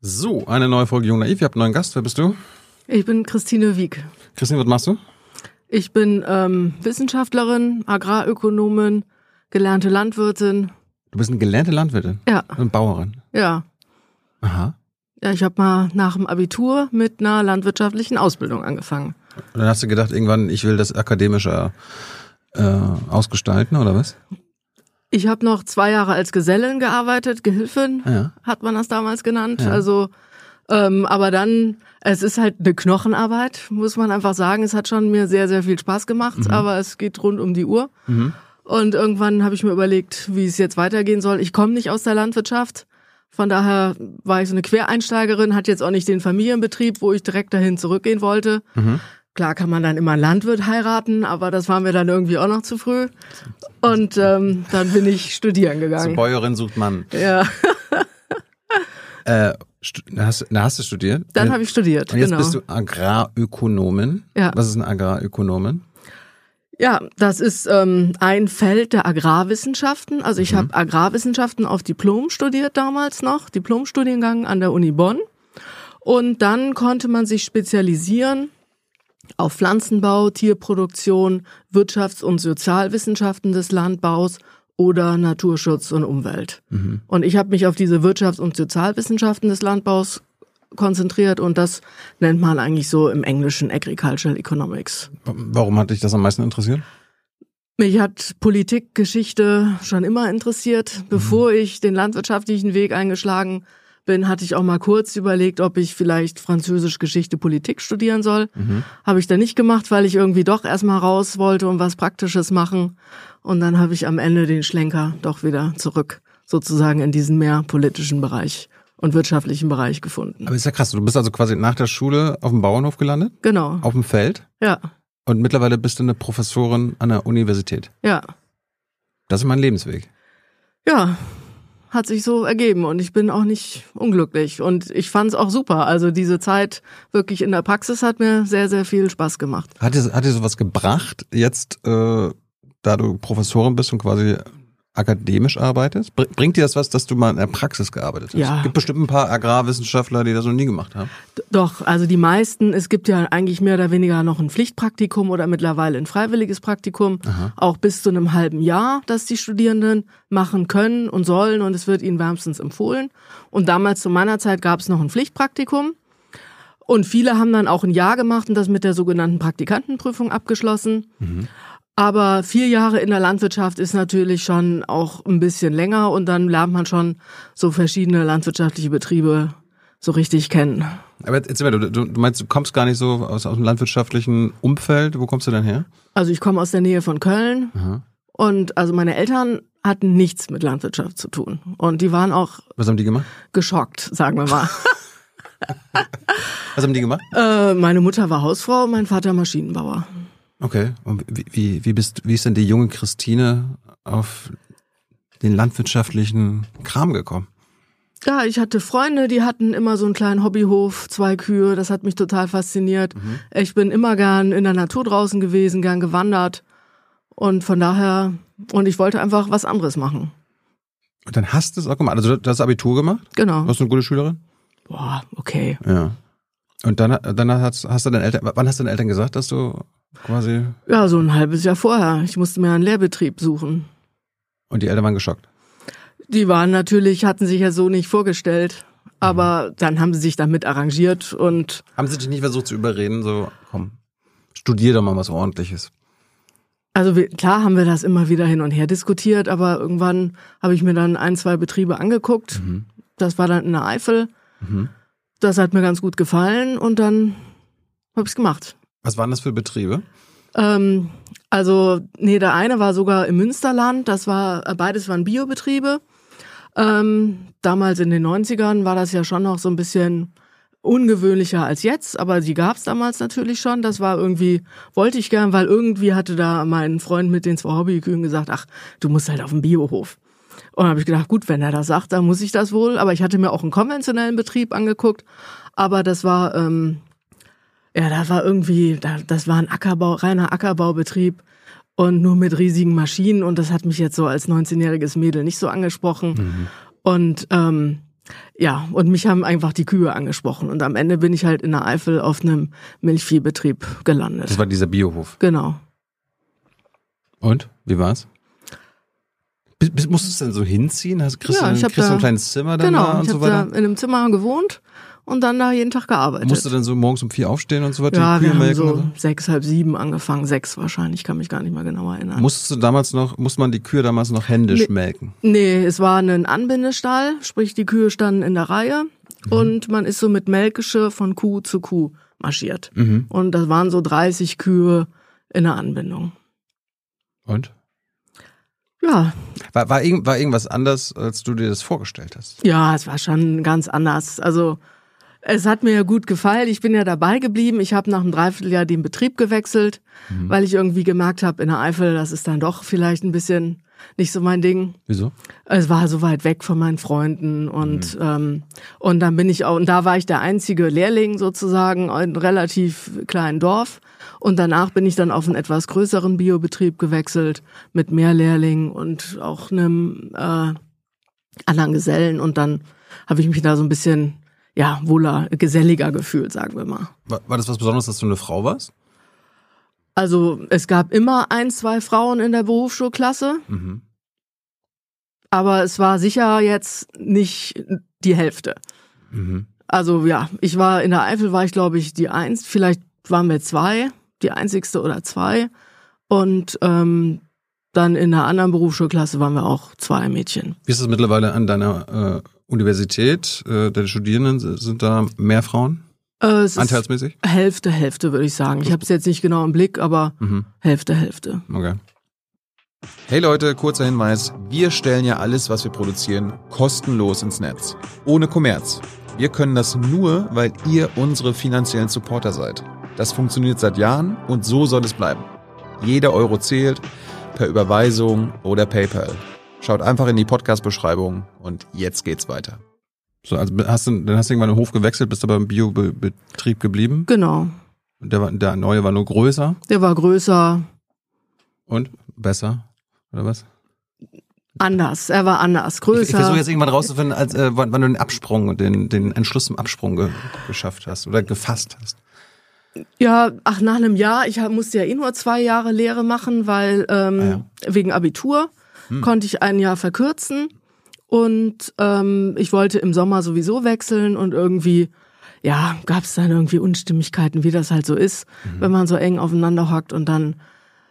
So, eine neue Folge Jung Naiv. Ihr habt einen neuen Gast. Wer bist du? Ich bin Christine Wieck. Christine, was machst du? Ich bin ähm, Wissenschaftlerin, Agrarökonomin, gelernte Landwirtin. Du bist eine gelernte Landwirtin? Ja. Eine Bauerin? Ja. Aha. Ja, ich habe mal nach dem Abitur mit einer landwirtschaftlichen Ausbildung angefangen. Und dann hast du gedacht, irgendwann, ich will das akademischer äh, ausgestalten, oder was? Ich habe noch zwei Jahre als Gesellin gearbeitet, Gehilfin Ja. hat man das damals genannt. Ja. Also, ähm, aber dann, es ist halt eine Knochenarbeit, muss man einfach sagen. Es hat schon mir sehr, sehr viel Spaß gemacht, aber es geht rund um die Uhr. Mhm. Und irgendwann habe ich mir überlegt, wie es jetzt weitergehen soll. Ich komme nicht aus der Landwirtschaft. Von daher war ich so eine Quereinsteigerin, hatte jetzt auch nicht den Familienbetrieb, wo ich direkt dahin zurückgehen wollte. Mhm. Klar kann man dann immer einen Landwirt heiraten, aber das war mir dann irgendwie auch noch zu früh. Und ähm, dann bin ich studieren Zur gegangen. Bäuerin sucht Mann. Ja, Äh, hast, na, hast du studiert? dann habe ich studiert. Und jetzt genau. bist du Agrarökonomin. Ja. Was ist eine Agrarökonomin? Ja, das ist ähm, ein Feld der Agrarwissenschaften. Also Mhm. ich habe Agrarwissenschaften auf Diplom studiert damals noch, Diplomstudiengang an der Uni Bonn. Und dann konnte man sich spezialisieren auf Pflanzenbau, Tierproduktion, Wirtschafts- und Sozialwissenschaften des Landbaus oder Naturschutz und Umwelt. Mhm. Und ich habe mich auf diese Wirtschafts- und Sozialwissenschaften des Landbaus konzentriert und das nennt man eigentlich so im Englischen Agricultural Economics. Warum hat dich das am meisten interessiert? Mich hat Politik, Geschichte schon immer interessiert. Bevor ich den landwirtschaftlichen Weg eingeschlagen bin, hatte ich auch mal kurz überlegt, ob ich vielleicht Französisch Geschichte Politik studieren soll. Habe ich dann nicht gemacht, weil ich irgendwie doch erstmal raus wollte und was Praktisches machen. Und dann habe ich am Ende den Schlenker doch wieder zurück, sozusagen in diesen mehr politischen Bereich und wirtschaftlichen Bereich gefunden. Aber ist ja krass. Du bist also quasi nach der Schule auf dem Bauernhof gelandet, Genau. auf dem Feld. Ja, Und mittlerweile bist du eine Professorin an der Universität. ja. Das ist mein Lebensweg. Ja, hat sich so ergeben und ich bin auch nicht unglücklich und ich fand es auch super. Also diese Zeit wirklich in der Praxis hat mir sehr, sehr viel Spaß gemacht. Hat dir, hat dir sowas gebracht, jetzt, äh, da du Professorin bist und quasi akademisch arbeitest? Br- Bringt dir das was, dass du mal in der Praxis gearbeitet hast? Ja. Es gibt bestimmt ein paar Agrarwissenschaftler, die das noch nie gemacht haben. Doch, also die meisten, es gibt ja eigentlich mehr oder weniger noch ein Pflichtpraktikum oder mittlerweile ein freiwilliges Praktikum, auch bis zu einem halben Jahr, das die Studierenden machen können und sollen und es wird ihnen wärmstens empfohlen. Und damals zu meiner Zeit gab es noch ein Pflichtpraktikum. Und viele haben dann auch ein Jahr gemacht und das mit der sogenannten Praktikantenprüfung abgeschlossen. Aber vier Jahre in der Landwirtschaft ist natürlich schon auch ein bisschen länger und dann lernt man schon so verschiedene landwirtschaftliche Betriebe so richtig kennen. Aber jetzt, du, du meinst, du kommst gar nicht so aus, aus dem landwirtschaftlichen Umfeld. Wo kommst du denn her? Also ich komme aus der Nähe von Köln Aha. und also meine Eltern hatten nichts mit Landwirtschaft zu tun und die waren auch Was haben die gemacht? geschockt, sagen wir mal. Was haben die gemacht? äh, meine Mutter war Hausfrau, mein Vater Maschinenbauer. Okay. Und wie, wie, wie bist, wie ist denn die junge Christine auf den landwirtschaftlichen Kram gekommen? Ja, ich hatte Freunde, die hatten immer so einen kleinen Hobbyhof, zwei Kühe, das hat mich total fasziniert. Ich bin immer gern in der Natur draußen gewesen, gern gewandert und von daher, und ich wollte einfach was anderes machen. Und dann hast du es auch gemacht. Also du hast Abitur gemacht? Genau. Warst du eine gute Schülerin? Boah, okay. Ja. Und dann, dann hast, hast du deinen Eltern, wann hast du deinen Eltern gesagt, dass du quasi, Ja, so ein halbes Jahr vorher. Ich musste mir einen Lehrbetrieb suchen. und die Eltern waren geschockt. Die waren natürlich, hatten sich ja so nicht vorgestellt. Aber dann haben sie sich damit arrangiert und Haben sie dich nicht versucht zu überreden, so, komm, studier doch mal was ordentliches. also wir, klar haben wir das immer wieder hin und her diskutiert, aber irgendwann habe ich mir dann ein, zwei Betriebe angeguckt. Das war dann in der Eifel. Mhm. Das hat mir ganz gut gefallen und dann habe ich es gemacht. Was waren das für Betriebe? Ähm, also, nee, der eine war sogar im Münsterland, das war, äh, beides waren Biobetriebe. Ähm, damals in den 90ern war das ja schon noch so ein bisschen ungewöhnlicher als jetzt, aber die gab's damals natürlich schon. Das war irgendwie, wollte ich gern, weil irgendwie hatte da mein Freund mit den zwei Hobbykühen gesagt, ach, du musst halt auf den Biohof. Und dann habe ich gedacht, gut, wenn er das sagt, dann muss ich das wohl. Aber ich hatte mir auch einen konventionellen Betrieb angeguckt. Aber das war, ähm, ja, da war irgendwie, da, das war ein Ackerbau, reiner Ackerbaubetrieb und nur mit riesigen Maschinen. Und das hat mich jetzt so als 19-jähriges Mädel nicht so angesprochen. Und ähm, Ja, und mich haben einfach die Kühe angesprochen. Und am Ende bin ich halt in der Eifel auf einem Milchviehbetrieb gelandet. Das war dieser Biohof. Genau. Und? Wie war's? Musstest du denn so hinziehen? Hast, kriegst Ja, du, ich kriegst da- ein kleines Zimmer dann da Genau, und ich so da weiter? in einem Zimmer gewohnt und dann da jeden Tag gearbeitet. Musst du dann so morgens um vier aufstehen und so weiter? ja, die wir Kühe haben so sechs, halb sieben angefangen, sechs wahrscheinlich, kann mich gar nicht mehr genau erinnern. Musstest du damals noch, musste man die Kühe damals noch händisch Nee. melken? Nee, es war ein Anbindestall, sprich die Kühe standen in der Reihe und man ist so mit Melkgeschirr von Kuh zu Kuh marschiert. Und das waren so 30 Kühe in der Anbindung. Und? Ja, War, war, irgend, war irgendwas anders, als du dir das vorgestellt hast? ja, es war schon ganz anders. Also es hat mir ja gut gefallen. Ich bin ja dabei geblieben. Ich habe nach einem Dreivierteljahr den Betrieb gewechselt, weil ich irgendwie gemerkt habe, in der Eifel, das ist dann doch vielleicht ein bisschen nicht so mein Ding. Wieso? Es war so weit weg von meinen Freunden und ähm, und dann bin ich auch und da war ich der einzige Lehrling sozusagen in einem relativ kleinen Dorf und danach bin ich dann auf einen etwas größeren Biobetrieb gewechselt mit mehr Lehrlingen und auch einem äh, anderen Gesellen und dann habe ich mich da so ein bisschen ja wohler geselliger gefühlt sagen wir mal War, war das was Besonderes, dass du eine Frau warst? also es gab immer ein zwei Frauen in der Berufsschulklasse Mhm. aber es war sicher jetzt nicht die Hälfte Mhm. Also ja, ich war in der Eifel war ich glaube ich die eins, vielleicht waren wir zwei, die einzigste oder zwei und ähm, dann in einer anderen Berufsschulklasse waren wir auch zwei Mädchen. Wie ist es mittlerweile an deiner äh, Universität? Äh, deine Studierenden, sind da mehr Frauen? Äh, Anteilsmäßig? Hälfte Hälfte würde ich sagen. Ich habe es jetzt nicht genau im Blick, aber Mhm. Hälfte Hälfte. Okay. Hey Leute, kurzer Hinweis. Wir stellen ja alles, was wir produzieren, kostenlos ins Netz. Ohne Kommerz. Wir können das nur, weil ihr unsere finanziellen Supporter seid. Das funktioniert seit Jahren und so soll es bleiben. Jeder Euro zählt, per Überweisung oder PayPal. Schaut einfach in die Podcast-Beschreibung und jetzt geht's weiter. So, also hast du, dann hast du irgendwann den Hof gewechselt, bist aber im Biobetrieb geblieben. Genau. Und der, der neue war nur größer Der war größer, und besser. Oder was? anders. Er war anders, Ich, größer. ich versuche jetzt irgendwann rauszufinden, als, äh, wann, wann du den Absprung und den, den Entschluss zum Absprung ge geschafft hast oder gefasst hast. Ja, ach, nach einem Jahr, ich musste ja eh nur zwei Jahre Lehre machen, weil ähm, wegen Abitur konnte ich ein Jahr verkürzen. Und ähm, ich wollte im Sommer sowieso wechseln und irgendwie, ja, gab es dann irgendwie Unstimmigkeiten, wie das halt so ist, wenn man so eng aufeinander hockt. Und dann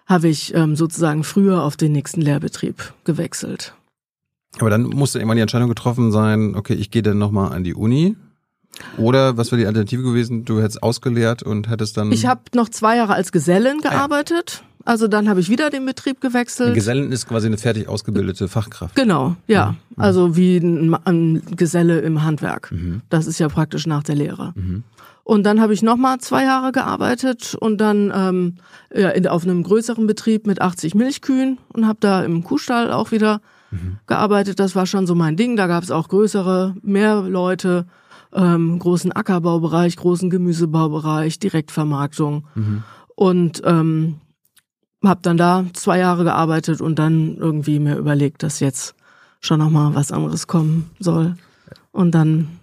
habe ich ähm, sozusagen früher auf den nächsten Lehrbetrieb gewechselt. Aber dann musste irgendwann die Entscheidung getroffen sein, okay, ich gehe dann nochmal an die Uni. Oder was wäre die Alternative gewesen? Du hättest ausgelehrt und hättest dann. Ich habe noch zwei Jahre als Gesellin gearbeitet, also dann habe ich wieder den Betrieb gewechselt. Ein Gesellen ist quasi eine fertig ausgebildete Fachkraft. Genau, ja. Also wie ein, ein Geselle im Handwerk. Das ist ja praktisch nach der Lehre. Und dann habe ich nochmal zwei Jahre gearbeitet und dann ähm, ja, in, auf einem größeren Betrieb mit 80 Milchkühen und habe da im Kuhstall auch wieder gearbeitet. Das war schon so mein Ding. Da gab es auch größere, mehr Leute, ähm, großen Ackerbaubereich, großen Gemüsebaubereich, Direktvermarktung. Und ähm, habe dann da zwei Jahre gearbeitet und dann irgendwie mir überlegt, dass jetzt schon noch mal was anderes kommen soll. Und dann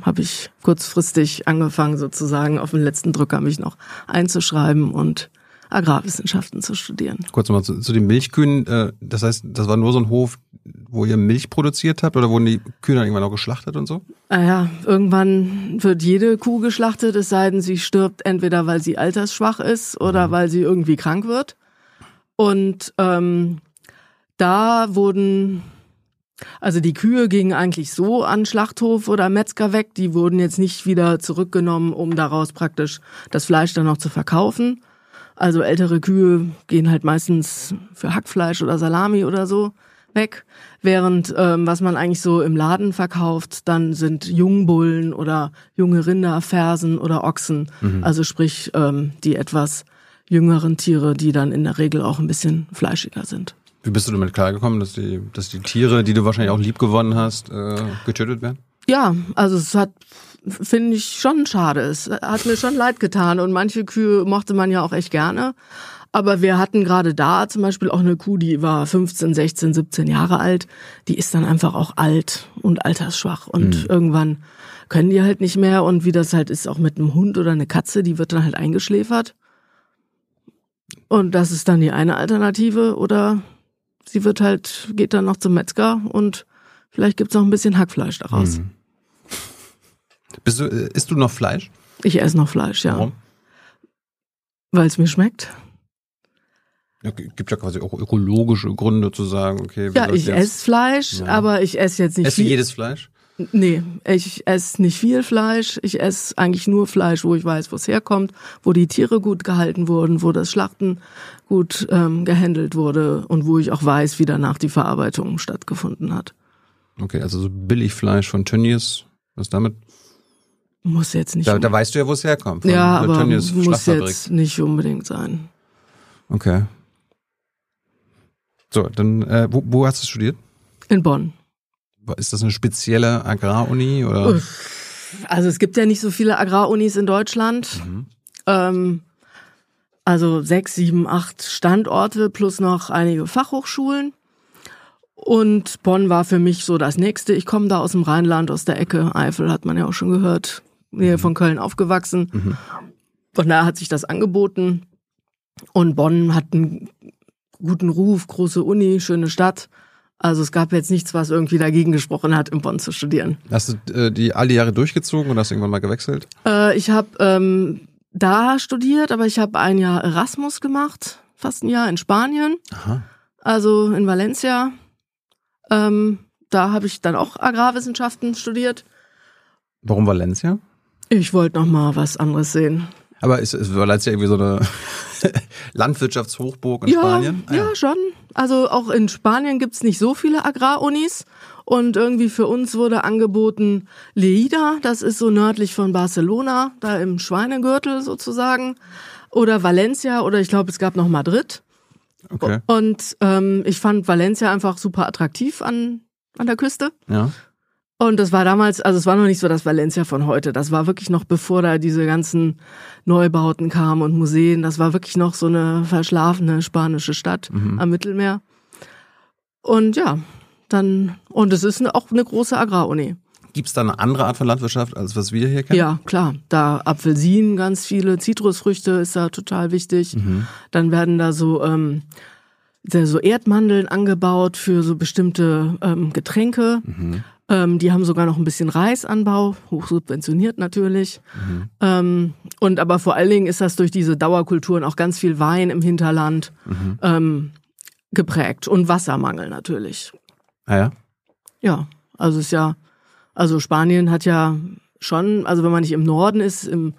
habe ich kurzfristig angefangen, sozusagen auf den letzten Drücker mich noch einzuschreiben und Agrarwissenschaften zu studieren. Kurz nochmal zu, zu den Milchkühen. Äh, das heißt, das war nur so ein Hof, wo ihr Milch produziert habt oder wurden die Kühe dann irgendwann auch geschlachtet und so? Naja, irgendwann wird jede Kuh geschlachtet, es sei denn, sie stirbt entweder, weil sie altersschwach ist oder weil sie irgendwie krank wird. Und ähm, da wurden, also die Kühe gingen eigentlich so an Schlachthof oder Metzger weg, die wurden jetzt nicht wieder zurückgenommen, um daraus praktisch das Fleisch dann noch zu verkaufen. Also ältere Kühe gehen halt meistens für Hackfleisch oder Salami oder so weg, während ähm, was man eigentlich so im Laden verkauft, dann sind Jungbullen oder junge Rinder, Fersen oder Ochsen, also sprich ähm, die etwas jüngeren Tiere, die dann in der Regel auch ein bisschen fleischiger sind. Wie bist du damit klargekommen, dass die, dass die Tiere, die du wahrscheinlich auch lieb gewonnen hast, äh, getötet werden? Ja, also es hat finde ich schon schade. Es hat mir schon leid getan und manche Kühe mochte man ja auch echt gerne. Aber wir hatten gerade da zum Beispiel auch eine Kuh, die war 15, 16, 17 Jahre alt. Die ist dann einfach auch alt und altersschwach und Mhm. irgendwann können die halt nicht mehr und wie das halt ist auch mit einem Hund oder eine Katze, die wird dann halt eingeschläfert. Und das ist dann die eine Alternative oder sie wird halt, geht dann noch zum Metzger und vielleicht gibt's noch ein bisschen Hackfleisch daraus. Mhm. Bist du, äh, isst du noch Fleisch? Ich esse noch Fleisch, ja. Warum? Weil es mir schmeckt. Ja, gibt ja quasi auch ökologische Gründe zu sagen, okay. Ja, ich esse Fleisch, Ja. aber ich esse jetzt nicht Esst du viel. jedes Fleisch? Nee, ich esse nicht viel Fleisch. Ich esse eigentlich nur Fleisch, wo ich weiß, wo es herkommt, wo die Tiere gut gehalten wurden, wo das Schlachten gut ähm, gehandelt wurde und wo ich auch weiß, wie danach die Verarbeitung stattgefunden hat. Okay, also so Billigfleisch von Tönnies, was damit? Muss jetzt nicht. Da, da weißt du ja, wo es herkommt. Ja, aber Tönnies muss jetzt nicht unbedingt sein. Okay. So, dann, äh, wo, wo hast du studiert? In Bonn. Ist das eine spezielle Agraruni oder? Also es gibt ja nicht so viele Agrarunis in Deutschland. Mhm. Ähm, also sechs, sieben, acht Standorte plus noch einige Fachhochschulen. Und Bonn war für mich so das nächste. Ich komme da aus dem Rheinland, aus der Ecke. Eifel hat man ja auch schon gehört. Nähe von Köln aufgewachsen. Mhm. Von daher hat sich das angeboten. Und Bonn hat einen guten Ruf, große Uni, schöne Stadt. Also es gab jetzt nichts, was irgendwie dagegen gesprochen hat, in Bonn zu studieren. Hast du äh, die alle Jahre durchgezogen und hast irgendwann mal gewechselt? Äh, ich habe ähm, da studiert, aber ich habe ein Jahr Erasmus gemacht, fast ein Jahr in Spanien, Aha. also in Valencia. Ähm, da habe ich dann auch Agrarwissenschaften studiert. Warum Valencia? Ich wollte noch mal was anderes sehen. Aber ist, ist Valencia irgendwie so eine Landwirtschaftshochburg in ja, Spanien? Ah, ja, schon. Also auch in Spanien gibt's nicht so viele Agrarunis. Und irgendwie für uns wurde angeboten Lleida, das ist so nördlich von Barcelona, da im Schweinegürtel sozusagen. Oder Valencia oder ich glaube, es gab noch Madrid. Okay. Und ähm, ich fand Valencia einfach super attraktiv an, an der Küste. Ja. Und das war damals, also es war noch nicht so das Valencia von heute. Das war wirklich noch bevor da diese ganzen Neubauten kamen und Museen. Das war wirklich noch so eine verschlafene spanische Stadt Mhm. am Mittelmeer. Und ja, dann, und es ist auch eine große Agraruni. Gibt es da eine andere Art von Landwirtschaft, als was wir hier kennen? Ja, klar. Da Apfelsinen, ganz viele, Zitrusfrüchte ist da total wichtig. Mhm. Dann werden da so, ähm, so Erdmandeln angebaut für so bestimmte ähm, Getränke. Mhm. Ähm, die haben sogar noch ein bisschen Reisanbau, hochsubventioniert natürlich. Ähm, und aber vor allen Dingen ist das durch diese Dauerkulturen auch ganz viel Wein im Hinterland ähm, geprägt und Wassermangel natürlich. Ah ja. Ja, also ist ja, also Spanien hat ja schon, also wenn man nicht im Norden ist, im,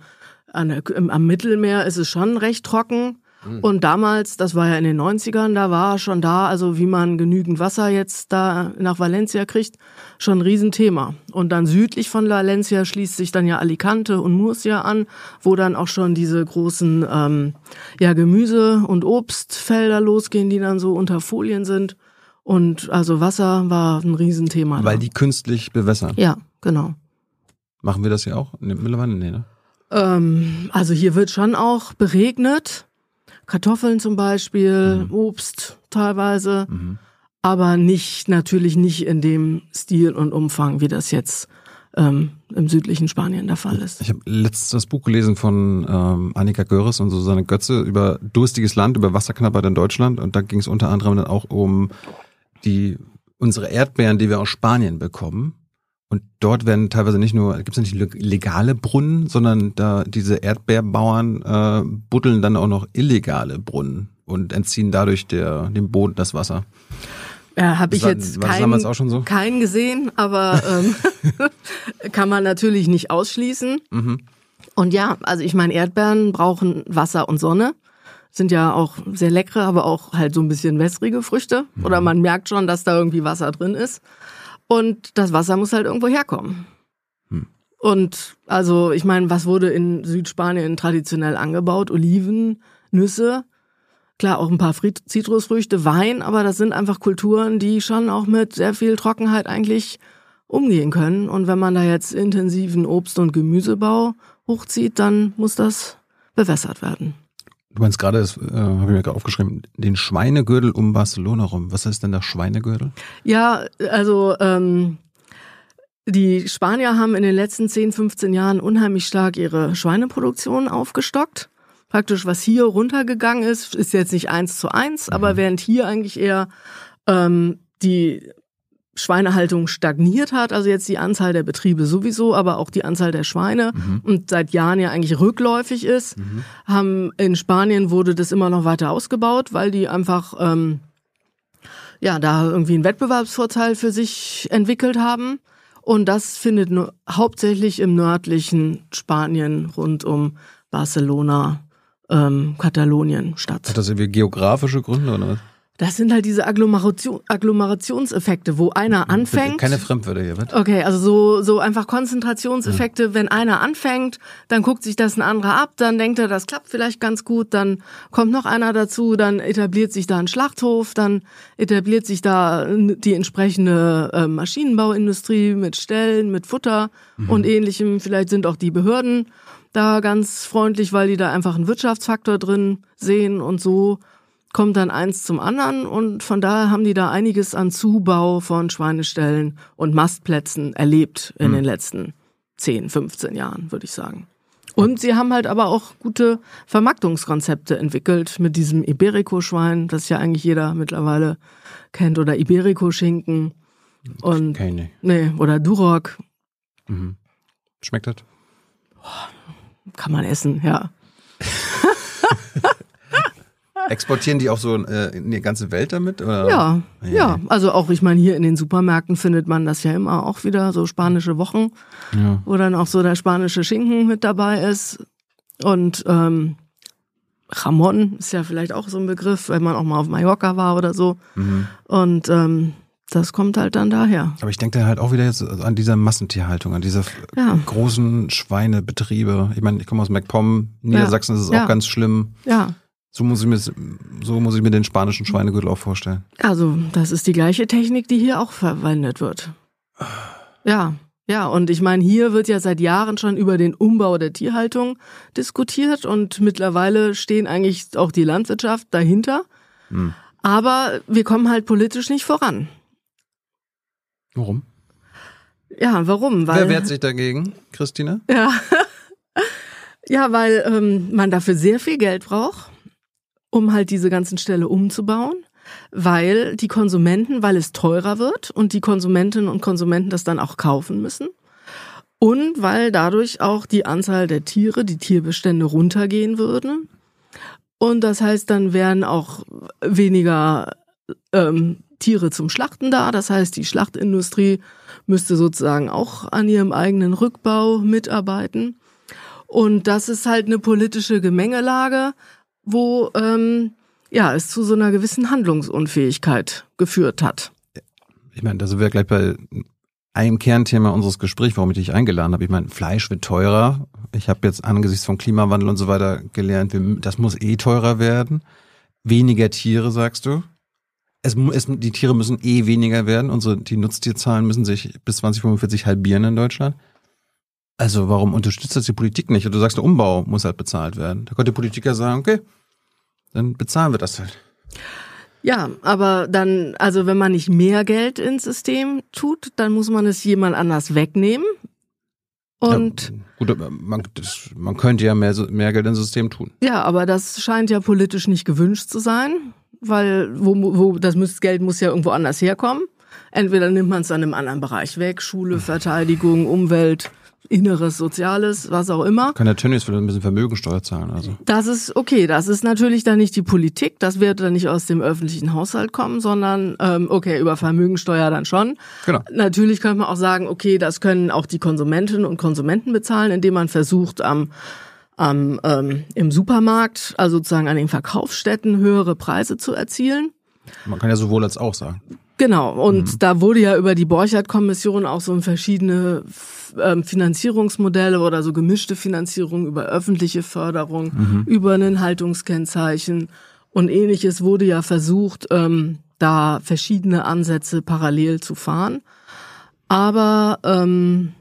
der, im am Mittelmeer ist es schon recht trocken. Und damals, das war ja in den 90ern, da war schon da, also wie man genügend Wasser jetzt da nach Valencia kriegt, schon ein Riesenthema. Und dann südlich von Valencia schließt sich dann ja Alicante und Murcia an, wo dann auch schon diese großen ähm, ja, Gemüse- und Obstfelder losgehen, die dann so unter Folien sind. Und also Wasser war ein Riesenthema. Weil da. die künstlich bewässern. ja, genau. Machen wir das hier auch? Nee, mittlerweile? Nee, ne? Ähm, also hier wird schon auch beregnet. Kartoffeln zum Beispiel, Obst teilweise. Mhm. Aber nicht, natürlich nicht in dem Stil und Umfang, wie das jetzt ähm, im südlichen Spanien der Fall ist. Ich habe letztens das Buch gelesen von ähm, Annika Görres und Susanne Götze über durstiges Land, über Wasserknappheit in Deutschland. Und da ging es unter anderem dann auch um die unsere Erdbeeren, die wir aus Spanien bekommen. Und dort werden teilweise nicht nur, gibt es nicht le- legale Brunnen, sondern da diese Erdbeerbauern äh, buddeln dann auch noch illegale Brunnen und entziehen dadurch der, dem Boden das Wasser. Ja, habe ich War- jetzt keinen, so? keinen gesehen, aber ähm, kann man natürlich nicht ausschließen. Mhm. Und ja, also ich meine, Erdbeeren brauchen Wasser und Sonne. Sind ja auch sehr leckere, aber auch halt so ein bisschen wässrige Früchte. Oder man merkt schon, dass da irgendwie Wasser drin ist. Und das Wasser muss halt irgendwo herkommen. Hm. Und also, ich meine, was wurde in Südspanien traditionell angebaut? Oliven, Nüsse, klar auch ein paar Zitrusfrüchte, Wein, aber das sind einfach Kulturen, die schon auch mit sehr viel Trockenheit eigentlich umgehen können. Und wenn man da jetzt intensiven Obst- und Gemüsebau hochzieht, dann muss das bewässert werden. Du meinst gerade, das äh, habe ich mir gerade aufgeschrieben, den Schweinegürtel um Barcelona rum. Was ist denn der Schweinegürtel? Ja, also ähm, die Spanier haben in den letzten 10, 15 Jahren unheimlich stark ihre Schweineproduktion aufgestockt. Praktisch, was hier runtergegangen ist, ist jetzt nicht eins zu eins, mhm. aber während hier eigentlich eher ähm, die Schweinehaltung stagniert hat, also jetzt die Anzahl der Betriebe sowieso, aber auch die Anzahl der Schweine mhm. und seit Jahren ja eigentlich rückläufig ist, mhm. haben in Spanien wurde das immer noch weiter ausgebaut, weil die einfach ähm, ja da irgendwie einen Wettbewerbsvorteil für sich entwickelt haben und das findet nur hauptsächlich im nördlichen Spanien rund um Barcelona, ähm, Katalonien statt. Hat das irgendwie geografische Gründe oder was? Das sind halt diese Agglomeration, Agglomerationseffekte, wo einer anfängt. Keine Fremdwörter hier, was? Okay, also so, so einfach Konzentrationseffekte. Ja. Wenn einer anfängt, dann guckt sich das ein anderer ab, dann denkt er, das klappt vielleicht ganz gut, dann kommt noch einer dazu, dann etabliert sich da ein Schlachthof, dann etabliert sich da die entsprechende äh, Maschinenbauindustrie mit Stellen, mit Futter mhm. und ähnlichem. Vielleicht sind auch die Behörden da ganz freundlich, weil die da einfach einen Wirtschaftsfaktor drin sehen und so kommt dann eins zum anderen und von daher haben die da einiges an Zubau von Schweineställen und Mastplätzen erlebt in mhm. den letzten 10, 15 Jahren, würde ich sagen. Und sie haben halt aber auch gute Vermarktungskonzepte entwickelt mit diesem Iberico-Schwein, das ja eigentlich jeder mittlerweile kennt, oder Iberico-Schinken. Und, Keine. Nee, oder Duroc. Mhm. Schmeckt das? Kann man essen, ja. Exportieren die auch so äh, in die ganze Welt damit? Oder? Ja, ja, ja. Also auch, ich meine, hier in den Supermärkten findet man das ja immer auch wieder, so spanische Wochen, ja. wo dann auch so der spanische Schinken mit dabei ist. Und ähm, Jamon ist ja vielleicht auch so ein Begriff, wenn man auch mal auf Mallorca war oder so. Mhm. Und ähm, das kommt halt dann daher. Aber ich denke da halt auch wieder jetzt an diese Massentierhaltung, an diese ja. großen Schweinebetriebe. Ich meine, ich komme aus MacPom, Niedersachsen ja. ist es auch ganz schlimm. Ja. So muss ich mir, so muss ich mir den spanischen Schweinegürtel auch vorstellen. Also, das ist die gleiche Technik, die hier auch verwendet wird. Ja, ja, und ich meine, hier wird ja seit Jahren schon über den Umbau der Tierhaltung diskutiert und mittlerweile stehen eigentlich auch die Landwirtschaft dahinter. Hm. Aber wir kommen halt politisch nicht voran. Warum? Ja, warum? Weil, Wer wehrt sich dagegen, Christina? Ja, ja weil ähm, man dafür sehr viel Geld braucht um halt diese ganzen Ställe umzubauen, weil die Konsumenten, weil es teurer wird und die Konsumentinnen und Konsumenten das dann auch kaufen müssen. Und weil dadurch auch die Anzahl der Tiere, die Tierbestände runtergehen würden. Und das heißt, dann wären auch weniger ähm, Tiere zum Schlachten da. Das heißt, die Schlachtindustrie müsste sozusagen auch an ihrem eigenen Rückbau mitarbeiten. Und das ist halt eine politische Gemengelage, wo ähm, ja es zu so einer gewissen Handlungsunfähigkeit geführt hat. Ich meine, da sind wir gleich bei einem Kernthema unseres Gesprächs, warum ich dich eingeladen habe. Ich meine, Fleisch wird teurer. Ich habe jetzt angesichts vom Klimawandel und so weiter gelernt, das muss eh teurer werden. Weniger Tiere, sagst du? Es, es, die Tiere müssen eh weniger werden. Unsere, die Nutztierzahlen müssen sich bis 2045 halbieren in Deutschland. Also warum unterstützt das die Politik nicht? Und du sagst, der Umbau muss halt bezahlt werden. Da könnte die Politiker sagen, okay, dann bezahlen wir das halt. Ja, aber dann, also wenn man nicht mehr Geld ins System tut, dann muss man es jemand anders wegnehmen. Und ja, gut, man, das, man könnte ja mehr, mehr Geld ins System tun. Ja, aber das scheint ja politisch nicht gewünscht zu sein, weil wo, wo das muss, Geld muss ja irgendwo anders herkommen. Entweder nimmt man es dann im anderen Bereich weg, Schule, Verteidigung, Umwelt. Inneres, Soziales, was auch immer. Kann der Tönnies vielleicht ein bisschen Vermögensteuer zahlen? Also. Das ist okay. Das ist natürlich dann nicht die Politik. Das wird dann nicht aus dem öffentlichen Haushalt kommen, sondern ähm, okay, über Vermögensteuer dann schon. Genau. Natürlich könnte man auch sagen, okay, das können auch die Konsumentinnen und Konsumenten bezahlen, indem man versucht, am am, ähm, im Supermarkt, also sozusagen an den Verkaufsstätten, höhere Preise zu erzielen. Man kann ja sowohl als auch sagen. Genau, und mhm. da wurde ja über die Borchert-Kommission auch so verschiedene ähm, Finanzierungsmodelle oder so gemischte Finanzierung über öffentliche Förderung, mhm. über ein Haltungskennzeichen und ähnliches wurde ja versucht, ähm, da verschiedene Ansätze parallel zu fahren. Aber ähm,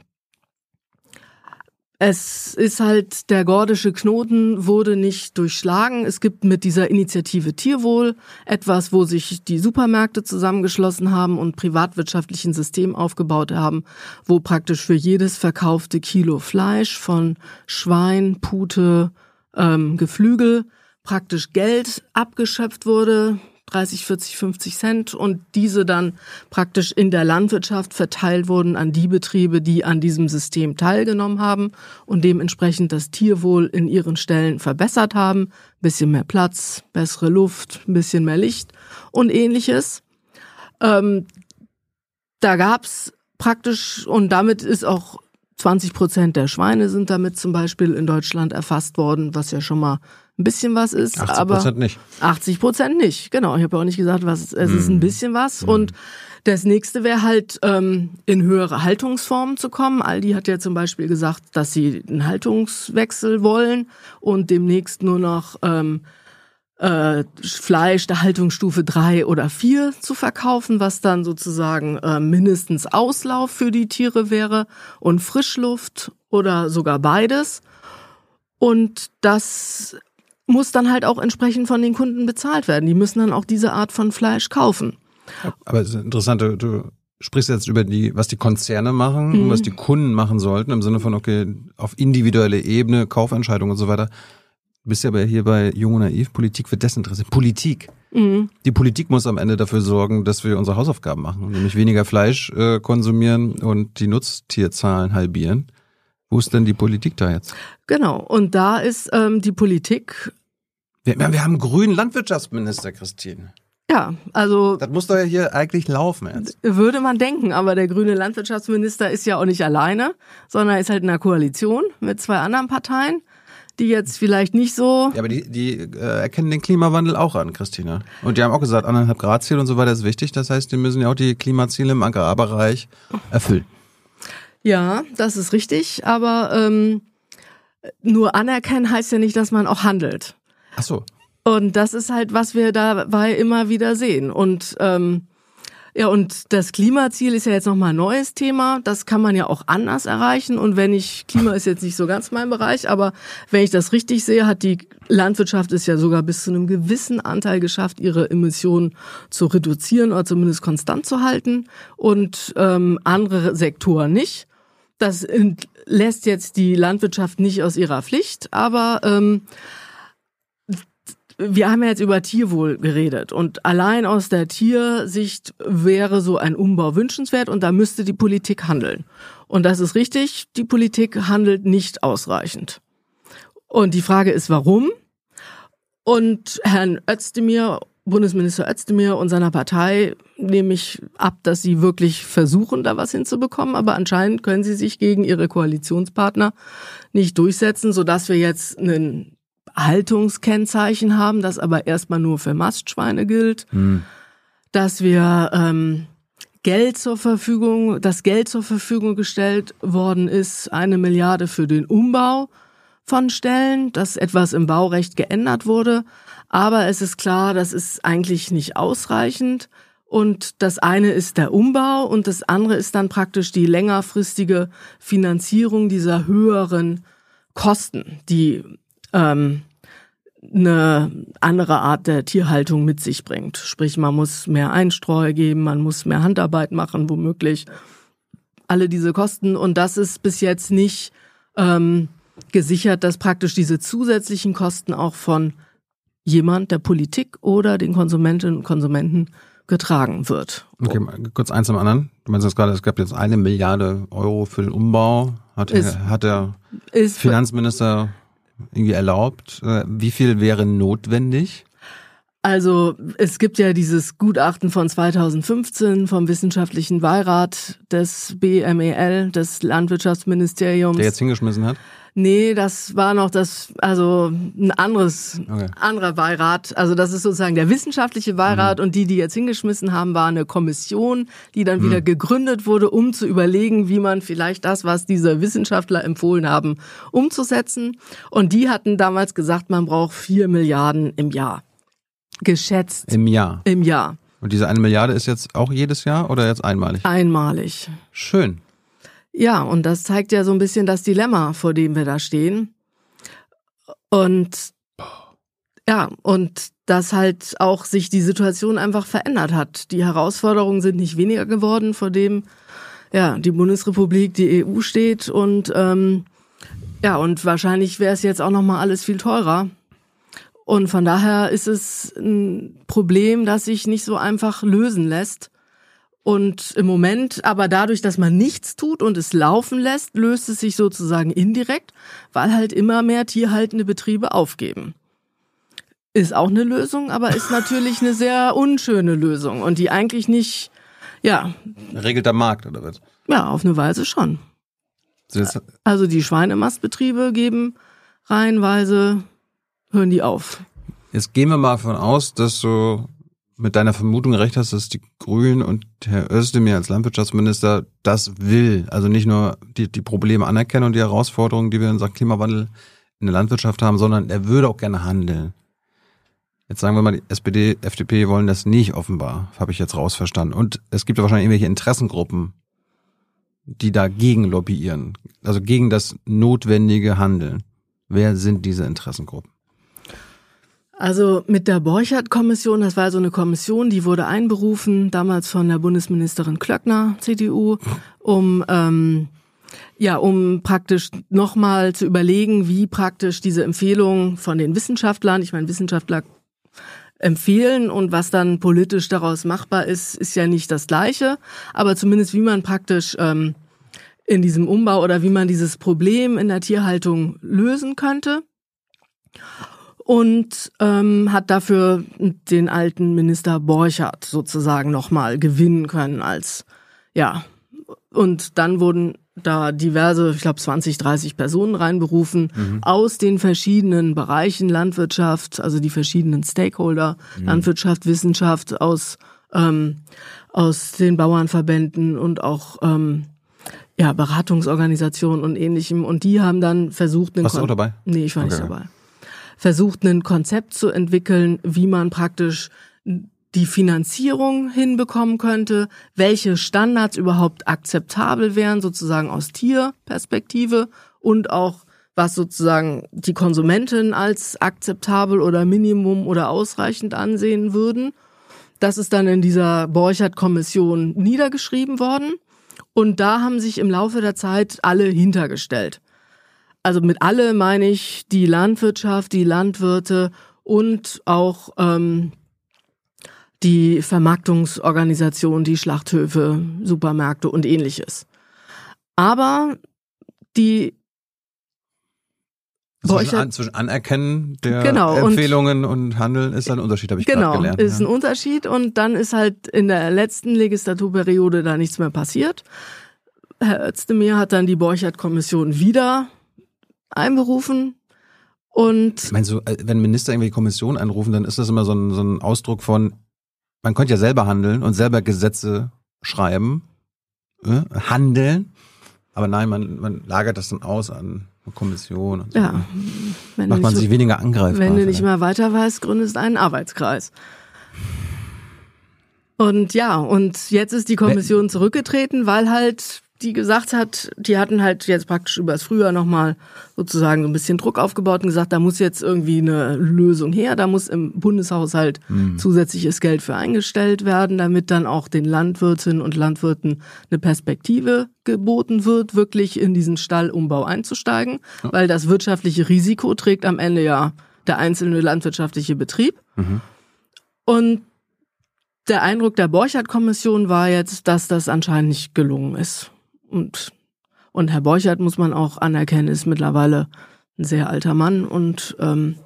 es ist halt, der gordische Knoten wurde nicht durchschlagen. Es gibt mit dieser Initiative Tierwohl etwas, wo sich die Supermärkte zusammengeschlossen haben und privatwirtschaftlichen System aufgebaut haben, wo praktisch für jedes verkaufte Kilo Fleisch von Schwein, Pute, ähm, Geflügel praktisch Geld abgeschöpft wurde, 30, 40, 50 Cent und diese dann praktisch in der Landwirtschaft verteilt wurden an die Betriebe, die an diesem System teilgenommen haben und dementsprechend das Tierwohl in ihren Stellen verbessert haben. Bisschen mehr Platz, bessere Luft, ein bisschen mehr Licht und ähnliches. Ähm, da gab's praktisch, und damit ist auch 20 Prozent der Schweine sind damit zum Beispiel in Deutschland erfasst worden, was ja schon mal ein bisschen was ist. 80 aber nicht. 80 Prozent nicht, genau. Ich habe ja auch nicht gesagt, was es ist ein hm. bisschen was. Hm. Und das nächste wäre halt, ähm, in höhere Haltungsformen zu kommen. Aldi hat ja zum Beispiel gesagt, dass sie einen Haltungswechsel wollen und demnächst nur noch ähm, äh, Fleisch der Haltungsstufe drei oder vier zu verkaufen, was dann sozusagen äh, mindestens Auslauf für die Tiere wäre und Frischluft oder sogar beides. Und das muss dann halt auch entsprechend von den Kunden bezahlt werden. Die müssen dann auch diese Art von Fleisch kaufen. Aber es ist interessant, du, du sprichst jetzt über die, was die Konzerne machen mhm. und was die Kunden machen sollten, im Sinne von, okay, auf individuelle Ebene, Kaufentscheidungen und so weiter. Du bist ja aber hier bei Jung und Naiv, Politik wird desinteressiert. Politik. Mhm. Die Politik muss am Ende dafür sorgen, dass wir unsere Hausaufgaben machen, nämlich weniger Fleisch äh, konsumieren und die Nutztierzahlen halbieren. Wo ist denn die Politik da jetzt? Genau, und da ist ähm, die Politik. Wir, wir haben einen grünen Landwirtschaftsminister, Christine. Ja, also. Das muss doch ja hier eigentlich laufen jetzt. Würde man denken, aber der grüne Landwirtschaftsminister ist ja auch nicht alleine, sondern ist halt in einer Koalition mit zwei anderen Parteien die jetzt vielleicht nicht so. Ja, aber die, die äh, erkennen den Klimawandel auch an, Christina. Und die haben auch gesagt, anderthalb Grad Ziel und so weiter ist wichtig. Das heißt, die müssen ja auch die Klimaziele im Agrarbereich erfüllen. Ja, das ist richtig, aber ähm, nur anerkennen heißt ja nicht, dass man auch handelt. Ach so. Und das ist halt, was wir dabei immer wieder sehen. Und ähm, ja, und das Klimaziel ist ja jetzt nochmal ein neues Thema. Das kann man ja auch anders erreichen. Und wenn ich, Klima ist jetzt nicht so ganz mein Bereich, aber wenn ich das richtig sehe, hat die Landwirtschaft es ja sogar bis zu einem gewissen Anteil geschafft, ihre Emissionen zu reduzieren oder zumindest konstant zu halten und ähm, andere Sektoren nicht. Das lässt jetzt die Landwirtschaft nicht aus ihrer Pflicht, aber ähm, wir haben ja jetzt über Tierwohl geredet und allein aus der Tiersicht wäre so ein Umbau wünschenswert und da müsste die Politik handeln. Und das ist richtig, die Politik handelt nicht ausreichend. Und die Frage ist, warum? Und Herrn Özdemir, Bundesminister Özdemir und seiner Partei nehme ich ab, dass sie wirklich versuchen, da was hinzubekommen, aber anscheinend können sie sich gegen ihre Koalitionspartner nicht durchsetzen, sodass wir jetzt einen Haltungskennzeichen haben, das aber erstmal nur für Mastschweine gilt, hm. dass wir ähm, Geld zur Verfügung, das Geld zur Verfügung gestellt worden ist, eine Milliarde für den Umbau von Stellen, dass etwas im Baurecht geändert wurde. Aber es ist klar, das ist eigentlich nicht ausreichend. Und das eine ist der Umbau und das andere ist dann praktisch die längerfristige Finanzierung dieser höheren Kosten, die ähm, eine andere Art der Tierhaltung mit sich bringt. Sprich, man muss mehr Einstreu geben, man muss mehr Handarbeit machen, womöglich. Alle diese Kosten. Und das ist bis jetzt nicht ähm, gesichert, dass praktisch diese zusätzlichen Kosten auch von jemand der Politik oder den Konsumentinnen und Konsumenten getragen wird. Okay, kurz eins am anderen. Du meinst jetzt gerade, es gab jetzt eine Milliarde Euro für den Umbau. Hat, ist, hat der Finanzminister irgendwie erlaubt. Äh, wie viel wäre notwendig? Also es gibt ja dieses Gutachten von 2015 vom Wissenschaftlichen Beirat des BMEL, des Landwirtschaftsministeriums. Der jetzt hingeschmissen hat? Nee, das war noch das, also ein anderes, okay. anderer Beirat. Also das ist sozusagen der wissenschaftliche Beirat mhm. und die, die jetzt hingeschmissen haben, war eine Kommission, die dann mhm. wieder gegründet wurde, um zu überlegen, wie man vielleicht das, was diese Wissenschaftler empfohlen haben, umzusetzen. Und die hatten damals gesagt, man braucht vier Milliarden im Jahr. Geschätzt. Im Jahr. Im Jahr. Und diese eine Milliarde ist jetzt auch jedes Jahr oder jetzt einmalig? Einmalig. Schön. Ja, und das zeigt ja so ein bisschen das Dilemma, vor dem wir da stehen. Und ja, und dass halt auch sich die Situation einfach verändert hat. Die Herausforderungen sind nicht weniger geworden, vor dem ja die Bundesrepublik, die EU steht und ähm, ja und wahrscheinlich wäre es jetzt auch noch mal alles viel teurer. Und von daher ist es ein Problem, das sich nicht so einfach lösen lässt. Und im Moment, aber dadurch, dass man nichts tut und es laufen lässt, löst es sich sozusagen indirekt, weil halt immer mehr tierhaltende Betriebe aufgeben. Ist auch eine Lösung, aber ist natürlich eine sehr unschöne Lösung und die eigentlich nicht, ja. Regelt der Markt oder was? Ja, auf eine Weise schon. Also die Schweinemastbetriebe geben reihenweise, hören die auf. Jetzt gehen wir mal davon aus, dass du mit deiner Vermutung recht hast, dass die Grünen und Herr Özdemir als Landwirtschaftsminister das will. Also nicht nur die, die Probleme anerkennen und die Herausforderungen, die wir in Sachen Klimawandel in der Landwirtschaft haben, sondern er würde auch gerne handeln. Jetzt sagen wir mal, die SPD, FDP wollen das nicht offenbar, habe ich jetzt rausverstanden. Und es gibt ja wahrscheinlich irgendwelche Interessengruppen, die dagegen lobbyieren, also gegen das notwendige Handeln. Wer sind diese Interessengruppen? Also mit der Borchert-Kommission, das war so eine Kommission, die wurde einberufen, damals von der Bundesministerin Klöckner, CDU, um ähm, ja, um praktisch nochmal zu überlegen, wie praktisch diese Empfehlungen von den Wissenschaftlern, ich meine, Wissenschaftler empfehlen und was dann politisch daraus machbar ist, ist ja nicht das Gleiche. Aber zumindest wie man praktisch ähm, in diesem Umbau oder wie man dieses Problem in der Tierhaltung lösen könnte. Und ähm, hat dafür den alten Minister Borchardt sozusagen nochmal gewinnen können als, ja. Und dann wurden da diverse, ich glaube 20, 30 Personen reinberufen mhm. aus den verschiedenen Bereichen Landwirtschaft, also die verschiedenen Stakeholder, mhm. Landwirtschaft, Wissenschaft, aus, ähm, aus den Bauernverbänden und auch ähm, ja, Beratungsorganisationen und ähnlichem. Und die haben dann versucht, einen Warst du auch dabei? Nee, ich war okay. nicht dabei. Versucht, ein Konzept zu entwickeln, wie man praktisch die Finanzierung hinbekommen könnte, welche Standards überhaupt akzeptabel wären, sozusagen aus Tierperspektive und auch was sozusagen die Konsumentin als akzeptabel oder Minimum oder ausreichend ansehen würden. Das ist dann in dieser Borchert-Kommission niedergeschrieben worden. Und da haben sich im Laufe der Zeit alle hintergestellt. Also mit alle meine ich die Landwirtschaft, die Landwirte und auch ähm, die Vermarktungsorganisation, die Schlachthöfe, Supermärkte und ähnliches. Aber die zwischen, an, zwischen Anerkennen der genau, Empfehlungen und, und, Handeln ist ein Unterschied, habe ich genau, gelernt. Genau, ist ja. ein Unterschied und dann ist halt in der letzten Legislaturperiode da nichts mehr passiert. Herr Özdemir hat dann die Borchert-Kommission wieder einberufen und meine, so, äh, wenn Minister irgendwie Kommission einrufen, dann ist das immer so ein, so ein Ausdruck von, man könnte ja selber handeln und selber Gesetze schreiben, äh, handeln, aber nein, man, man lagert das dann aus an eine Kommission. Und so. Ja, wenn macht man sich weniger angreifbar. Wenn du nicht mehr weiter weißt, gründest einen Arbeitskreis. Und ja, und jetzt ist die Kommission zurückgetreten, weil halt die gesagt hat, die hatten halt jetzt praktisch übers Frühjahr nochmal sozusagen so ein bisschen Druck aufgebaut und gesagt, da muss jetzt irgendwie eine Lösung her, da muss im Bundeshaushalt mhm. zusätzliches Geld für eingestellt werden, damit dann auch den Landwirtinnen und Landwirten eine Perspektive geboten wird, wirklich in diesen Stallumbau einzusteigen, ja. weil das wirtschaftliche Risiko trägt am Ende ja der einzelne landwirtschaftliche Betrieb. Mhm. Und der Eindruck der Borchardt-Kommission war jetzt, dass das anscheinend nicht gelungen ist. Und, und Herr Borchert, muss man auch anerkennen, ist mittlerweile ein sehr alter Mann und ähm,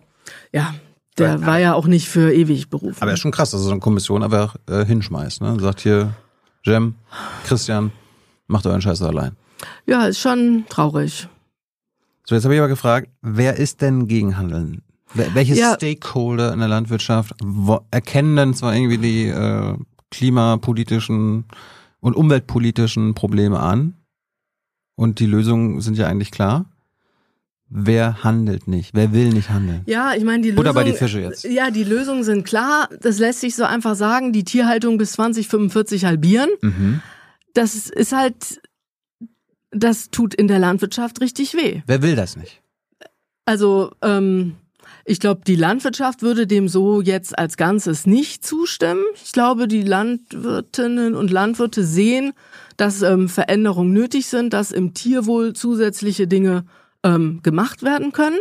ja, der aber, war ja auch nicht für ewig berufen. Aber ist schon krass, dass so eine Kommission einfach äh, hinschmeißt. Ne? Sagt hier, Jem, Christian, macht euren Scheiß allein. Ja, ist schon traurig. So, jetzt habe ich aber gefragt, wer ist denn gegen Handeln? Welche ja. Stakeholder in der Landwirtschaft erkennen denn zwar irgendwie die äh, klimapolitischen und umweltpolitischen Probleme an. Und die Lösungen sind ja eigentlich klar. Wer handelt nicht? Wer will nicht handeln? Ja, ich meine, die Lösung. Oder bei die Fische jetzt. Ja, die Lösungen sind klar. Das lässt sich so einfach sagen. Die Tierhaltung bis 2045 halbieren. Mhm. Das ist halt, das tut in der Landwirtschaft richtig weh. Wer will das nicht? Also, ähm, ich glaube, die Landwirtschaft würde dem so jetzt als Ganzes nicht zustimmen. Ich glaube, die Landwirtinnen und Landwirte sehen, dass ähm, Veränderungen nötig sind, dass im Tierwohl zusätzliche Dinge ähm, gemacht werden können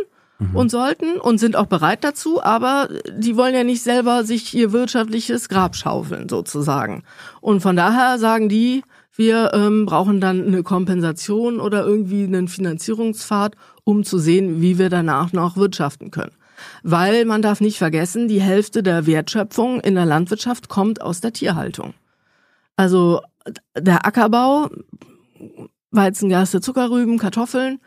und sollten und sind auch bereit dazu, aber die wollen ja nicht selber sich ihr wirtschaftliches Grab schaufeln sozusagen. Und von daher sagen die, wir ähm, brauchen dann eine Kompensation oder irgendwie einen Finanzierungspfad, um zu sehen, wie wir danach noch wirtschaften können. Weil man darf nicht vergessen, die Hälfte der Wertschöpfung in der Landwirtschaft kommt aus der Tierhaltung. Also der Ackerbau, Weizengerste, Zuckerrüben, Kartoffeln,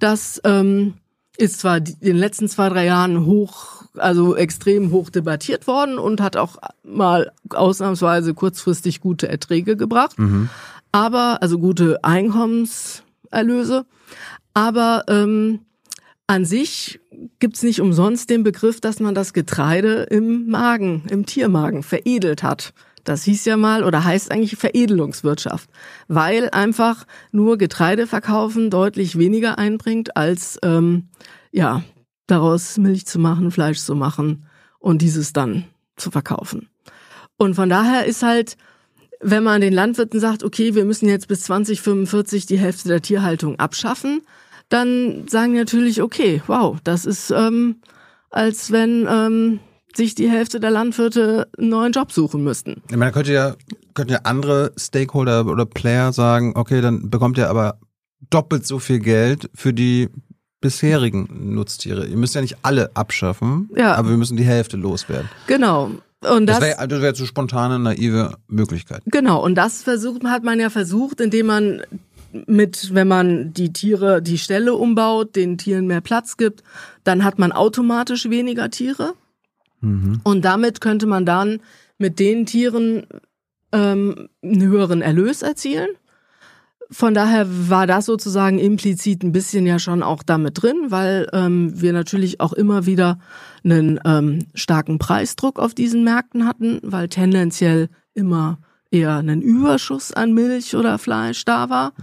das ähm, ist zwar in den letzten zwei, drei Jahren hoch, also extrem hoch debattiert worden und hat auch mal ausnahmsweise kurzfristig gute Erträge gebracht, aber, also gute Einkommenserlöse. Aber ähm, an sich gibt's nicht umsonst den Begriff, dass man das Getreide im Magen, im Tiermagen veredelt hat. Das hieß ja mal oder heißt eigentlich Veredelungswirtschaft, weil einfach nur Getreide verkaufen deutlich weniger einbringt, als ähm, ja daraus Milch zu machen, Fleisch zu machen und dieses dann zu verkaufen. Und von daher ist halt, wenn man den Landwirten sagt, okay, wir müssen jetzt bis 2045 die Hälfte der Tierhaltung abschaffen, dann sagen natürlich, okay, wow, das ist ähm, als wenn ähm, sich die Hälfte der Landwirte einen neuen Job suchen müssten. Ich meine, da könnte ja, könnten ja andere Stakeholder oder Player sagen, okay, dann bekommt ihr aber doppelt so viel Geld für die bisherigen Nutztiere. Ihr müsst ja nicht alle abschaffen, Ja. aber wir müssen die Hälfte loswerden. Genau. Und Das das, wäre das wär zu spontane, naive Möglichkeit. Genau, und das versucht hat man ja versucht, indem man mit, wenn man die Tiere, die Ställe umbaut, den Tieren mehr Platz gibt, dann hat man automatisch weniger Tiere. Und damit könnte man dann mit den Tieren ähm, einen höheren Erlös erzielen. Von daher war das sozusagen implizit ein bisschen ja schon auch damit drin, weil ähm, wir natürlich auch immer wieder einen ähm, starken Preisdruck auf diesen Märkten hatten, weil tendenziell immer eher ein Überschuss an Milch oder Fleisch da war.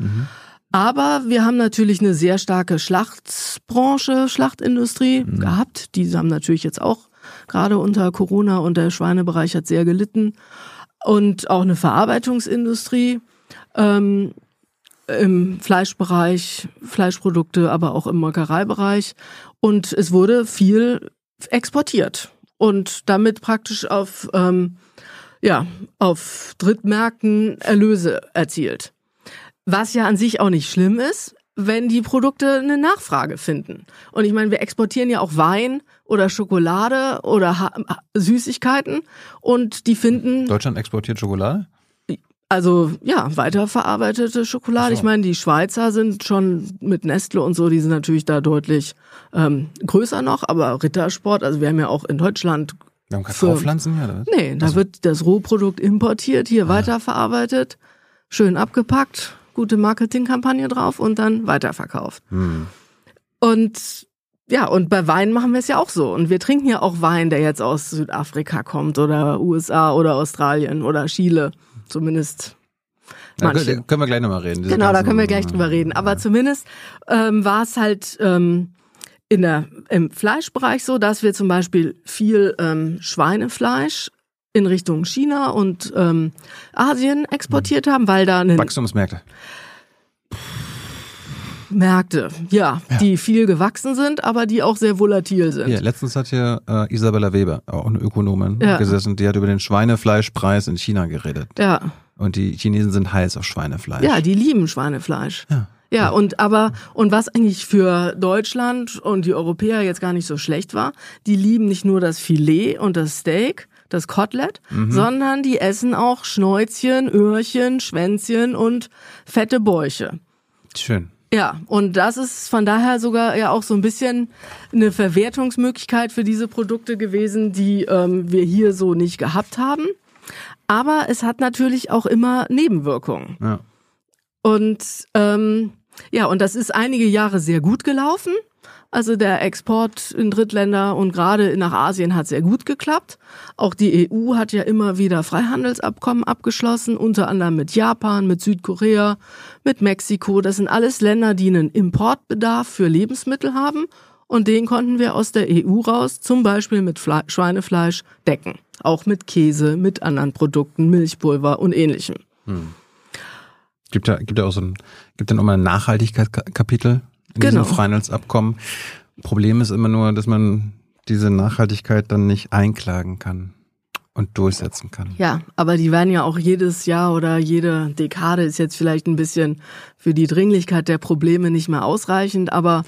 Aber wir haben natürlich eine sehr starke Schlachtbranche, Schlachtindustrie gehabt. Die haben natürlich jetzt auch gerade unter Corona und der Schweinebereich hat sehr gelitten. Und auch eine Verarbeitungsindustrie ähm, im Fleischbereich, Fleischprodukte, aber auch im Molkereibereich. Und es wurde viel exportiert und damit praktisch auf, ähm, ja, auf Drittmärkten Erlöse erzielt. Was ja an sich auch nicht schlimm ist, wenn die Produkte eine Nachfrage finden. Und ich meine, wir exportieren ja auch Wein oder Schokolade oder ha Süßigkeiten und die finden Deutschland exportiert Schokolade? also ja, weiterverarbeitete Schokolade. So. Ich meine, die Schweizer sind schon mit Nestle und so, die sind natürlich da deutlich ähm, größer noch, aber Rittersport, also wir haben ja auch in Deutschland, Wir haben Kakaopflanzen hier, oder nee, da wird das Rohprodukt importiert, hier weiterverarbeitet, schön abgepackt, gute Marketingkampagne drauf und dann weiterverkauft. Hm. Und ja, und bei Wein machen wir es ja auch so. Und wir trinken ja auch Wein, der jetzt aus Südafrika kommt oder USA oder Australien oder Chile. Zumindest Da manche. können können wir gleich nochmal reden. Genau, da können wir gleich drüber reden. Aber zumindest ähm, war es halt ähm, in der, im Fleischbereich so, dass wir zum Beispiel viel ähm, Schweinefleisch in Richtung China und ähm, Asien exportiert haben, weil da eine Wachstumsmärkte. Märkte, ja, die viel gewachsen sind, aber die auch sehr volatil sind. Hier, letztens hat hier äh, Isabella Weber, auch eine Ökonomin, Ja. gesessen, die hat über den Schweinefleischpreis in China geredet. Ja, Und die Chinesen sind heiß auf Schweinefleisch. ja, die lieben Schweinefleisch. Ja. Ja, und aber, und was eigentlich für Deutschland und die Europäer jetzt gar nicht so schlecht war, die lieben nicht nur das Filet und das Steak, das Kotelett, sondern die essen auch Schnäuzchen, Öhrchen, Schwänzchen und fette Bäuche. Schön. Ja, und das ist von daher sogar ja auch so ein bisschen eine Verwertungsmöglichkeit für diese Produkte gewesen, die ähm, wir hier so nicht gehabt haben. Aber es hat natürlich auch immer Nebenwirkungen. Ja. Und ähm, ja, und das ist einige Jahre sehr gut gelaufen. Also der Export in Drittländer und gerade nach Asien hat sehr gut geklappt. Auch die EU hat ja immer wieder Freihandelsabkommen abgeschlossen, unter anderem mit Japan, mit Südkorea, mit Mexiko. Das sind alles Länder, die einen Importbedarf für Lebensmittel haben und den konnten wir aus der EU raus, zum Beispiel mit Fle Schweinefleisch, decken. Auch mit Käse, mit anderen Produkten, Milchpulver und ähnlichem. Hm. Gibt ja, gibt ja auch so ein, gibt dann auch mal ein Nachhaltigkeitskapitel in genau. diesem Freihandelsabkommen. Problem ist immer nur, dass man diese Nachhaltigkeit dann nicht einklagen kann und durchsetzen kann. Ja, aber die werden ja auch jedes Jahr oder jede Dekade ist jetzt vielleicht ein bisschen für die Dringlichkeit der Probleme nicht mehr ausreichend, aber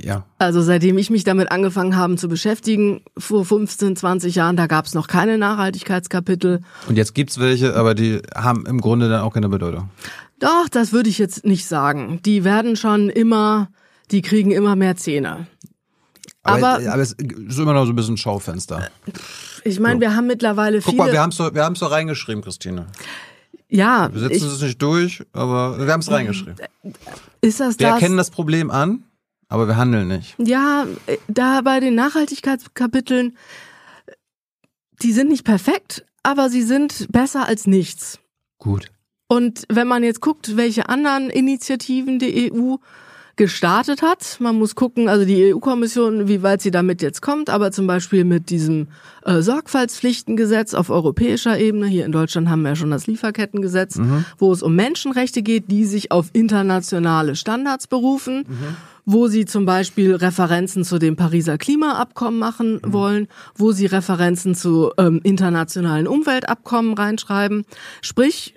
ja. Also seitdem ich mich damit angefangen habe zu beschäftigen, vor 15, 20 Jahren, da gab es noch keine Nachhaltigkeitskapitel. Und jetzt gibt's welche, aber die haben im Grunde dann auch keine Bedeutung. Doch, das würde ich jetzt nicht sagen. Die werden schon immer, die kriegen immer mehr Zähne. Aber, aber, aber es ist immer noch so ein bisschen Schaufenster. Ich meine, so. wir haben mittlerweile Guck viele. Guck mal, wir haben es so, wir reingeschrieben, Christine. Ja. Wir setzen es nicht durch, aber wir haben es reingeschrieben. Ist das wir das? erkennen das Problem an, aber wir handeln nicht. Ja, da bei den Nachhaltigkeitskapiteln, die sind nicht perfekt, aber sie sind besser als nichts. Gut. Und wenn man jetzt guckt, welche anderen Initiativen die EU gestartet hat. Man muss gucken, also die EU-Kommission, wie weit sie damit jetzt kommt, aber zum Beispiel mit diesem äh, Sorgfaltspflichtengesetz auf europäischer Ebene. Hier in Deutschland haben wir ja schon das Lieferkettengesetz, mhm. wo es um Menschenrechte geht, die sich auf internationale Standards berufen. Mhm wo sie zum Beispiel Referenzen zu dem Pariser Klimaabkommen machen mhm. wollen, wo sie Referenzen zu ähm, internationalen Umweltabkommen reinschreiben. Sprich,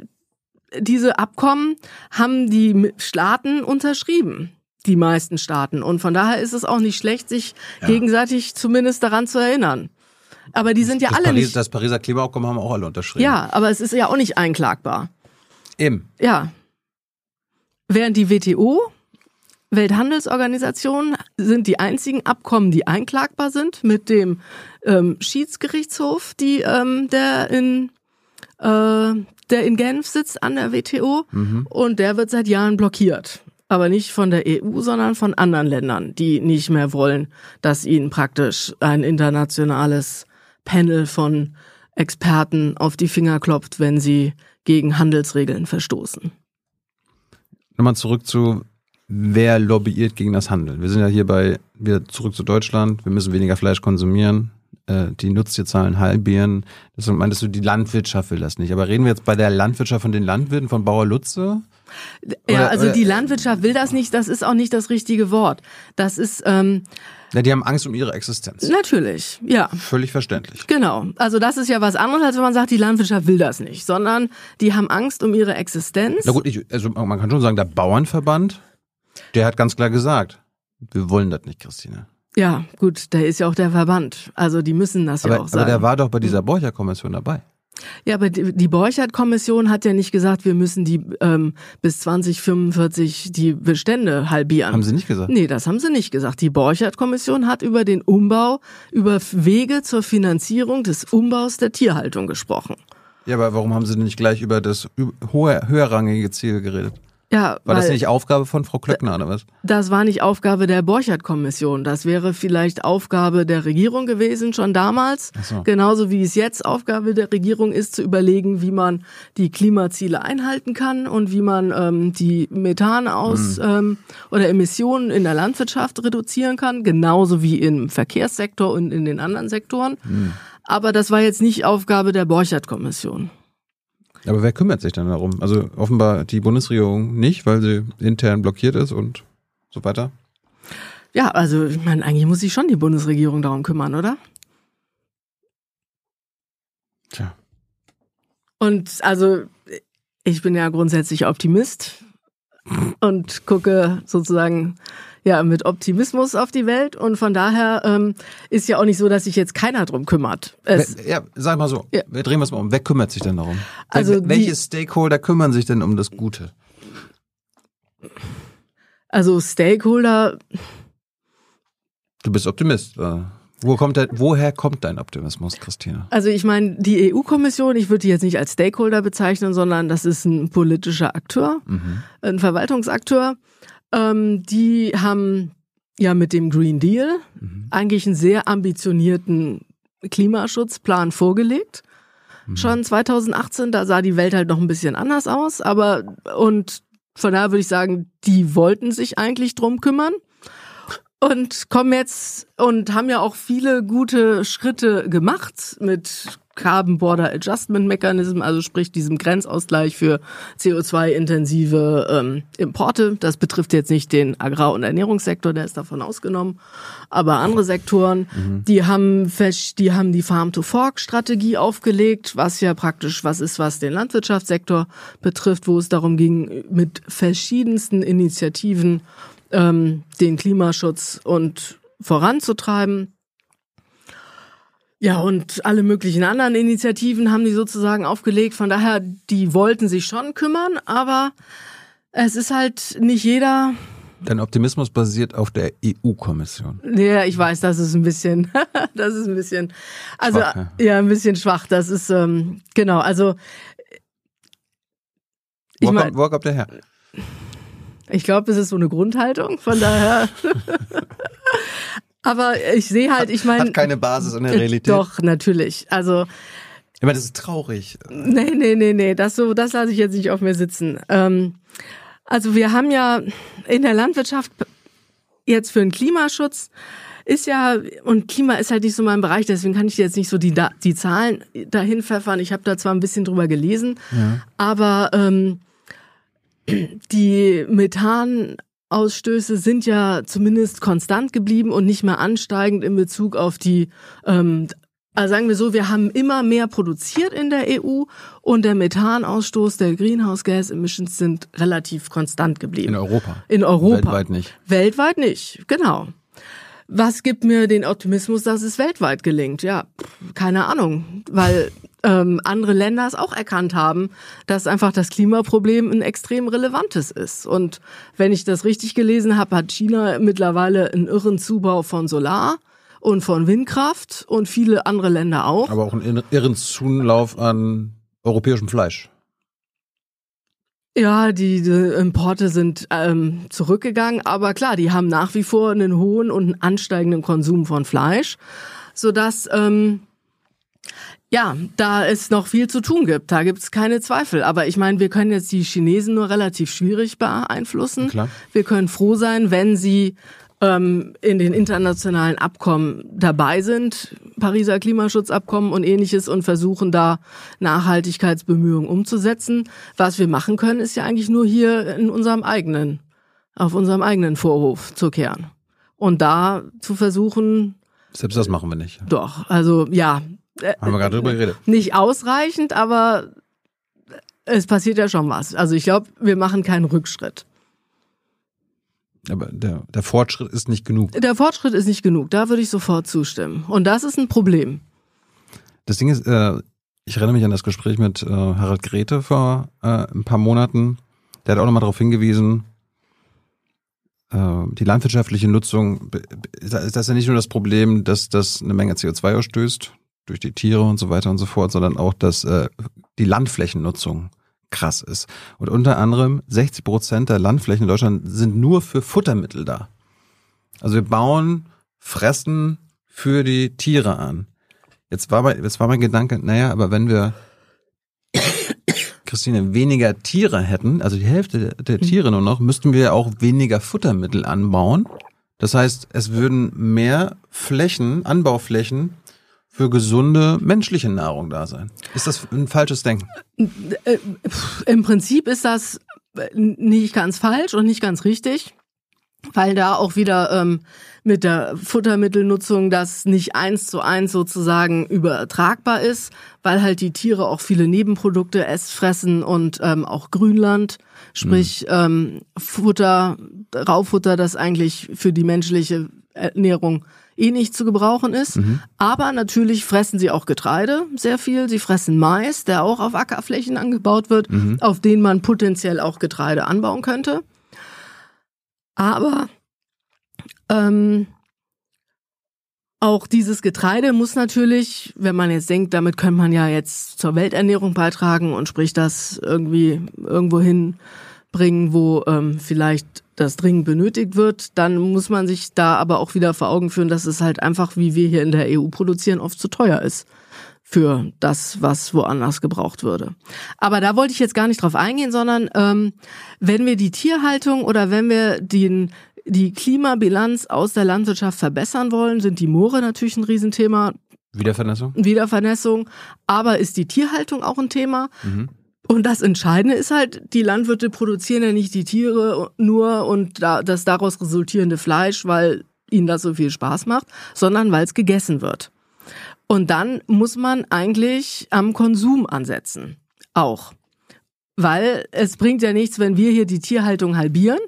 diese Abkommen haben die Staaten unterschrieben die meisten Staaten. Und von daher ist es auch nicht schlecht, sich ja. gegenseitig zumindest daran zu erinnern. Aber die sind ja das alle Paris, nicht. Das Pariser Klimaabkommen haben auch alle unterschrieben. Ja, aber es ist ja auch nicht einklagbar. Eben. Ja. Während die WTO, Welthandelsorganisation, sind die einzigen Abkommen, die einklagbar sind, mit dem ähm, Schiedsgerichtshof, die ähm, der in äh, der in Genf sitzt an der WTO mhm. und der wird seit Jahren blockiert. Aber nicht von der EU, sondern von anderen Ländern, die nicht mehr wollen, dass ihnen praktisch ein internationales Panel von Experten auf die Finger klopft, wenn sie gegen Handelsregeln verstoßen. Nochmal zurück zu, wer lobbyiert gegen das Handeln. Wir sind ja hier bei, wir zurück zu Deutschland, wir müssen weniger Fleisch konsumieren äh, die Nutztierzahlen halbieren. Das meintest du, die Landwirtschaft will das nicht. Aber reden wir jetzt bei der Landwirtschaft von den Landwirten, von Bauer Lutze? Ja, also die Landwirtschaft will das nicht, das ist auch nicht das richtige Wort. Das ist. Ähm, ja, die haben Angst um ihre Existenz. Natürlich, ja. Völlig verständlich. Genau. Also das ist ja was anderes, als wenn man sagt, die Landwirtschaft will das nicht, sondern die haben Angst um ihre Existenz. Na gut, ich, also man kann schon sagen, der Bauernverband, der hat ganz klar gesagt, wir wollen das nicht, Christine. Ja, gut, der ist ja auch der Verband. Also die müssen das aber, ja auch sagen. Aber der war doch bei dieser Borcher-Kommission dabei. Ja, aber die, Borchert-Kommission hat ja nicht gesagt, wir müssen die ähm, bis 2045 die Bestände halbieren. Haben sie nicht gesagt? Nee, das haben sie nicht gesagt. Die Borchert-Kommission hat über den Umbau, über Wege zur Finanzierung des Umbaus der Tierhaltung gesprochen. Ja, aber warum haben sie nicht gleich über das hohe, höherrangige Ziel geredet? Ja, war das nicht Aufgabe von Frau Klöckner oder was? Das war nicht Aufgabe der Borchert-Kommission. Das wäre vielleicht Aufgabe der Regierung gewesen, schon damals. So. Genauso wie es jetzt Aufgabe der Regierung ist, zu überlegen, wie man die Klimaziele einhalten kann und wie man ähm, die Methan aus mhm. ähm, oder Emissionen in der Landwirtschaft reduzieren kann, genauso wie im Verkehrssektor und in den anderen Sektoren. Mhm. Aber das war jetzt nicht Aufgabe der Borchert-Kommission. Aber wer kümmert sich dann darum? Also offenbar die Bundesregierung nicht, weil sie intern blockiert ist und so weiter. Ja, also ich meine, eigentlich muss sich schon die Bundesregierung darum kümmern, oder? Tja. Und also ich bin ja grundsätzlich Optimist und gucke sozusagen ja mit Optimismus auf die Welt und von daher ähm, ist ja auch nicht so, dass sich jetzt keiner drum kümmert. Es, ja, sag mal so, ja. wir drehen wir es mal um. Wer kümmert sich denn darum? Also welche die, Stakeholder kümmern sich denn um das Gute? Also Stakeholder. Du bist Optimist. Äh. Wo kommt der, woher kommt dein Optimismus, Christina? Also ich meine, die EU-Kommission, ich würde die jetzt nicht als Stakeholder bezeichnen, sondern das ist ein politischer Akteur, mhm. ein Verwaltungsakteur. Ähm, die haben ja mit dem Green Deal eigentlich einen sehr ambitionierten Klimaschutzplan vorgelegt. Schon 2018, da sah die Welt halt noch ein bisschen anders aus, aber und von daher würde ich sagen, die wollten sich eigentlich drum kümmern und kommen jetzt und haben ja auch viele gute Schritte gemacht mit Carbon Border Adjustment Mechanism, also sprich diesem Grenzausgleich für CO2-intensive ähm, Importe. Das betrifft jetzt nicht den Agrar- und Ernährungssektor, der ist davon ausgenommen, aber andere Sektoren, die haben die haben die Farm-to-Fork-Strategie aufgelegt, was ja praktisch was ist, was den Landwirtschaftssektor betrifft, wo es darum ging, mit verschiedensten Initiativen ähm, den Klimaschutz und voranzutreiben. Ja, und alle möglichen anderen Initiativen haben die sozusagen aufgelegt. Von daher, die wollten sich schon kümmern, aber es ist halt nicht jeder. Dein Optimismus basiert auf der EU-Kommission. Ja, ich weiß, das ist ein bisschen, das ist ein bisschen, also Schwach, ja. ja, ein bisschen schwach. Das ist ähm, genau. Also ich Wo, mein- kommt, wo kommt der her? Ich glaube, es ist so eine Grundhaltung, von daher. Aber ich sehe halt, ich meine. Hat keine Basis in der Realität. Doch, natürlich. Also, Ich meine, das ist traurig. nee, nee, nee, nee, das so, das lasse ich jetzt nicht auf mir sitzen. Ähm, also wir haben ja in der Landwirtschaft jetzt für den Klimaschutz ist ja, und Klima ist halt nicht so mein Bereich, deswegen kann ich jetzt nicht so die, die Zahlen dahin pfeffern. Ich habe da zwar ein bisschen drüber gelesen, aber ähm, die Methanausstöße sind ja zumindest konstant geblieben und nicht mehr ansteigend in Bezug auf die, ähm, also sagen wir so, wir haben immer mehr produziert in der EU und der Methanausstoß der Greenhouse Gas Emissions sind relativ konstant geblieben. In Europa. In Europa. Weltweit nicht. Weltweit nicht, genau. Was gibt mir den Optimismus, dass es weltweit gelingt? Ja, keine Ahnung, weil ähm, andere Länder es auch erkannt haben, dass einfach das Klimaproblem ein extrem relevantes ist. Und wenn ich das richtig gelesen habe, hat China mittlerweile einen irren Zubau von Solar und von Windkraft und viele andere Länder auch. Aber auch einen irren Zulauf an europäischem Fleisch. Ja, die, die Importe sind ähm, zurückgegangen, aber klar, die haben nach wie vor einen hohen und einen ansteigenden Konsum von Fleisch, sodass ähm, ja, da es noch viel zu tun gibt. Da gibt's keine Zweifel. Aber ich meine, wir können jetzt die Chinesen nur relativ schwierig beeinflussen. Klar. Wir können froh sein, wenn sie ähm, in den internationalen Abkommen dabei sind, Pariser Klimaschutzabkommen und ähnliches und versuchen da Nachhaltigkeitsbemühungen umzusetzen. Was wir machen können, ist ja eigentlich nur hier in unserem eigenen, auf unserem eigenen Vorhof zu kehren. Und da zu versuchen, Selbst das machen wir nicht. doch, also ja, äh, Haben wir gerade drüber geredet. nicht ausreichend, aber es passiert ja schon was. Also ich glaube, wir machen keinen Rückschritt. Aber der, der Fortschritt ist nicht genug. Der Fortschritt ist nicht genug, da würde ich sofort zustimmen. Und das ist ein Problem. Das Ding ist, äh, ich erinnere mich an das Gespräch mit äh, Harald Grete vor äh, ein paar Monaten. Der hat auch nochmal darauf hingewiesen, äh, die landwirtschaftliche Nutzung, be- be- da ist das ja nicht nur das Problem, dass das eine Menge CO2 ausstößt, durch die Tiere und so weiter und so fort, sondern auch, dass äh, die Landflächennutzung krass ist. Und unter anderem 60 Prozent der Landflächen in Deutschland sind nur für Futtermittel da. Also wir bauen Fressen für die Tiere an. Jetzt war mein, jetzt war mein Gedanke, naja, aber wenn wir Christine weniger Tiere hätten, also die Hälfte der, der Tiere nur noch, müssten wir auch weniger Futtermittel anbauen. Das heißt, es würden mehr Flächen, Anbauflächen für gesunde menschliche Nahrung da sein. Ist das ein falsches Denken? Äh, pff, Im Prinzip ist das äh, nicht ganz falsch und nicht ganz richtig, weil da auch wieder ähm, mit der Futtermittelnutzung das nicht eins zu eins sozusagen übertragbar ist, weil halt die Tiere auch viele Nebenprodukte ess fressen und ähm, auch Grünland, sprich ähm, Futter, Raufutter, das eigentlich für die menschliche Ernährung eh nicht zu gebrauchen ist. Aber natürlich fressen sie auch Getreide sehr viel. Sie fressen Mais, der auch auf Ackerflächen angebaut wird, auf denen man potenziell auch Getreide anbauen könnte. Aber ähm, auch dieses Getreide muss natürlich, wenn man jetzt denkt, damit könnte man ja jetzt zur Welternährung beitragen und sprich das irgendwie irgendwo hinbringen, wo ähm, vielleicht das dringend benötigt wird, dann muss man sich da aber auch wieder vor Augen führen, dass es halt einfach, wie wir hier in der EU produzieren, oft zu teuer ist für das, was woanders gebraucht würde. Aber da wollte ich jetzt gar nicht drauf eingehen, sondern ähm, wenn wir die Tierhaltung oder wenn wir den, die Klimabilanz aus der Landwirtschaft verbessern wollen, sind die Moore natürlich ein Riesenthema. Wiedervernässung? Wiedervernässung. Aber ist die Tierhaltung auch ein Thema? Mhm. Und das Entscheidende ist halt, die Landwirte produzieren ja nicht die Tiere nur und da, das daraus resultierende Fleisch, weil ihnen das so viel Spaß macht, sondern weil es gegessen wird. Und dann muss man eigentlich am Konsum ansetzen. Auch. Weil es bringt ja nichts, wenn wir hier die Tierhaltung halbieren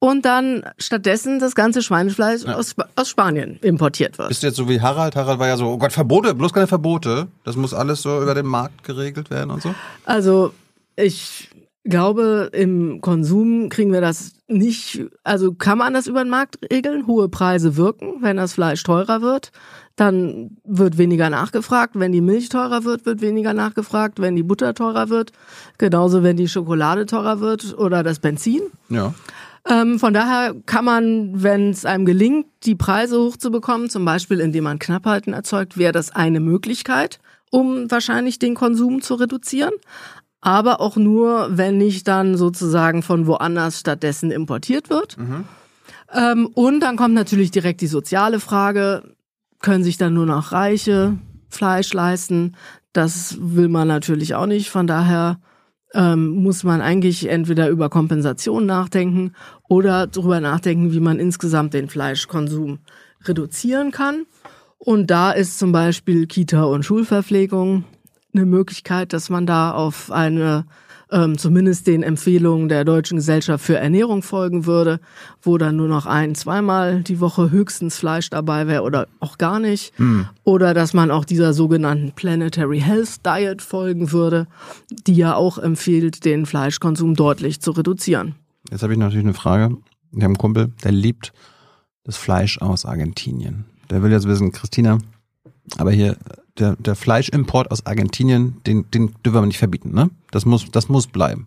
und dann stattdessen das ganze Schweinefleisch ja. aus, aus Spanien importiert wird. Bist du jetzt so wie Harald? Harald war ja so, oh Gott, Verbote, bloß keine Verbote. Das muss alles so über den Markt geregelt werden und so. Also ich glaube, im Konsum kriegen wir das nicht, also kann man das über den Markt regeln? Hohe Preise wirken, wenn das Fleisch teurer wird. Dann wird weniger nachgefragt. Wenn die Milch teurer wird, wird weniger nachgefragt. Wenn die Butter teurer wird, genauso wenn die Schokolade teurer wird oder das Benzin. Ja. Ähm, von daher kann man, wenn es einem gelingt, die Preise hochzubekommen, zum Beispiel indem man Knappheiten erzeugt, wäre das eine Möglichkeit, um wahrscheinlich den Konsum zu reduzieren. Aber auch nur, wenn nicht dann sozusagen von woanders stattdessen importiert wird. Mhm. Ähm, und dann kommt natürlich direkt die soziale Frage, können sich dann nur noch Reiche Fleisch leisten. Das will man natürlich auch nicht. Von daher ähm, muss man eigentlich entweder über Kompensation nachdenken oder darüber nachdenken, wie man insgesamt den Fleischkonsum reduzieren kann. Und da ist zum Beispiel Kita- und Schulverpflegung eine Möglichkeit, dass man da auf eine ähm, zumindest den Empfehlungen der Deutschen Gesellschaft für Ernährung folgen würde, wo dann nur noch ein, zweimal die Woche höchstens Fleisch dabei wäre oder auch gar nicht. Mhm. Oder dass man auch dieser sogenannten Planetary Health Diet folgen würde, die ja auch empfiehlt, den Fleischkonsum deutlich zu reduzieren. Jetzt habe ich natürlich eine Frage. Wir haben einen Kumpel, der liebt das Fleisch aus Argentinien. Der will jetzt wissen, Christina, aber hier der, der Fleischimport aus Argentinien, den, den dürfen wir nicht verbieten, ne? Das muss, das muss bleiben.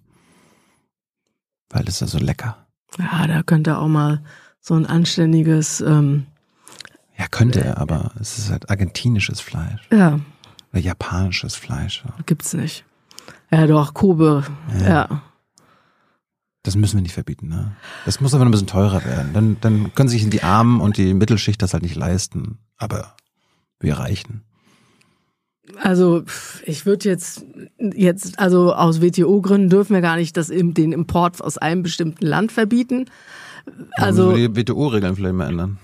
Weil das ist ja so lecker. Ja, da könnte auch mal so ein anständiges. Ähm, ja, könnte er, aber es ist halt argentinisches Fleisch. Ja. Oder japanisches Fleisch. Gibt's nicht. Ja, doch, Kobe. Ja. ja. Das müssen wir nicht verbieten, ne? Das muss aber ein bisschen teurer werden. Dann, dann können sich die Armen und die Mittelschicht das halt nicht leisten. Aber wir reichen. Also ich würde jetzt jetzt also aus WTO-Gründen dürfen wir gar nicht das den Import aus einem bestimmten Land verbieten. Also ja, die WTO-Regeln vielleicht mal ändern.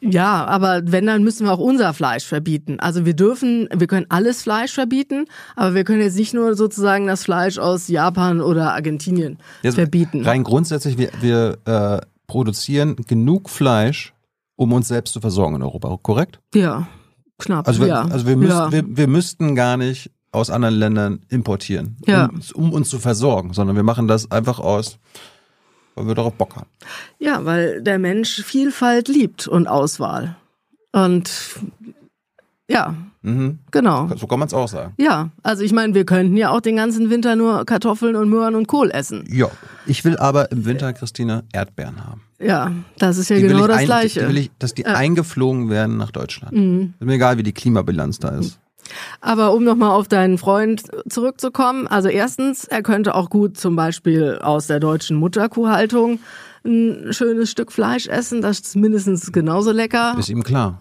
Ja, aber wenn, dann müssen wir auch unser Fleisch verbieten. Also wir dürfen, wir können alles Fleisch verbieten, aber wir können jetzt nicht nur sozusagen das Fleisch aus Japan oder Argentinien jetzt verbieten. Rein grundsätzlich, wir, wir äh, produzieren genug Fleisch, um uns selbst zu versorgen in Europa, korrekt? Ja. Knapp, also wir, ja. Also wir, müssen, ja. wir, wir müssten gar nicht aus anderen Ländern importieren, ja. um, um, uns zu versorgen, sondern wir machen das einfach aus, weil wir darauf Bock haben. Ja, weil der Mensch Vielfalt liebt und Auswahl. Und ja, mhm. genau. So kann man es auch sagen. Ja, also ich meine, wir könnten ja auch den ganzen Winter nur Kartoffeln und Möhren und Kohl essen. Ja, ich will aber im Winter, Christina, Erdbeeren haben. Ja, das ist ja die genau das ein, Gleiche. Die will ich, dass die ja. eingeflogen werden nach Deutschland. Mhm. Ist mir egal, wie die Klimabilanz da ist. Aber um nochmal auf deinen Freund zurückzukommen, also erstens, er könnte auch gut zum Beispiel aus der deutschen Mutterkuhhaltung ein schönes Stück Fleisch essen, das ist mindestens genauso lecker. Ist ihm klar.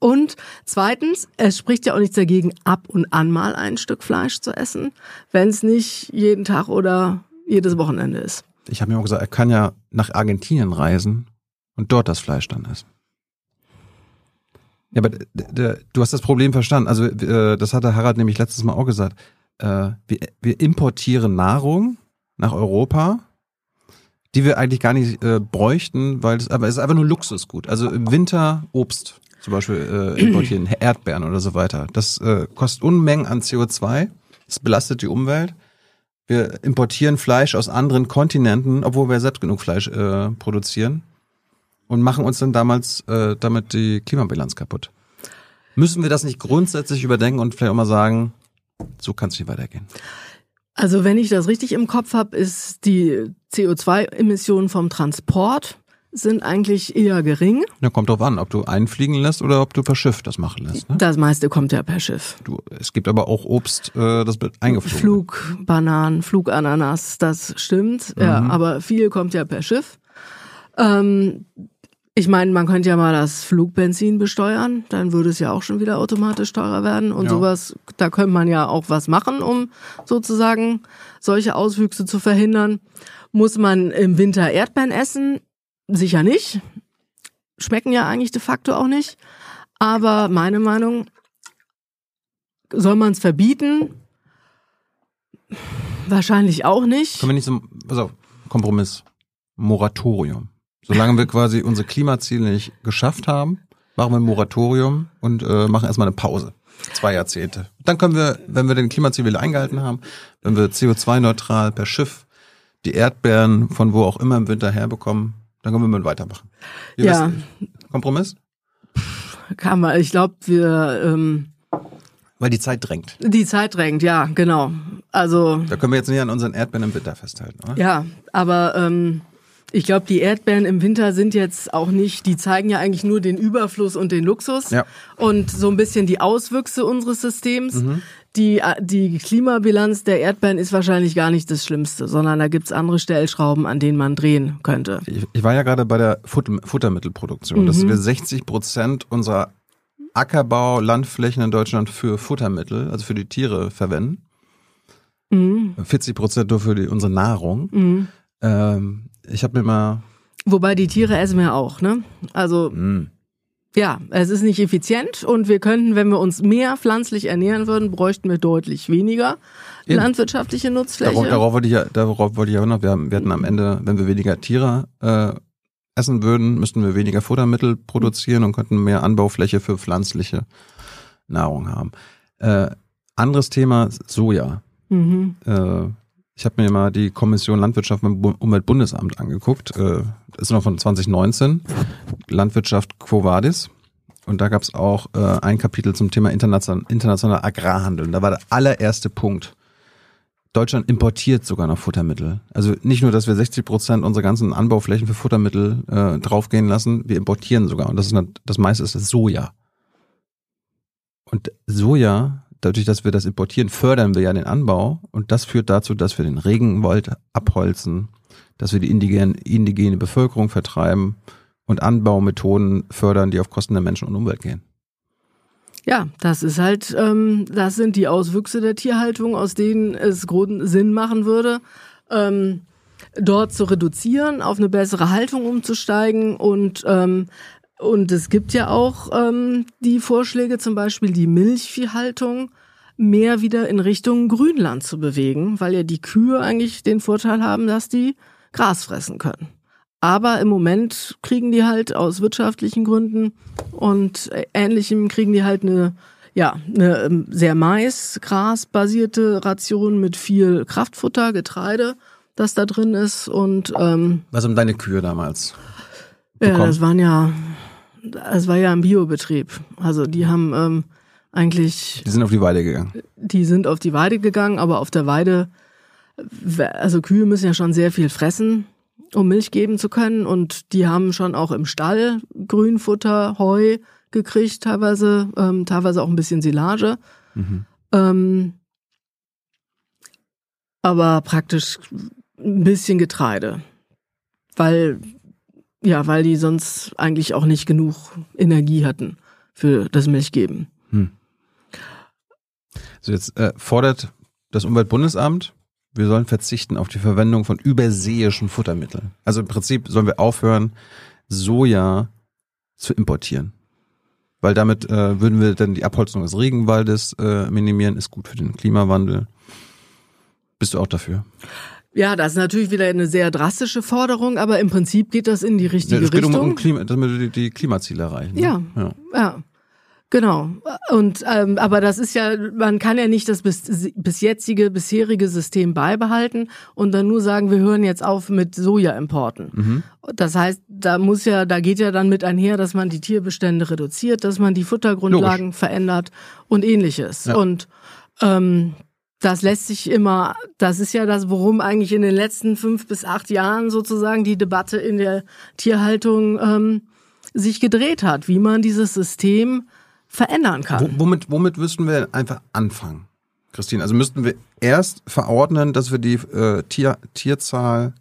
Und zweitens, es spricht ja auch nichts dagegen, ab und an mal ein Stück Fleisch zu essen, wenn es nicht jeden Tag oder jedes Wochenende ist. Ich habe mir auch gesagt, er kann ja nach Argentinien reisen und dort das Fleisch dann essen. Ja, aber du hast das Problem verstanden. Also äh, das hatte Harald nämlich letztes Mal auch gesagt. Äh, wir, wir importieren Nahrung nach Europa, die wir eigentlich gar nicht äh, bräuchten, weil es aber es ist einfach nur Luxusgut. Also im Winter Obst zum Beispiel äh, importieren, Erdbeeren oder so weiter. Das äh, kostet Unmengen an CO2, das belastet die Umwelt. Wir importieren Fleisch aus anderen Kontinenten, obwohl wir selbst genug Fleisch äh, produzieren und machen uns dann damals äh, damit die Klimabilanz kaputt. Müssen wir das nicht grundsätzlich überdenken und vielleicht auch mal sagen, so kann es nicht weitergehen? Also wenn ich das richtig im Kopf habe, ist die CO2-Emission vom Transport sind eigentlich eher gering. Da kommt drauf an, ob du einfliegen lässt oder ob du per Schiff das machen lässt. Ne? Das meiste kommt ja per Schiff. Du, es gibt aber auch Obst, äh, das wird eingeflogen. Flug, Bananen, Flugananas, das stimmt. Ja, aber viel kommt ja per Schiff. Ähm, ich meine, man könnte ja mal das Flugbenzin besteuern, dann würde es ja auch schon wieder automatisch teurer werden und Ja. sowas, da könnte man ja auch was machen, um sozusagen solche Auswüchse zu verhindern. Muss man im Winter Erdbeeren essen? Sicher nicht. Schmecken ja eigentlich de facto auch nicht. Aber meine Meinung, soll man es verbieten? Wahrscheinlich auch nicht. Können wir nicht so, auf, Kompromiss, Moratorium. Solange wir quasi unsere Klimaziele nicht geschafft haben, machen wir ein Moratorium und äh, machen erstmal eine Pause. Zwei Jahrzehnte. Dann können wir, wenn wir den Klimaziel wieder eingehalten haben, wenn wir CO2-neutral per Schiff die Erdbeeren von wo auch immer im Winter herbekommen, dann können wir mit weitermachen. Wie Ja. Kompromiss? Kann man, ich glaube, wir ähm, Weil die Zeit drängt. die Zeit drängt, ja, genau. Also Da können wir jetzt nicht an unseren Erdbeeren im Winter festhalten, oder? ja, aber ähm, ich glaube, die Erdbeeren im Winter sind jetzt auch nicht, die zeigen ja eigentlich nur den Überfluss und den Luxus Ja. und so ein bisschen die Auswüchse unseres Systems. Mhm. Die, die Klimabilanz der Erdbeeren ist wahrscheinlich gar nicht das Schlimmste, sondern da gibt's andere Stellschrauben, an denen man drehen könnte. Ich, ich war ja gerade bei der Futter, Futtermittelproduktion, dass wir 60 Prozent unserer Ackerbau, Landflächen in Deutschland für Futtermittel, also für die Tiere verwenden. 40 Prozent nur für die, unsere Nahrung. Ähm, ich habe mir mal, Wobei die Tiere essen wir auch, ne? Also hm, Ja, es ist nicht effizient und wir könnten, wenn wir uns mehr pflanzlich ernähren würden, bräuchten wir deutlich weniger Eben. landwirtschaftliche Nutzfläche. darauf, darauf wollte ich ja, darauf wollte ich ja auch noch, wir, haben, wir hatten am Ende, wenn wir weniger Tiere äh, essen würden, müssten wir weniger Futtermittel produzieren und könnten mehr Anbaufläche für pflanzliche Nahrung haben. Äh, anderes Thema, Soja. Mhm. äh, ich habe mir mal die Kommission Landwirtschaft beim Bu- Umweltbundesamt angeguckt. Äh, das ist noch von 2019. Landwirtschaft Quo Vadis. Und da gab es auch äh, ein Kapitel zum Thema international, internationaler Agrarhandel. Und da war der allererste Punkt. Deutschland importiert sogar noch Futtermittel. Also nicht nur, dass wir 60 Prozent unserer ganzen Anbauflächen für Futtermittel äh, draufgehen lassen, wir importieren sogar. Und das, ist, das meiste ist das Soja. Und Soja, dadurch, dass wir das importieren, fördern wir ja den Anbau. Und das führt dazu, dass wir den Regenwald abholzen, dass wir die indigene, indigene Bevölkerung vertreiben und Anbaumethoden fördern, die auf Kosten der Menschen und Umwelt gehen. Ja, das ist halt, ähm, das sind die Auswüchse der Tierhaltung, aus denen es großen Sinn machen würde, ähm, dort zu reduzieren, auf eine bessere Haltung umzusteigen und ähm, und es gibt ja auch ähm, die Vorschläge, zum Beispiel die Milchviehhaltung mehr wieder in Richtung Grünland zu bewegen, weil ja die Kühe eigentlich den Vorteil haben, dass die Gras fressen können. Aber im Moment kriegen die halt aus wirtschaftlichen Gründen und ähnlichem kriegen die halt eine, ja, eine ähm, sehr Mais, Gras basierte Ration mit viel Kraftfutter, Getreide, das da drin ist und ähm, Was haben deine Kühe damals? ja, bekommen? das waren ja, es war ja ein Biobetrieb. Also die haben ähm, eigentlich, Die sind auf die Weide gegangen. die sind auf die Weide gegangen, aber auf der Weide, also Kühe müssen ja schon sehr viel fressen, um Milch geben zu können. Und die haben schon auch im Stall Grünfutter, Heu gekriegt, teilweise, ähm, teilweise auch ein bisschen Silage. Ähm, aber praktisch ein bisschen Getreide. Weil, ja, weil die sonst eigentlich auch nicht genug Energie hatten für das Milchgeben. So jetzt äh, fordert das Umweltbundesamt, wir sollen verzichten auf die Verwendung von überseeischen Futtermitteln. Also im Prinzip sollen wir aufhören, Soja zu importieren. Weil damit äh, würden wir dann die Abholzung des Regenwaldes äh, minimieren, ist gut für den Klimawandel. Bist du auch dafür? Ja, das ist natürlich wieder eine sehr drastische Forderung, aber im Prinzip geht das in die richtige es geht um, Richtung. um Klima, damit wir die, Klimaziele erreichen. ne? Ja. ja. Ja, genau. Und ähm, aber das ist ja, man kann ja nicht das bis, bis jetzige, bisherige System beibehalten und dann nur sagen, wir hören jetzt auf mit Sojaimporten. Mhm. Das heißt, da muss ja, da geht ja dann mit einher, dass man die Tierbestände reduziert, dass man die Futtergrundlagen verändert und ähnliches. Ja. Und ähm, Das lässt sich immer, das ist ja das, worum eigentlich in den letzten fünf bis acht Jahren sozusagen die Debatte in der Tierhaltung ähm, sich gedreht hat, wie man dieses System verändern kann. Wo, womit, womit müssten wir einfach anfangen, Christine? Also müssten wir erst verordnen, dass wir die äh, Tier, Tierzahl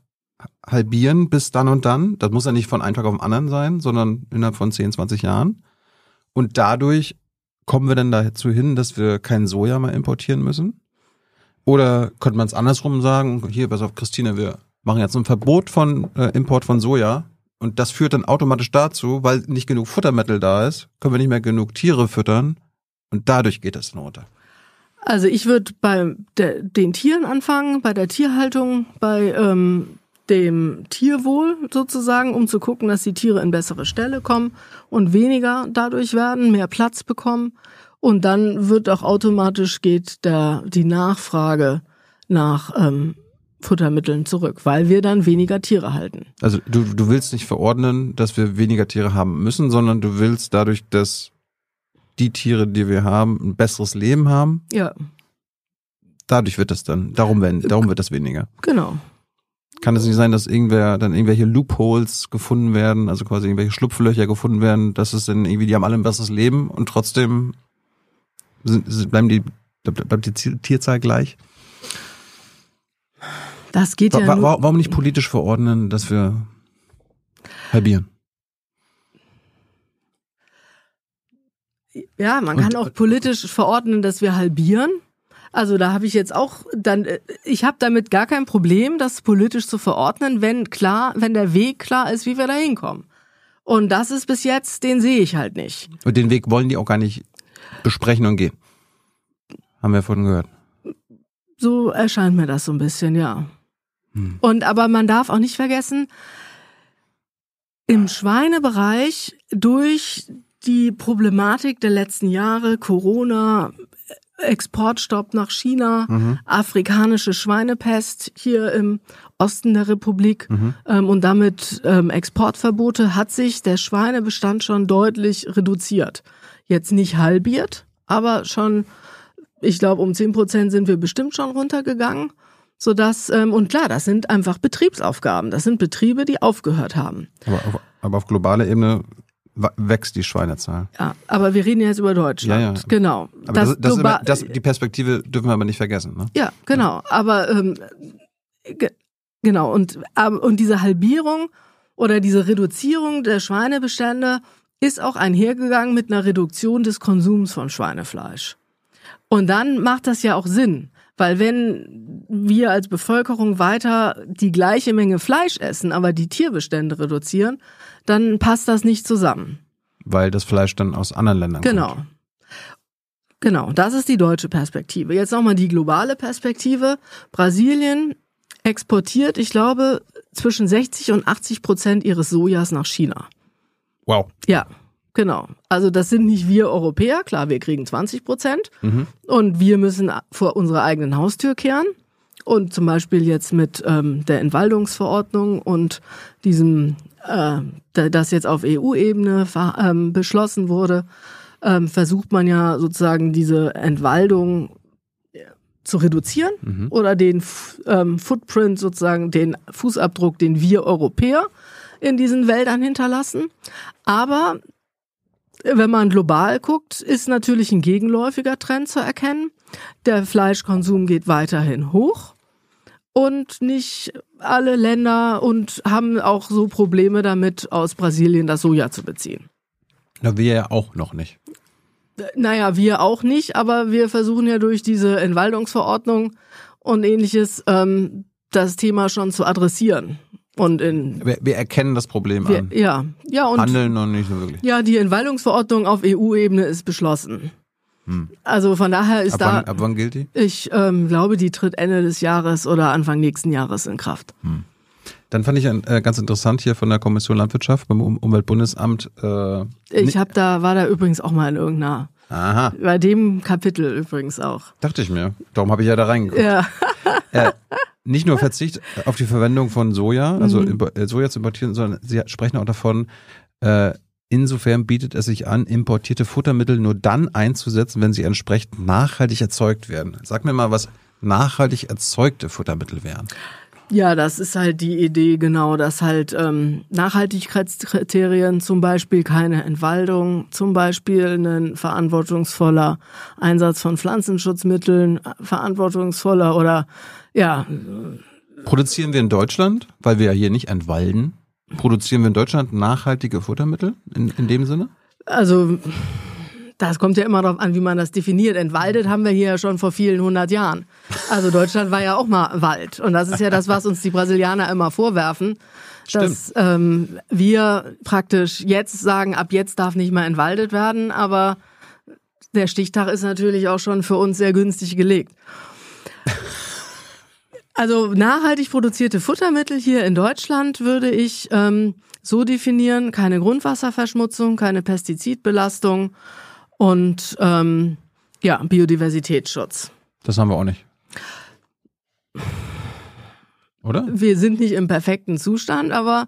halbieren bis dann und dann. Das muss ja nicht von einem Tag auf den anderen sein, sondern innerhalb von 10, 20 Jahren. Und dadurch kommen wir dann dazu hin, dass wir kein Soja mehr importieren müssen? Oder könnte man es andersrum sagen, hier, pass auf, Christine, wir machen jetzt ein Verbot von äh, Import von Soja und das führt dann automatisch dazu, weil nicht genug Futtermittel da ist, können wir nicht mehr genug Tiere füttern und dadurch geht es dann runter. Also ich würde bei der, den Tieren anfangen, bei der Tierhaltung, bei ähm, dem Tierwohl sozusagen, um zu gucken, dass die Tiere in bessere Stelle kommen und weniger dadurch werden, mehr Platz bekommen. Und dann wird auch automatisch geht der, die Nachfrage nach ähm, Futtermitteln zurück, weil wir dann weniger Tiere halten. Also du, du willst nicht verordnen, dass wir weniger Tiere haben müssen, sondern du willst dadurch, dass die Tiere, die wir haben, ein besseres Leben haben. Ja. Dadurch wird das dann, darum, werden, darum wird das weniger. Genau. Kann es nicht sein, dass irgendwer dann irgendwelche Loopholes gefunden werden, also quasi irgendwelche Schlupflöcher gefunden werden, dass es dann irgendwie, die haben alle ein besseres Leben und trotzdem sind, bleiben die, bleibt die Tierzahl gleich? Das geht ja. Wa warum nicht politisch verordnen, dass wir halbieren? Ja, man kann auch politisch verordnen, dass wir halbieren. Also da habe ich jetzt auch dann ich habe damit gar kein Problem, das politisch zu verordnen, wenn klar, wenn der Weg klar ist, wie wir da hinkommen. Und das ist bis jetzt, den sehe ich halt nicht. Und den Weg wollen die auch gar nicht besprechen und gehen. Haben wir vorhin gehört. So erscheint mir das so ein bisschen, ja. Hm. Und aber man darf auch nicht vergessen, im Schweinebereich durch die Problematik der letzten Jahre, Corona, Exportstopp nach China, mhm. afrikanische Schweinepest hier im Osten der Republik mhm. ähm, und damit ähm, Exportverbote, hat sich der Schweinebestand schon deutlich reduziert. Jetzt nicht halbiert, aber schon, ich glaube, um zehn Prozent sind wir bestimmt schon runtergegangen. Sodass, ähm, und klar, das sind einfach Betriebsaufgaben. Das sind Betriebe, die aufgehört haben. Aber auf, aber auf globaler Ebene wächst die Schweinezahl. Ja, aber wir reden jetzt über Deutschland. Ja, ja. Genau. Aber das, das, das, immer, das, die Perspektive dürfen wir aber nicht vergessen. Ne? Ja, genau. Aber ähm, genau und und diese Halbierung oder diese Reduzierung der Schweinebestände ist auch einhergegangen mit einer Reduktion des Konsums von Schweinefleisch. Und dann macht das ja auch Sinn. Weil wenn wir als Bevölkerung weiter die gleiche Menge Fleisch essen, aber die Tierbestände reduzieren, dann passt das nicht zusammen. Weil das Fleisch dann aus anderen Ländern genau. kommt. Genau. Genau, das ist die deutsche Perspektive. Jetzt nochmal die globale Perspektive. Brasilien exportiert, ich glaube, zwischen 60 und 80 Prozent ihres Sojas nach China. Wow. Ja. Genau. Also das sind nicht wir Europäer, klar, wir kriegen 20 Prozent mhm. und wir müssen vor unserer eigenen Haustür kehren. Und zum Beispiel jetzt mit ähm, der Entwaldungsverordnung und diesem, äh, das jetzt auf EU-Ebene ähm, beschlossen wurde, ähm, versucht man ja sozusagen diese Entwaldung äh, zu reduzieren mhm. oder den ähm, Footprint sozusagen, den Fußabdruck, den wir Europäer in diesen Wäldern hinterlassen. Aber wenn man global guckt, ist natürlich ein gegenläufiger Trend zu erkennen. Der Fleischkonsum geht weiterhin hoch und nicht alle Länder und haben auch so Probleme damit, aus Brasilien das Soja zu beziehen. Na, wir ja auch noch nicht. Naja, wir auch nicht, aber wir versuchen ja durch diese Entwaldungsverordnung und ähnliches ähm, das Thema schon zu adressieren. Und in wir, wir erkennen das Problem wir, an. Ja, ja und handeln noch nicht so wirklich. Ja, die Entwaldungsverordnung auf EU-Ebene ist beschlossen. Hm. Also von daher ist ab da. Wann, ab wann gilt die? Ich ähm, glaube, die tritt Ende des Jahres oder Anfang nächsten Jahres in Kraft. Hm. Dann fand ich äh, ganz interessant hier von der Kommission Landwirtschaft beim um Umweltbundesamt. Äh, ich habe da war da übrigens auch mal in irgendeiner. Aha. Bei dem Kapitel übrigens auch. Dachte ich mir. Darum habe ich ja da reingeguckt. Ja. äh, nicht nur Verzicht auf die Verwendung von Soja, also mhm. Äh, Soja zu importieren, sondern sie sprechen auch davon, äh, insofern bietet es sich an, importierte Futtermittel nur dann einzusetzen, wenn sie entsprechend nachhaltig erzeugt werden. Sag mir mal, was, nachhaltig erzeugte Futtermittel wären. Ja, das ist halt die Idee, genau, dass halt ähm, Nachhaltigkeitskriterien, zum Beispiel keine Entwaldung, zum Beispiel ein verantwortungsvoller Einsatz von Pflanzenschutzmitteln, verantwortungsvoller oder ja. Produzieren wir in Deutschland, weil wir ja hier nicht entwalden, produzieren wir in Deutschland nachhaltige Futtermittel in, in dem Sinne? Also das kommt ja immer darauf an, wie man das definiert. Entwaldet haben wir hier ja schon vor vielen hundert Jahren. Also Deutschland war ja auch mal Wald. Und das ist ja das, was uns die Brasilianer immer vorwerfen. Dass ähm, wir praktisch jetzt sagen, ab jetzt darf nicht mehr entwaldet werden, aber der Stichtag ist natürlich auch schon für uns sehr günstig gelegt. Also nachhaltig produzierte Futtermittel hier in Deutschland würde ich ähm, so definieren, keine Grundwasserverschmutzung, keine Pestizidbelastung und ähm, ja, Biodiversitätsschutz. Das haben wir auch nicht. Oder? Wir sind nicht im perfekten Zustand, aber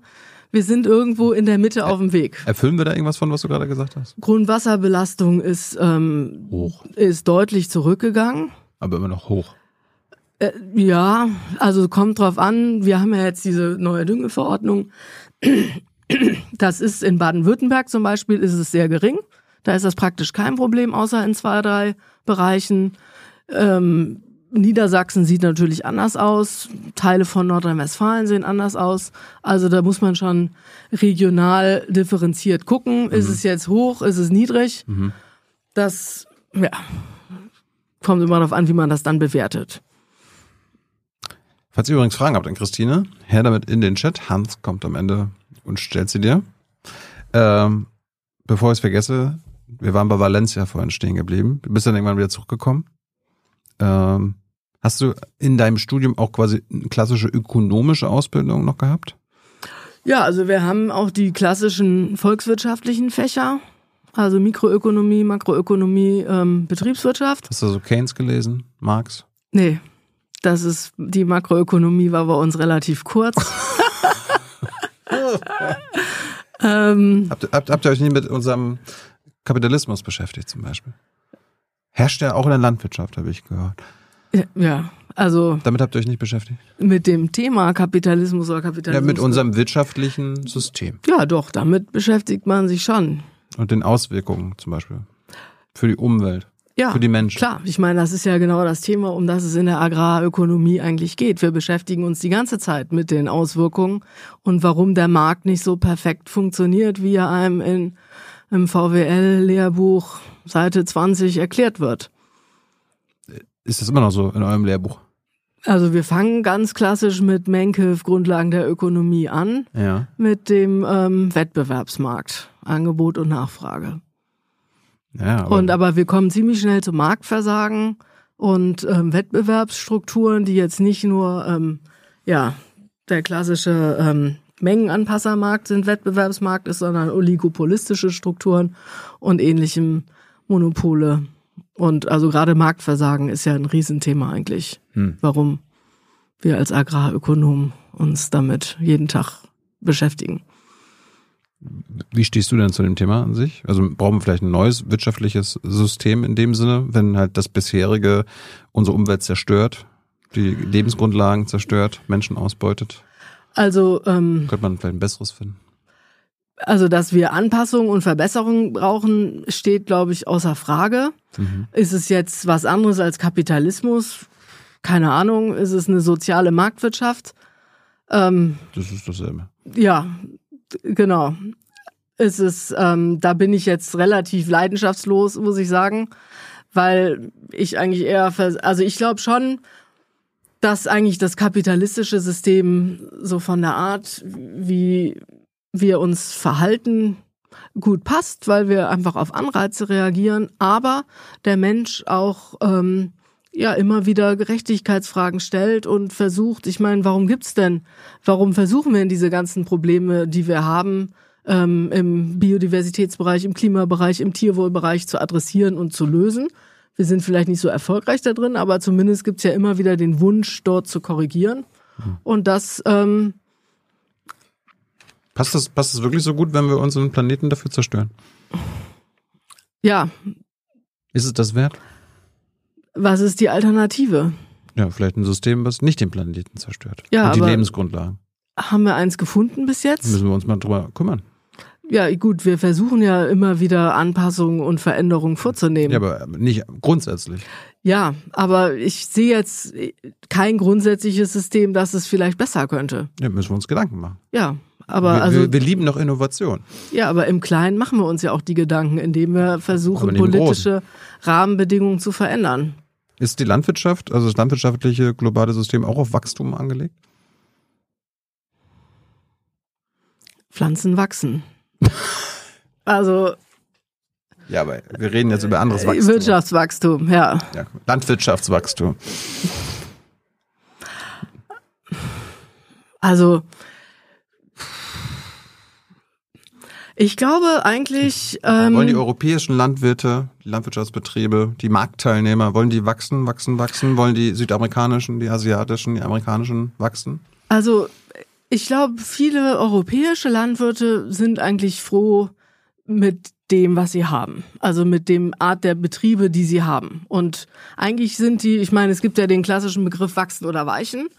wir sind irgendwo in der Mitte auf dem Weg. Erfüllen wir da irgendwas von, was du gerade gesagt hast? Grundwasserbelastung ist, ähm, Hoch. ist deutlich zurückgegangen. Aber immer noch hoch. Äh, ja, also kommt drauf an. Wir haben ja jetzt diese neue Düngeverordnung. Das ist in Baden-Württemberg zum Beispiel ist es sehr gering. Da ist das praktisch kein Problem, außer in zwei, drei Bereichen. Ähm, Niedersachsen sieht natürlich anders aus. Teile von Nordrhein-Westfalen sehen anders aus. Also da muss man schon regional differenziert gucken. Mhm. Ist es jetzt hoch? Ist es niedrig? Mhm. Das, ja, kommt immer darauf an, wie man das dann bewertet. Falls ihr übrigens Fragen habt an Christine, her damit in den Chat. Hans kommt am Ende und stellt sie dir. Ähm, bevor ich es vergesse, wir waren bei Valencia vorhin stehen geblieben. Du bist dann irgendwann wieder zurückgekommen. Ähm, hast du in deinem Studium auch quasi eine klassische ökonomische Ausbildung noch gehabt? Ja, also wir haben auch die klassischen volkswirtschaftlichen Fächer, also Mikroökonomie, Makroökonomie, ähm, Betriebswirtschaft. Hast du so Keynes gelesen, Marx? Nee, das ist die Makroökonomie war bei uns relativ kurz. ähm, habt, habt, habt ihr euch nie mit unserem Kapitalismus beschäftigt zum Beispiel. Herrscht ja auch in der Landwirtschaft, habe ich gehört. Ja, also. Damit habt ihr euch nicht beschäftigt? Mit dem Thema Kapitalismus oder Kapitalismus? Ja, mit unserem wirtschaftlichen System. Ja, doch, damit beschäftigt man sich schon. Und den Auswirkungen zum Beispiel. Für die Umwelt. Ja, für die Menschen. Klar, ich meine, das ist ja genau das Thema, um das es in der Agrarökonomie eigentlich geht. Wir beschäftigen uns die ganze Zeit mit den Auswirkungen und warum der Markt nicht so perfekt funktioniert, wie er einem in im VWL-Lehrbuch Seite 20 erklärt wird. Ist das immer noch so in eurem Lehrbuch? Also wir fangen ganz klassisch mit Menkev Grundlagen der Ökonomie an, ja. mit dem ähm, Wettbewerbsmarkt, Angebot und Nachfrage. Ja, aber und aber wir kommen ziemlich schnell zum Marktversagen und ähm, Wettbewerbsstrukturen, die jetzt nicht nur ähm, ja der klassische ähm, Mengenanpassermarkt sind, Wettbewerbsmarkt ist, sondern oligopolistische Strukturen und ähnlichem Monopole. Und also gerade Marktversagen ist ja ein Riesenthema eigentlich, hm. warum wir als Agrarökonomen uns damit jeden Tag beschäftigen. Wie stehst du denn zu dem Thema an sich? Also brauchen wir vielleicht ein neues wirtschaftliches System in dem Sinne, wenn halt das bisherige unsere Umwelt zerstört, die Lebensgrundlagen zerstört, Menschen ausbeutet? Also ähm, könnte man vielleicht ein besseres finden. Also, dass wir Anpassungen und Verbesserungen brauchen, steht, glaube ich, außer Frage. Mhm. Ist es jetzt was anderes als Kapitalismus? Keine Ahnung. Ist es eine soziale Marktwirtschaft? Ähm, das ist dasselbe. Ja, genau. Ist es, ähm, da bin ich jetzt relativ leidenschaftslos, muss ich sagen, weil ich eigentlich eher, also ich glaube schon, dass eigentlich das kapitalistische System so von der Art, wie wir uns verhalten, gut passt, weil wir einfach auf Anreize reagieren, aber der Mensch auch ähm, ja immer wieder Gerechtigkeitsfragen stellt und versucht, ich meine, warum gibt's denn, warum versuchen wir denn diese ganzen Probleme, die wir haben, ähm, im Biodiversitätsbereich, im Klimabereich, im Tierwohlbereich zu adressieren und zu lösen? Wir sind vielleicht nicht so erfolgreich da drin, aber zumindest gibt's ja immer wieder den Wunsch, dort zu korrigieren. Mhm. Und das ähm, passt das passt das wirklich so gut, wenn wir unseren Planeten dafür zerstören? Ja. Ist es das wert? Was ist die Alternative? Ja, vielleicht ein System, was nicht den Planeten zerstört. Ja, Und die Lebensgrundlagen. Haben wir eins gefunden bis jetzt? Müssen wir uns mal drüber kümmern. Ja, gut, wir versuchen ja immer wieder Anpassungen und Veränderungen vorzunehmen. Ja, aber nicht grundsätzlich. Ja, aber ich sehe jetzt kein grundsätzliches System, das es vielleicht besser könnte. Ja, müssen wir uns Gedanken machen. Ja, aber wir, also wir, wir lieben doch Innovation. ja, aber im Kleinen machen wir uns ja auch die Gedanken, indem wir versuchen, politische Rahmenbedingungen zu verändern. Ist die Landwirtschaft, also das landwirtschaftliche globale System auch auf Wachstum angelegt? Pflanzen wachsen. Also Ja, aber wir reden jetzt über anderes Wachstum. Wirtschaftswachstum, ja. Ja, Landwirtschaftswachstum. Also ich glaube eigentlich. Ähm, wollen die europäischen Landwirte, die Landwirtschaftsbetriebe, die Marktteilnehmer, wollen die wachsen, wachsen, wachsen? Wollen die südamerikanischen, die asiatischen, die amerikanischen wachsen? Also ich glaube, viele europäische Landwirte sind eigentlich froh mit dem, was sie haben. Also mit dem Art der Betriebe, die sie haben. Und eigentlich sind die, ich meine, es gibt ja den klassischen Begriff wachsen oder weichen.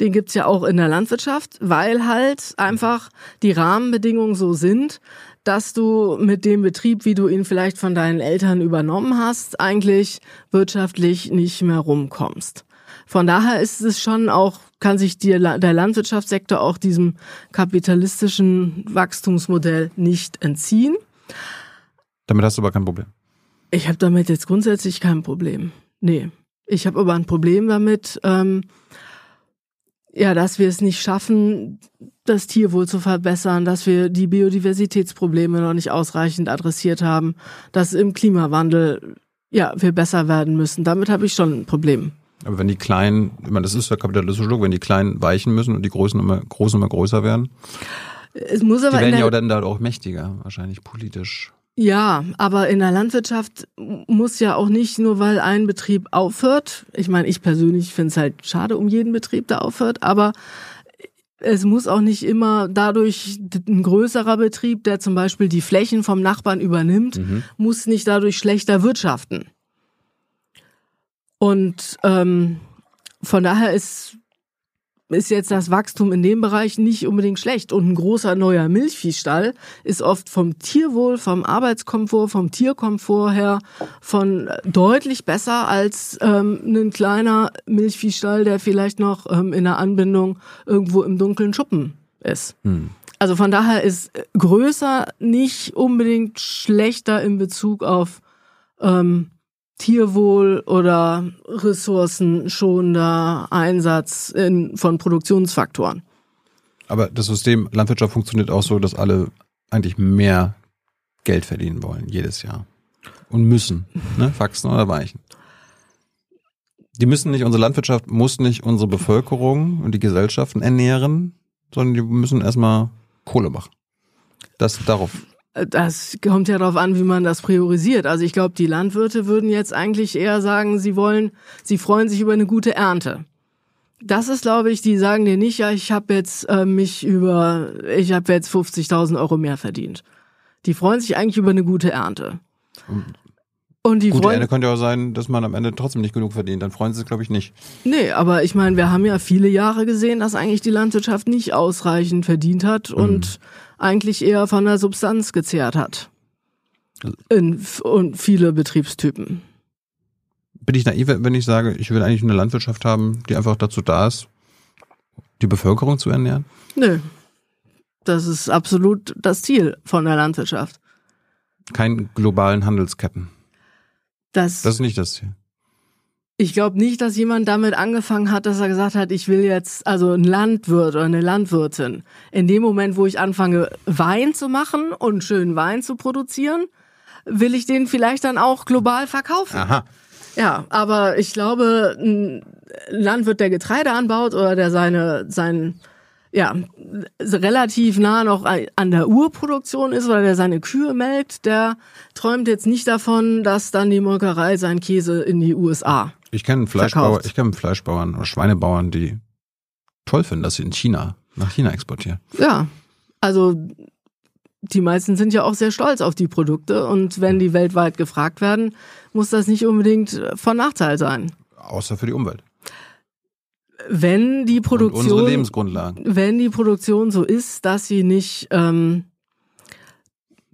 Den gibt's ja auch in der Landwirtschaft, weil halt einfach die Rahmenbedingungen so sind, dass du mit dem Betrieb, wie du ihn vielleicht von deinen Eltern übernommen hast, eigentlich wirtschaftlich nicht mehr rumkommst. Von daher ist es schon auch, kann sich die, der Landwirtschaftssektor auch diesem kapitalistischen Wachstumsmodell nicht entziehen. Damit hast du aber kein Problem. Ich habe damit jetzt grundsätzlich kein Problem. Nee. Ich habe aber ein Problem damit, ähm, ja, dass wir es nicht schaffen, das Tierwohl zu verbessern, dass wir die Biodiversitätsprobleme noch nicht ausreichend adressiert haben, dass im Klimawandel ja wir besser werden müssen. Damit habe ich schon ein Problem. Aber wenn die Kleinen, ich meine, das ist der kapitalistische Log, wenn die Kleinen weichen müssen und die Großen immer, Großen immer größer werden, Es muss die aber in werden ja dann da auch mächtiger, wahrscheinlich politisch. Ja, aber in der Landwirtschaft muss ja auch nicht nur, weil ein Betrieb aufhört. Ich meine, ich persönlich finde es halt schade um jeden Betrieb, der aufhört, aber es muss auch nicht immer dadurch ein größerer Betrieb, der zum Beispiel die Flächen vom Nachbarn übernimmt, muss nicht dadurch schlechter wirtschaften. Und ähm, von daher ist ist jetzt das Wachstum in dem Bereich nicht unbedingt schlecht. Und ein großer neuer Milchviehstall ist oft vom Tierwohl, vom Arbeitskomfort, vom Tierkomfort her von deutlich besser als ähm, ein kleiner Milchviehstall, der vielleicht noch ähm, in der Anbindung irgendwo im dunklen Schuppen ist. Also von daher ist größer nicht unbedingt schlechter in Bezug auf ähm, Tierwohl oder ressourcenschonender Einsatz in, von Produktionsfaktoren. Aber das System Landwirtschaft funktioniert auch so, dass alle eigentlich mehr Geld verdienen wollen, jedes Jahr. Und müssen, ne? Wachsen oder weichen. Die müssen nicht, unsere Landwirtschaft muss nicht unsere Bevölkerung und die Gesellschaften ernähren, sondern die müssen erstmal Kohle machen. Das darauf. Das kommt ja darauf an, wie man das priorisiert. Also ich glaube, die Landwirte würden jetzt eigentlich eher sagen, sie wollen, sie freuen sich über eine gute Ernte. Das ist, glaube ich, die sagen dir nicht, ja, ich habe jetzt äh, mich über, ich habe jetzt 50.000 Euro mehr verdient. Die freuen sich eigentlich über eine gute Ernte. Und die Gute Ende könnte ja auch sein, dass man am Ende trotzdem nicht genug verdient. Dann freuen sie sich, glaube ich, nicht. Nee, aber ich meine, wir haben ja viele Jahre gesehen, dass eigentlich die Landwirtschaft nicht ausreichend verdient hat und eigentlich eher von der Substanz gezehrt hat. In und viele Betriebstypen. Bin ich naiv, wenn ich sage, ich will eigentlich eine Landwirtschaft haben, die einfach dazu da ist, die Bevölkerung zu ernähren? Nö. Das ist absolut das Ziel von der Landwirtschaft. Keine globalen Handelsketten. Das, Das ist nicht das Ziel. Ich glaube nicht, dass jemand damit angefangen hat, dass er gesagt hat, ich will jetzt, also ein Landwirt oder eine Landwirtin. In dem Moment, wo ich anfange, Wein zu machen und schönen Wein zu produzieren, will ich den vielleicht dann auch global verkaufen. Aha. Ja, aber ich glaube, ein Landwirt, der Getreide anbaut oder der seine, sein, ja, relativ nah noch an der Urproduktion ist oder der seine Kühe melkt, der träumt jetzt nicht davon, dass dann die Molkerei seinen Käse in die USA. Ich kenne Fleischbauer, ich kenne Fleischbauern oder Schweinebauern, die toll finden, dass sie in China, nach China exportieren. Ja, also die meisten sind ja auch sehr stolz auf die Produkte und wenn die weltweit gefragt werden, muss das nicht unbedingt von Nachteil sein. Außer für die Umwelt. wenn die Produktion, unsere Lebensgrundlagen. wenn die Produktion so ist, dass sie nicht ähm,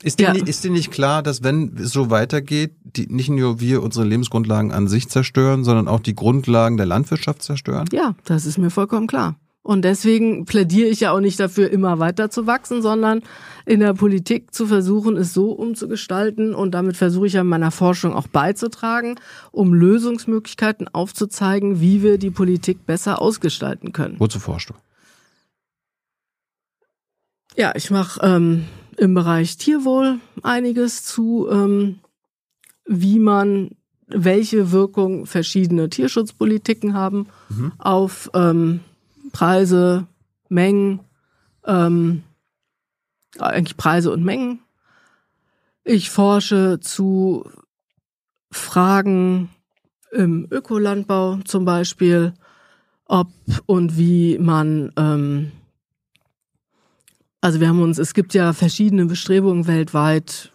Ist dir, Ja. nicht, ist dir nicht klar, dass wenn es so weitergeht, die, nicht nur wir unsere Lebensgrundlagen an sich zerstören, sondern auch die Grundlagen der Landwirtschaft zerstören? Ja, das ist mir vollkommen klar. Und deswegen plädiere ich ja auch nicht dafür, immer weiter zu wachsen, sondern in der Politik zu versuchen, es so umzugestalten. Und damit versuche ich ja in meiner Forschung auch beizutragen, um Lösungsmöglichkeiten aufzuzeigen, wie wir die Politik besser ausgestalten können. Wozu forschst du? Ja, ich mache ähm, im Bereich Tierwohl einiges zu, ähm, wie man, welche Wirkung verschiedene Tierschutzpolitiken haben Mhm. auf ähm, Preise, Mengen, ähm, eigentlich Preise und Mengen. Ich forsche zu Fragen im Ökolandbau zum Beispiel, ob und wie man ähm, also wir haben uns, es gibt ja verschiedene Bestrebungen weltweit,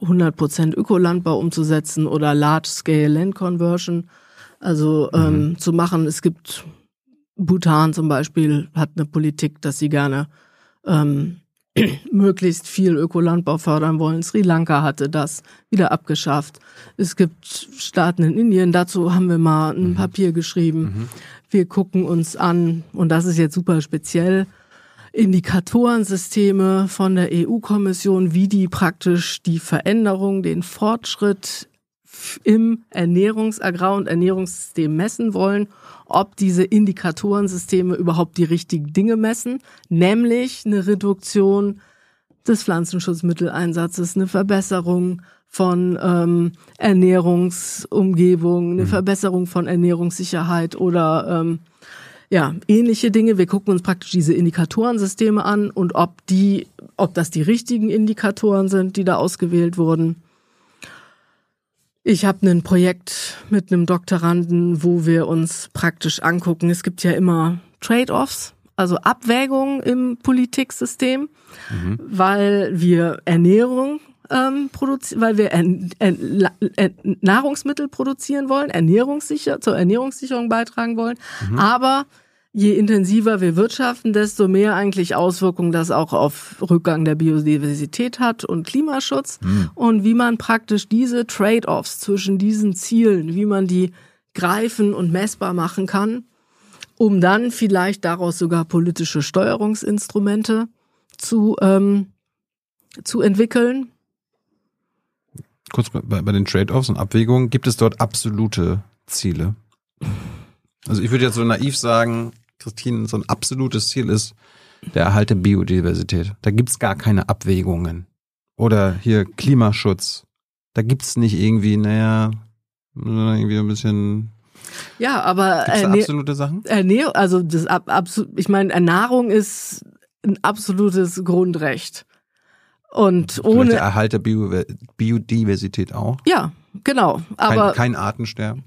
100% Ökolandbau umzusetzen oder Large-Scale Land Conversion, also ähm, zu machen. Es gibt Bhutan zum Beispiel hat eine Politik, dass sie gerne ähm, möglichst viel Ökolandbau fördern wollen. Sri Lanka hatte das wieder abgeschafft. Es gibt Staaten in Indien, dazu haben wir mal ein Papier geschrieben. Wir gucken uns an, und das ist jetzt super speziell, Indikatorensysteme von der EU-Kommission, wie die praktisch die Veränderung, den Fortschritt im Ernährungs-, Agrar- und Ernährungssystem messen wollen, ob diese Indikatorensysteme überhaupt die richtigen Dinge messen, nämlich eine Reduktion des Pflanzenschutzmitteleinsatzes, eine Verbesserung von ähm, Ernährungsumgebung, eine Verbesserung von Ernährungssicherheit oder ähm, ja, ähnliche Dinge. Wir gucken uns praktisch diese Indikatorensysteme an und ob die, ob das die richtigen Indikatoren sind, die da ausgewählt wurden. Ich habe ein Projekt mit einem Doktoranden, wo wir uns praktisch angucken. Es gibt ja immer Trade-offs, also Abwägungen im Politiksystem, weil wir Ernährung ähm, produzieren, weil wir Ern La- Ern Nahrungsmittel produzieren wollen, ernährungssicher zur Ernährungssicherung beitragen wollen, aber je intensiver wir wirtschaften, desto mehr eigentlich Auswirkungen das auch auf Rückgang der Biodiversität hat und Klimaschutz. Und wie man praktisch diese Trade-offs zwischen diesen Zielen, wie man die greifen und messbar machen kann, um dann vielleicht daraus sogar politische Steuerungsinstrumente zu, ähm, zu entwickeln. Kurz bei, bei den Trade-offs und Abwägungen, gibt es dort absolute Ziele? Also ich würde jetzt so naiv sagen, Christine, so ein absolutes Ziel ist der Erhalt der Biodiversität. Da gibt's gar keine Abwägungen. Oder hier Klimaschutz. Da gibt's nicht irgendwie, naja, irgendwie ein bisschen. Ja, aber Erne- absolute Sachen? Ernährung, also das ab, absolut, ich meine, Nahrung ist ein absolutes Grundrecht. Und Vielleicht der ohne, Erhalt der Bio Biodiversität auch. ja, genau. Kein, Aber kein Artensterben.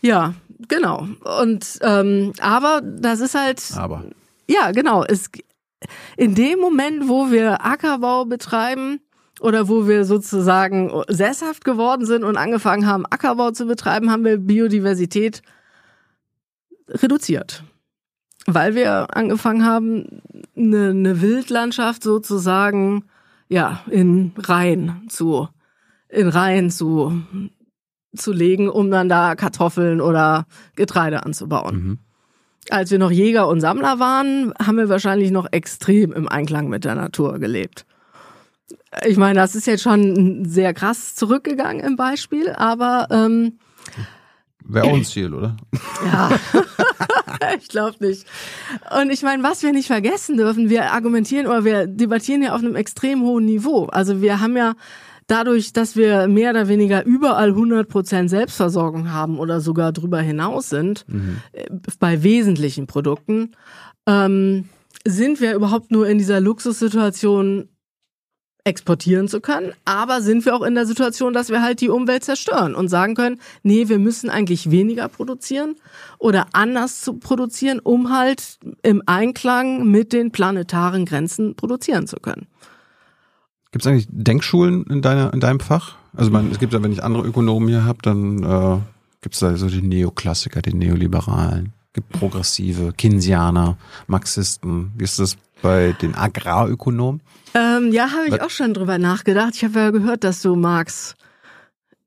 ja, genau. Und ähm, aber das ist halt Aber Ja, genau. Es, in dem Moment, wo wir Ackerbau betreiben oder wo wir sozusagen sesshaft geworden sind und angefangen haben, Ackerbau zu betreiben, haben wir Biodiversität reduziert. Weil wir angefangen haben, eine, eine Wildlandschaft sozusagen, ja, in Reihen zu, in Reihen zu, zu legen, um dann da Kartoffeln oder Getreide anzubauen mhm. als wir noch Jäger und Sammler waren, haben wir wahrscheinlich noch extrem im Einklang mit der Natur gelebt. Ich meine, das ist jetzt schon sehr krass zurückgegangen im Beispiel, aber ähm, wäre auch ein Ziel, oder? ja, ich glaube nicht. Und ich meine, was wir nicht vergessen dürfen, wir argumentieren oder wir debattieren ja auf einem extrem hohen Niveau. Also wir haben ja dadurch, dass wir mehr oder weniger überall 100% Selbstversorgung haben oder sogar drüber hinaus sind, äh, bei wesentlichen Produkten, ähm, sind wir überhaupt nur in dieser Luxussituation exportieren zu können, aber sind wir auch in der Situation, dass wir halt die Umwelt zerstören und sagen können, nee, wir müssen eigentlich weniger produzieren oder anders zu produzieren, um halt im Einklang mit den planetaren Grenzen produzieren zu können. Gibt es eigentlich Denkschulen in, deiner, in deinem Fach? Also man, es gibt ja, wenn ich andere Ökonomen hier habe, dann äh, gibt es da so die Neoklassiker, die Neoliberalen. gibt Progressive, Keynesianer, Marxisten. Wie ist das bei den Agrarökonomen? Ähm, ja, habe ich auch schon drüber nachgedacht. Ich habe ja gehört, dass du Marx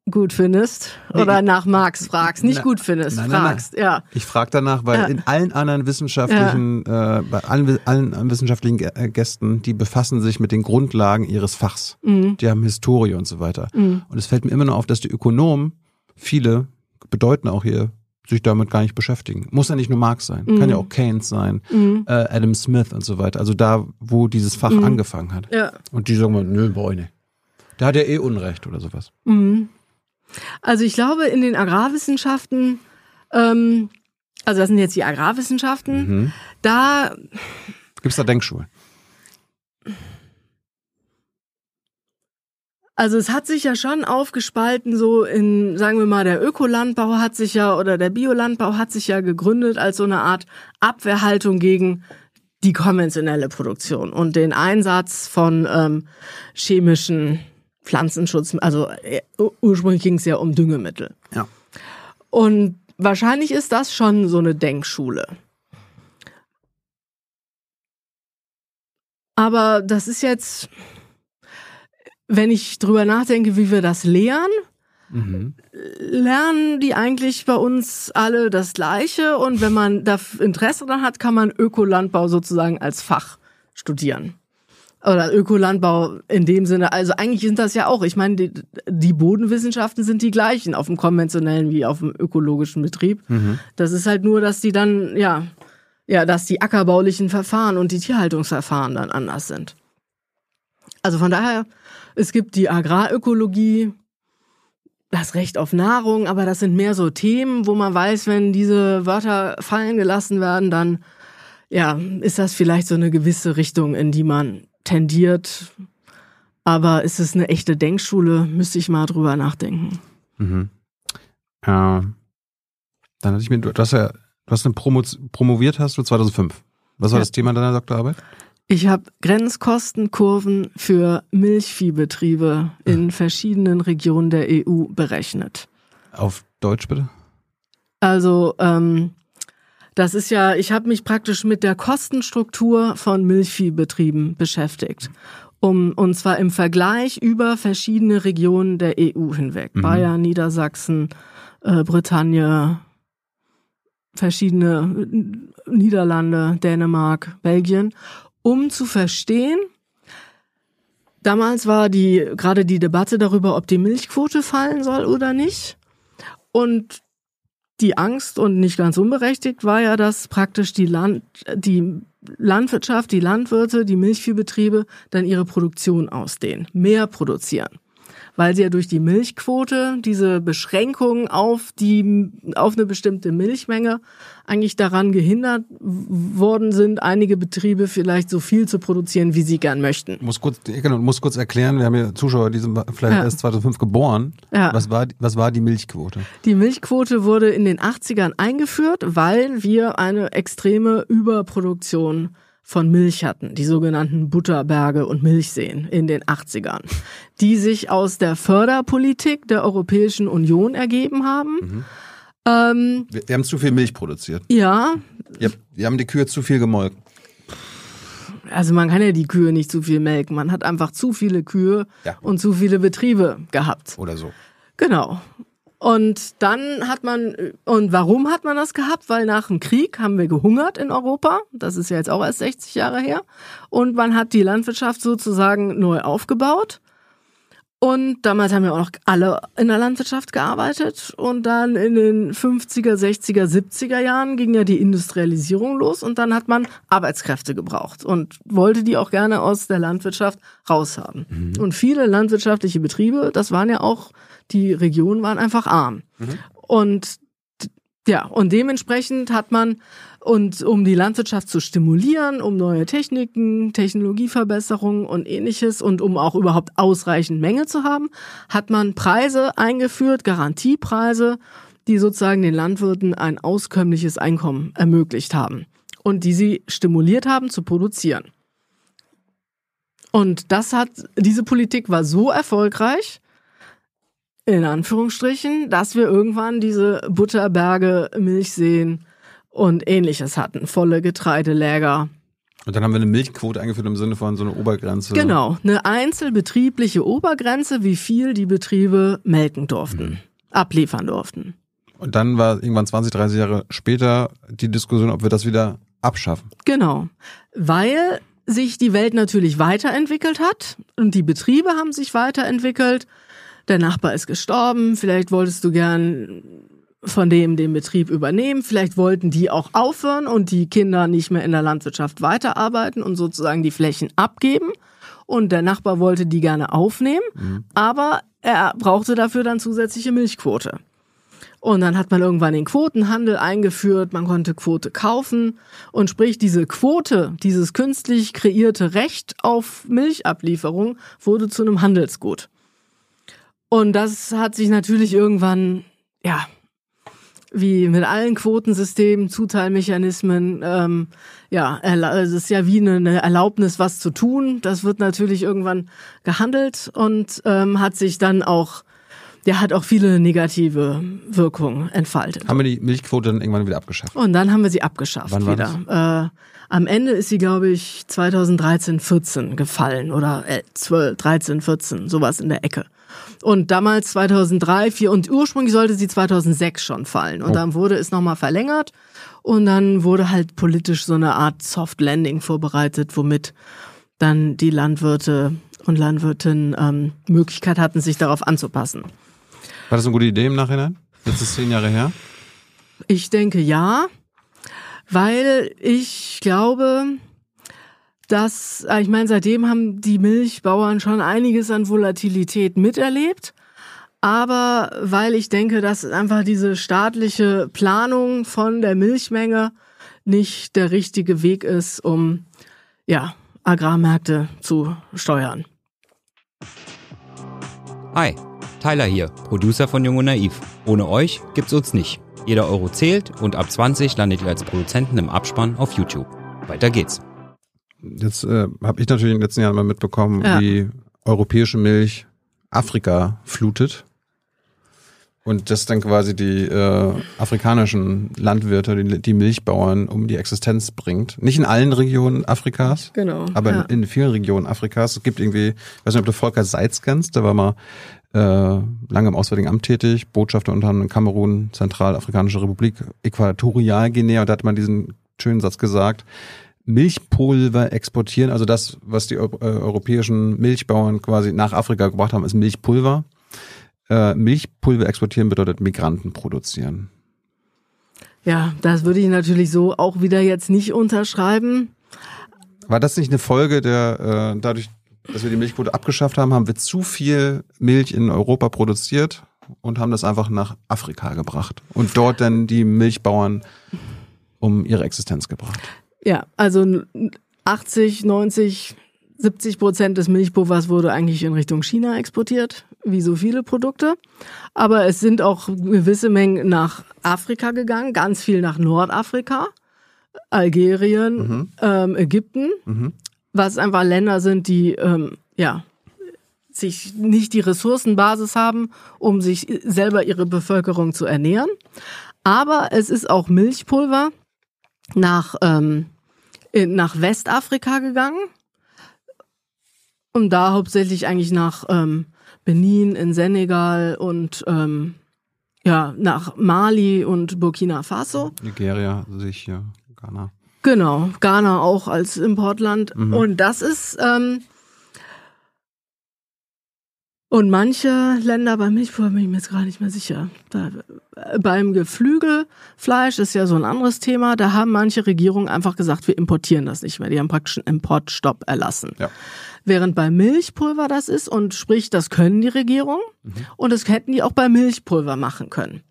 gut findest oder nach Marx fragst. Nicht Na- gut findest, nein, nein, nein. fragst. Ja. Ich frage danach, weil Ja. in allen anderen wissenschaftlichen, äh, bei allen, allen wissenschaftlichen Gä- äh, Gästen, die befassen sich mit den Grundlagen ihres Fachs. Mhm. Die haben Historie und so weiter. Mhm. Und es fällt mir immer nur auf, dass die Ökonomen, viele, bedeuten auch hier, sich damit gar nicht beschäftigen. Muss ja nicht nur Marx sein, kann ja auch Keynes sein, Mhm. äh, Adam Smith und so weiter. Also da, wo dieses Fach Mhm. angefangen hat. Ja. Und die sagen mal, nö, nicht. Da hat er eh Unrecht oder sowas. Mhm. Also ich glaube, in den Agrarwissenschaften, ähm, also das sind jetzt die Agrarwissenschaften, Mhm. da Gibt's da Denkschulen? Also es hat sich ja schon aufgespalten, so in, sagen wir mal, der Ökolandbau hat sich ja oder der Biolandbau hat sich ja gegründet als so eine Art Abwehrhaltung gegen die konventionelle Produktion und den Einsatz von ähm, chemischen Pflanzenschutz, also äh, ursprünglich ging es ja um Düngemittel. Ja. Und wahrscheinlich ist das schon so eine Denkschule. Aber das ist jetzt, wenn ich drüber nachdenke, wie wir das lehren, Mhm. lernen die eigentlich bei uns alle das Gleiche. Und wenn man da Interesse dran hat, kann man Ökolandbau sozusagen als Fach studieren. Oder Ökolandbau in dem Sinne, also eigentlich sind das ja auch, ich meine, die, die Bodenwissenschaften sind die gleichen auf dem konventionellen wie auf dem ökologischen Betrieb. Das ist halt nur, dass die dann, ja, ja, dass die ackerbaulichen Verfahren und die Tierhaltungsverfahren dann anders sind. Also von daher, es gibt die Agrarökologie, das Recht auf Nahrung, aber das sind mehr so Themen, wo man weiß, wenn diese Wörter fallen gelassen werden, dann ja, ist das vielleicht so eine gewisse Richtung, in die man tendiert. Aber ist es eine echte Denkschule? Müsste ich mal drüber nachdenken. Mhm. Äh, dann hatte ich mir, du hast ja, du hast eine Promo, promoviert hast du 2005. Was war Ja. das Thema deiner Doktorarbeit? Ich habe Grenzkostenkurven für Milchviehbetriebe in verschiedenen Regionen der EU berechnet. Auf Deutsch bitte? Also ähm, das ist ja, ich habe mich praktisch mit der Kostenstruktur von Milchviehbetrieben beschäftigt. Um, und zwar im Vergleich über verschiedene Regionen der EU hinweg. Mhm. Bayern, Niedersachsen, äh, Bretagne, verschiedene äh, Niederlande, Dänemark, Belgien, um zu verstehen, damals war die gerade die Debatte darüber, ob die Milchquote fallen soll oder nicht. Und die Angst und nicht ganz unberechtigt war ja, dass praktisch die Land, die Landwirtschaft, die Landwirte, die Milchviehbetriebe dann ihre Produktion ausdehnen, mehr produzieren. Weil sie ja durch die Milchquote diese Beschränkung auf die, auf eine bestimmte Milchmenge eigentlich daran gehindert worden sind, einige Betriebe vielleicht so viel zu produzieren, wie sie gern möchten. Muss kurz, genau, muss kurz erklären, wir haben ja Zuschauer, die sind vielleicht Ja. erst 2005 geboren. Ja. Was war, was war die Milchquote? Die Milchquote wurde in den 80ern eingeführt, weil wir eine extreme Überproduktion von Milch hatten, die sogenannten Butterberge und Milchseen in den 80ern, die sich aus der Förderpolitik der Europäischen Union ergeben haben. Ähm, Wir, wir haben zu viel Milch produziert. ja, Wir, wir haben die Kühe zu viel gemolken. also man kann ja die Kühe nicht zu viel melken, man hat einfach zu viele Kühe Ja. und zu viele Betriebe gehabt. Oder so. Genau. Und dann hat man, und warum hat man das gehabt? Weil nach dem Krieg haben wir gehungert in Europa. Das ist ja jetzt auch erst 60 Jahre her. Und man hat die Landwirtschaft sozusagen neu aufgebaut. Und damals haben ja auch noch alle in der Landwirtschaft gearbeitet. Und dann in den 50er, 60er, 70er Jahren ging ja die Industrialisierung los. Und dann hat man Arbeitskräfte gebraucht und wollte die auch gerne aus der Landwirtschaft raushaben. Und viele landwirtschaftliche Betriebe, das waren ja auch, die Regionen waren einfach arm. Und ja, und dementsprechend hat man, und um die Landwirtschaft zu stimulieren, um neue Techniken, Technologieverbesserungen und ähnliches und um auch überhaupt ausreichend Menge zu haben, hat man Preise eingeführt, Garantiepreise, die sozusagen den Landwirten ein auskömmliches Einkommen ermöglicht haben und die sie stimuliert haben zu produzieren. Und das hat, diese Politik war so erfolgreich, in Anführungsstrichen, dass wir irgendwann diese Butterberge, Milchseen und ähnliches hatten, volle Getreideläger. Und dann haben wir eine Milchquote eingeführt im Sinne von so einer Obergrenze. Genau, eine einzelbetriebliche Obergrenze, wie viel die Betriebe melken durften, mhm. abliefern durften. Und dann war irgendwann 20, 30 Jahre später die Diskussion, ob wir das wieder abschaffen. Genau, weil sich die Welt natürlich weiterentwickelt hat und die Betriebe haben sich weiterentwickelt. Der Nachbar ist gestorben, vielleicht wolltest du gern von dem den Betrieb übernehmen. Vielleicht wollten die auch aufhören und die Kinder nicht mehr in der Landwirtschaft weiterarbeiten und sozusagen die Flächen abgeben. Und der Nachbar wollte die gerne aufnehmen, mhm. aber er brauchte dafür dann zusätzliche Milchquote. Und dann hat man irgendwann den Quotenhandel eingeführt, man konnte Quote kaufen und sprich diese Quote, dieses künstlich kreierte Recht auf Milchablieferung wurde zu einem Handelsgut. Und das hat sich natürlich irgendwann, ja, wie mit allen Quotensystemen, Zuteilmechanismen, ähm, ja, es ist ja wie eine Erlaubnis, was zu tun. Das wird natürlich irgendwann gehandelt und ähm, hat sich dann auch, der hat auch viele negative Wirkungen entfaltet. Haben wir die Milchquote dann irgendwann wieder abgeschafft? Und dann haben wir sie abgeschafft Wann wieder. Äh, am Ende ist sie, glaube ich, 2013, 14 gefallen oder äh, 12, 13, 14, sowas in der Ecke. Und damals 2003, 4 und ursprünglich sollte sie 2006 schon fallen. Und oh. dann wurde es nochmal verlängert und dann wurde halt politisch so eine Art Soft Landing vorbereitet, womit dann die Landwirte und Landwirtinnen ähm, Möglichkeit hatten, sich darauf anzupassen. War das eine gute Idee im Nachhinein? Jetzt ist zehn Jahre her. Ich denke ja, weil ich glaube, dass, äh, ich meine, seitdem haben die Milchbauern schon einiges an Volatilität miterlebt. Aber weil ich denke, dass einfach diese staatliche Planung von der Milchmenge nicht der richtige Weg ist, um ja, Agrarmärkte zu steuern. Hi, Tyler hier, Producer von Jung und Naiv. Ohne euch gibt's uns nicht. Jeder Euro zählt und ab 20 landet ihr als Produzenten im Abspann auf YouTube. Weiter geht's. Jetzt äh, habe ich natürlich in den letzten Jahren mal mitbekommen, ja. wie europäische Milch Afrika flutet. Und das dann quasi die äh, afrikanischen Landwirte, die, die, Milchbauern um die Existenz bringt. Nicht in allen Regionen Afrikas, genau, aber ja. in, in, vielen Regionen Afrikas. Es gibt irgendwie, ich weiß nicht, ob du Volker Seitz kennst, der war mal äh, lange im Auswärtigen Amt tätig, Botschafter unter anderem in Kamerun, Zentralafrikanische Republik, Äquatorialguinea und da hat man diesen schönen Satz gesagt, Milchpulver exportieren. Also das, was die äh, europäischen Milchbauern quasi nach Afrika gebracht haben, ist Milchpulver. Äh, Milchpulver exportieren bedeutet Migranten produzieren. Ja, das würde ich natürlich so auch wieder jetzt nicht unterschreiben. War das nicht eine Folge der, äh, dadurch, dass wir die Milchquote abgeschafft haben, haben wir zu viel Milch in Europa produziert und haben das einfach nach Afrika gebracht und dort dann die Milchbauern um ihre Existenz gebracht. Ja, also 80, 90, 70 Prozent des Milchpuffers wurde eigentlich in Richtung China exportiert, wie so viele Produkte. Aber es sind auch gewisse Mengen nach Afrika gegangen, ganz viel nach Nordafrika, Algerien, mhm. ähm, Ägypten, mhm. was einfach Länder sind, die ähm, ja sich nicht die Ressourcenbasis haben, um sich selber ihre Bevölkerung zu ernähren. Aber es ist auch Milchpulver nach ähm, nach Westafrika gegangen und da hauptsächlich eigentlich nach ähm, Benin in Senegal und ähm, ja nach Mali und Burkina Faso. Nigeria sicher, Ghana. Genau, Ghana auch als Importland. Mhm. Und das ist ähm, und manche Länder beim Milchpulver bin ich mir jetzt gar nicht mehr sicher. Da, äh, beim Geflügelfleisch ist ja so ein anderes Thema. Da haben manche Regierungen einfach gesagt, wir importieren das nicht mehr. Die haben praktisch einen Importstopp erlassen. Ja. Während bei Milchpulver das ist und sprich, das können die Regierungen mhm. und das hätten die auch bei Milchpulver machen können.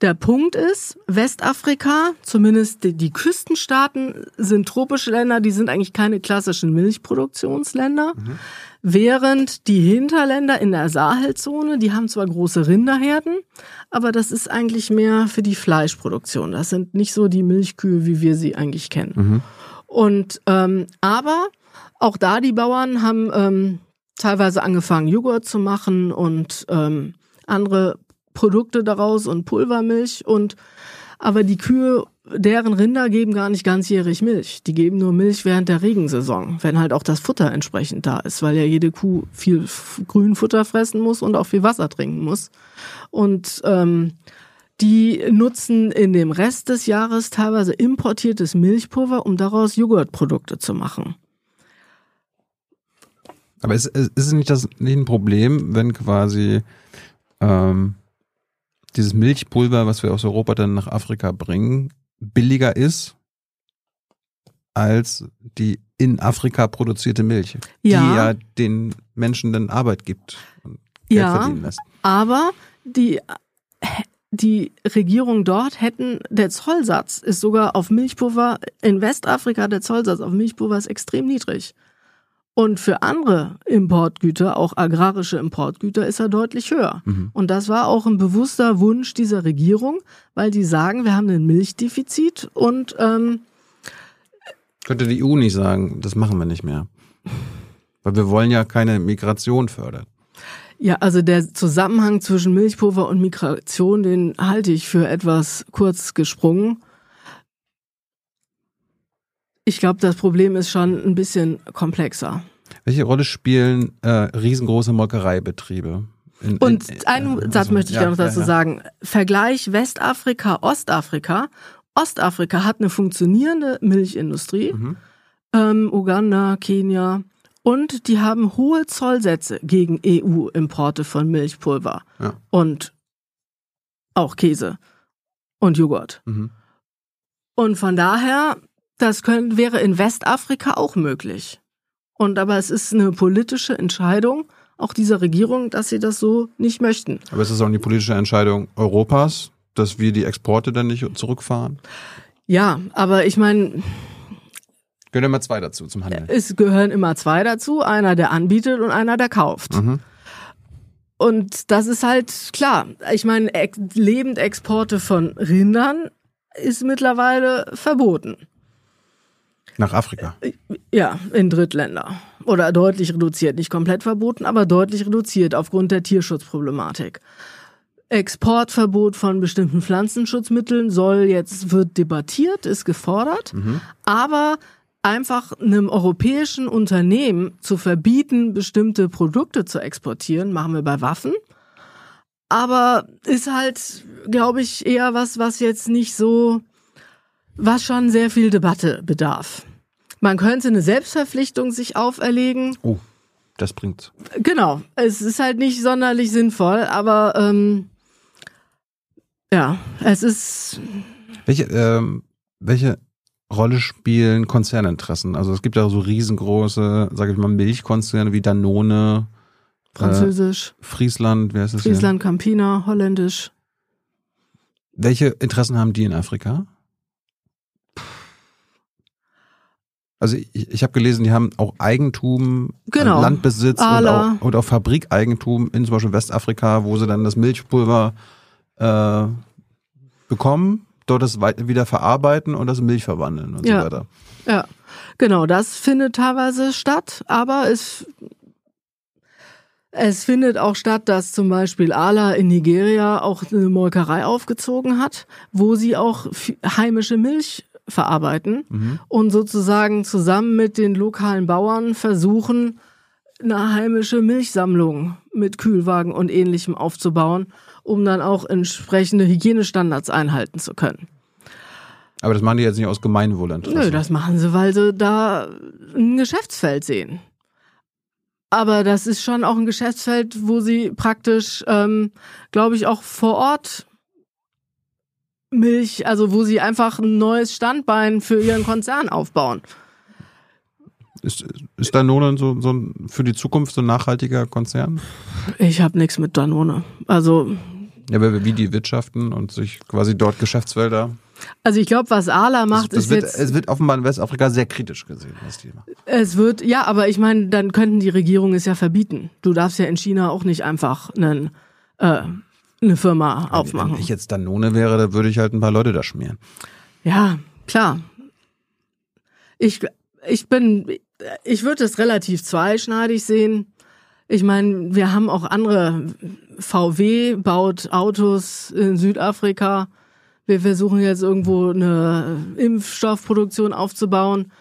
Der Punkt ist, Westafrika, zumindest die, die, Küstenstaaten, sind tropische Länder, die sind eigentlich keine klassischen Milchproduktionsländer. Mhm. Während die Hinterländer in der Sahelzone, die haben zwar große Rinderherden, aber das ist eigentlich mehr für die Fleischproduktion. Das sind nicht so die Milchkühe, wie wir sie eigentlich kennen. Mhm. Und ähm, aber auch da die Bauern haben ähm, teilweise angefangen, Joghurt zu machen und ähm, andere Produkte daraus und Pulvermilch und aber die Kühe, deren Rinder geben gar nicht ganzjährig Milch. Die geben nur Milch während der Regensaison, wenn halt auch das Futter entsprechend da ist, weil ja jede Kuh viel Grünfutter fressen muss und auch viel Wasser trinken muss. Und ähm, die nutzen in dem Rest des Jahres teilweise importiertes Milchpulver, um daraus Joghurtprodukte zu machen. Aber ist, ist es nicht das nicht ein Problem, wenn quasi ähm, dieses Milchpulver, was wir aus Europa dann nach Afrika bringen, billiger ist als die in Afrika produzierte Milch, Ja. die ja den Menschen dann Arbeit gibt und Geld Ja. verdienen lässt. Aber die, die Regierung dort hätten, der Zollsatz ist sogar auf Milchpulver, in Westafrika der Zollsatz auf Milchpulver ist extrem niedrig. Und für andere Importgüter, auch agrarische Importgüter, ist er deutlich höher. Mhm. Und das war auch ein bewusster Wunsch dieser Regierung, weil die sagen, wir haben ein Milchdefizit und ähm, Könnte die EU nicht sagen, das machen wir nicht mehr. Weil wir wollen ja keine Migration fördern. Ja, also der Zusammenhang zwischen Milchpulver und Migration, den halte ich für etwas kurz gesprungen. Ich glaube, das Problem ist schon ein bisschen komplexer. Welche Rolle spielen äh, riesengroße Molkereibetriebe? In- Und in- einen äh, Satz also, möchte ich ja, gerne noch dazu ja, ja. sagen. Vergleich Westafrika, Ostafrika. Ostafrika hat eine funktionierende Milchindustrie. Mhm. ähm, Uganda, Kenia. Und die haben hohe Zollsätze gegen EU-Importe von Milchpulver Ja. und auch Käse und Joghurt. Mhm. Und von daher, das könnt, wäre in Westafrika auch möglich. Und aber es ist eine politische Entscheidung, auch dieser Regierung, dass sie das so nicht möchten. Aber ist das auch die politische Entscheidung Europas, dass wir die Exporte dann nicht zurückfahren? Ja, aber ich meine, Gehören immer zwei dazu zum Handel. es gehören immer zwei dazu, einer, der anbietet und einer, der kauft. Mhm. Und das ist halt klar. Ich meine, Ex Lebendexporte von Rindern ist mittlerweile verboten. Nach Afrika. Ja, in Drittländer. Oder deutlich reduziert. Nicht komplett verboten, aber deutlich reduziert aufgrund der Tierschutzproblematik. Exportverbot von bestimmten Pflanzenschutzmitteln soll jetzt, wird debattiert, ist gefordert. Aber einfach einem europäischen Unternehmen zu verbieten, bestimmte Produkte zu exportieren, machen wir bei Waffen. Aber ist halt, glaube ich, eher was, was jetzt nicht so, was schon sehr viel Debatte bedarf. Man könnte eine Selbstverpflichtung sich auferlegen. Oh, das bringt's. Genau, es ist halt nicht sonderlich sinnvoll, aber ähm, ja, es ist Welche, ähm, welche Rolle spielen Konzerninteressen? Also es gibt ja so riesengroße, sage ich mal, Milchkonzerne wie Danone, französisch, Friesland, wer ist das Friesland, Campina, holländisch. hier? Welche Interessen haben die in Afrika? Also ich, ich habe gelesen, die haben auch Eigentum, Genau. äh, Landbesitz und auch, und auch Fabrikeigentum in zum Beispiel Westafrika, wo sie dann das Milchpulver äh, bekommen, dort das wieder verarbeiten und das in Milch verwandeln und Ja. so weiter. Ja, genau, das findet teilweise statt, aber es, es findet auch statt, dass zum Beispiel Ala in Nigeria auch eine Molkerei aufgezogen hat, wo sie auch heimische Milch verarbeiten Mhm. und sozusagen zusammen mit den lokalen Bauern versuchen, eine heimische Milchsammlung mit Kühlwagen und ähnlichem aufzubauen, um dann auch entsprechende Hygienestandards einhalten zu können. Aber das machen die jetzt nicht aus Gemeinwohlinteresse. Nö, das machen sie, weil sie da ein Geschäftsfeld sehen. Aber das ist schon auch ein Geschäftsfeld, wo sie praktisch, ähm, glaube ich, auch vor Ort Milch, also wo sie einfach ein neues Standbein für ihren Konzern aufbauen. Ist, ist Danone so, so ein, für die Zukunft so ein nachhaltiger Konzern? Ich habe nichts mit Danone. Also, Ja, aber wie die wirtschaften und sich quasi dort Geschäftsfelder. also ich glaube, was Ala macht, das ist wird, jetzt. es wird offenbar in Westafrika sehr kritisch gesehen, das Thema. Es wird, ja, aber ich meine, dann könnten die Regierungen es ja verbieten. Du darfst ja in China auch nicht einfach einen, äh, eine Firma aufmachen. Wenn ich jetzt Danone wäre, da würde ich halt ein paar Leute da schmieren. Ja, klar. Ich, ich bin, ich würde es relativ zweischneidig sehen. Ich meine, wir haben auch andere. VW baut Autos in Südafrika wir versuchen jetzt irgendwo eine Impfstoffproduktion aufzubauen.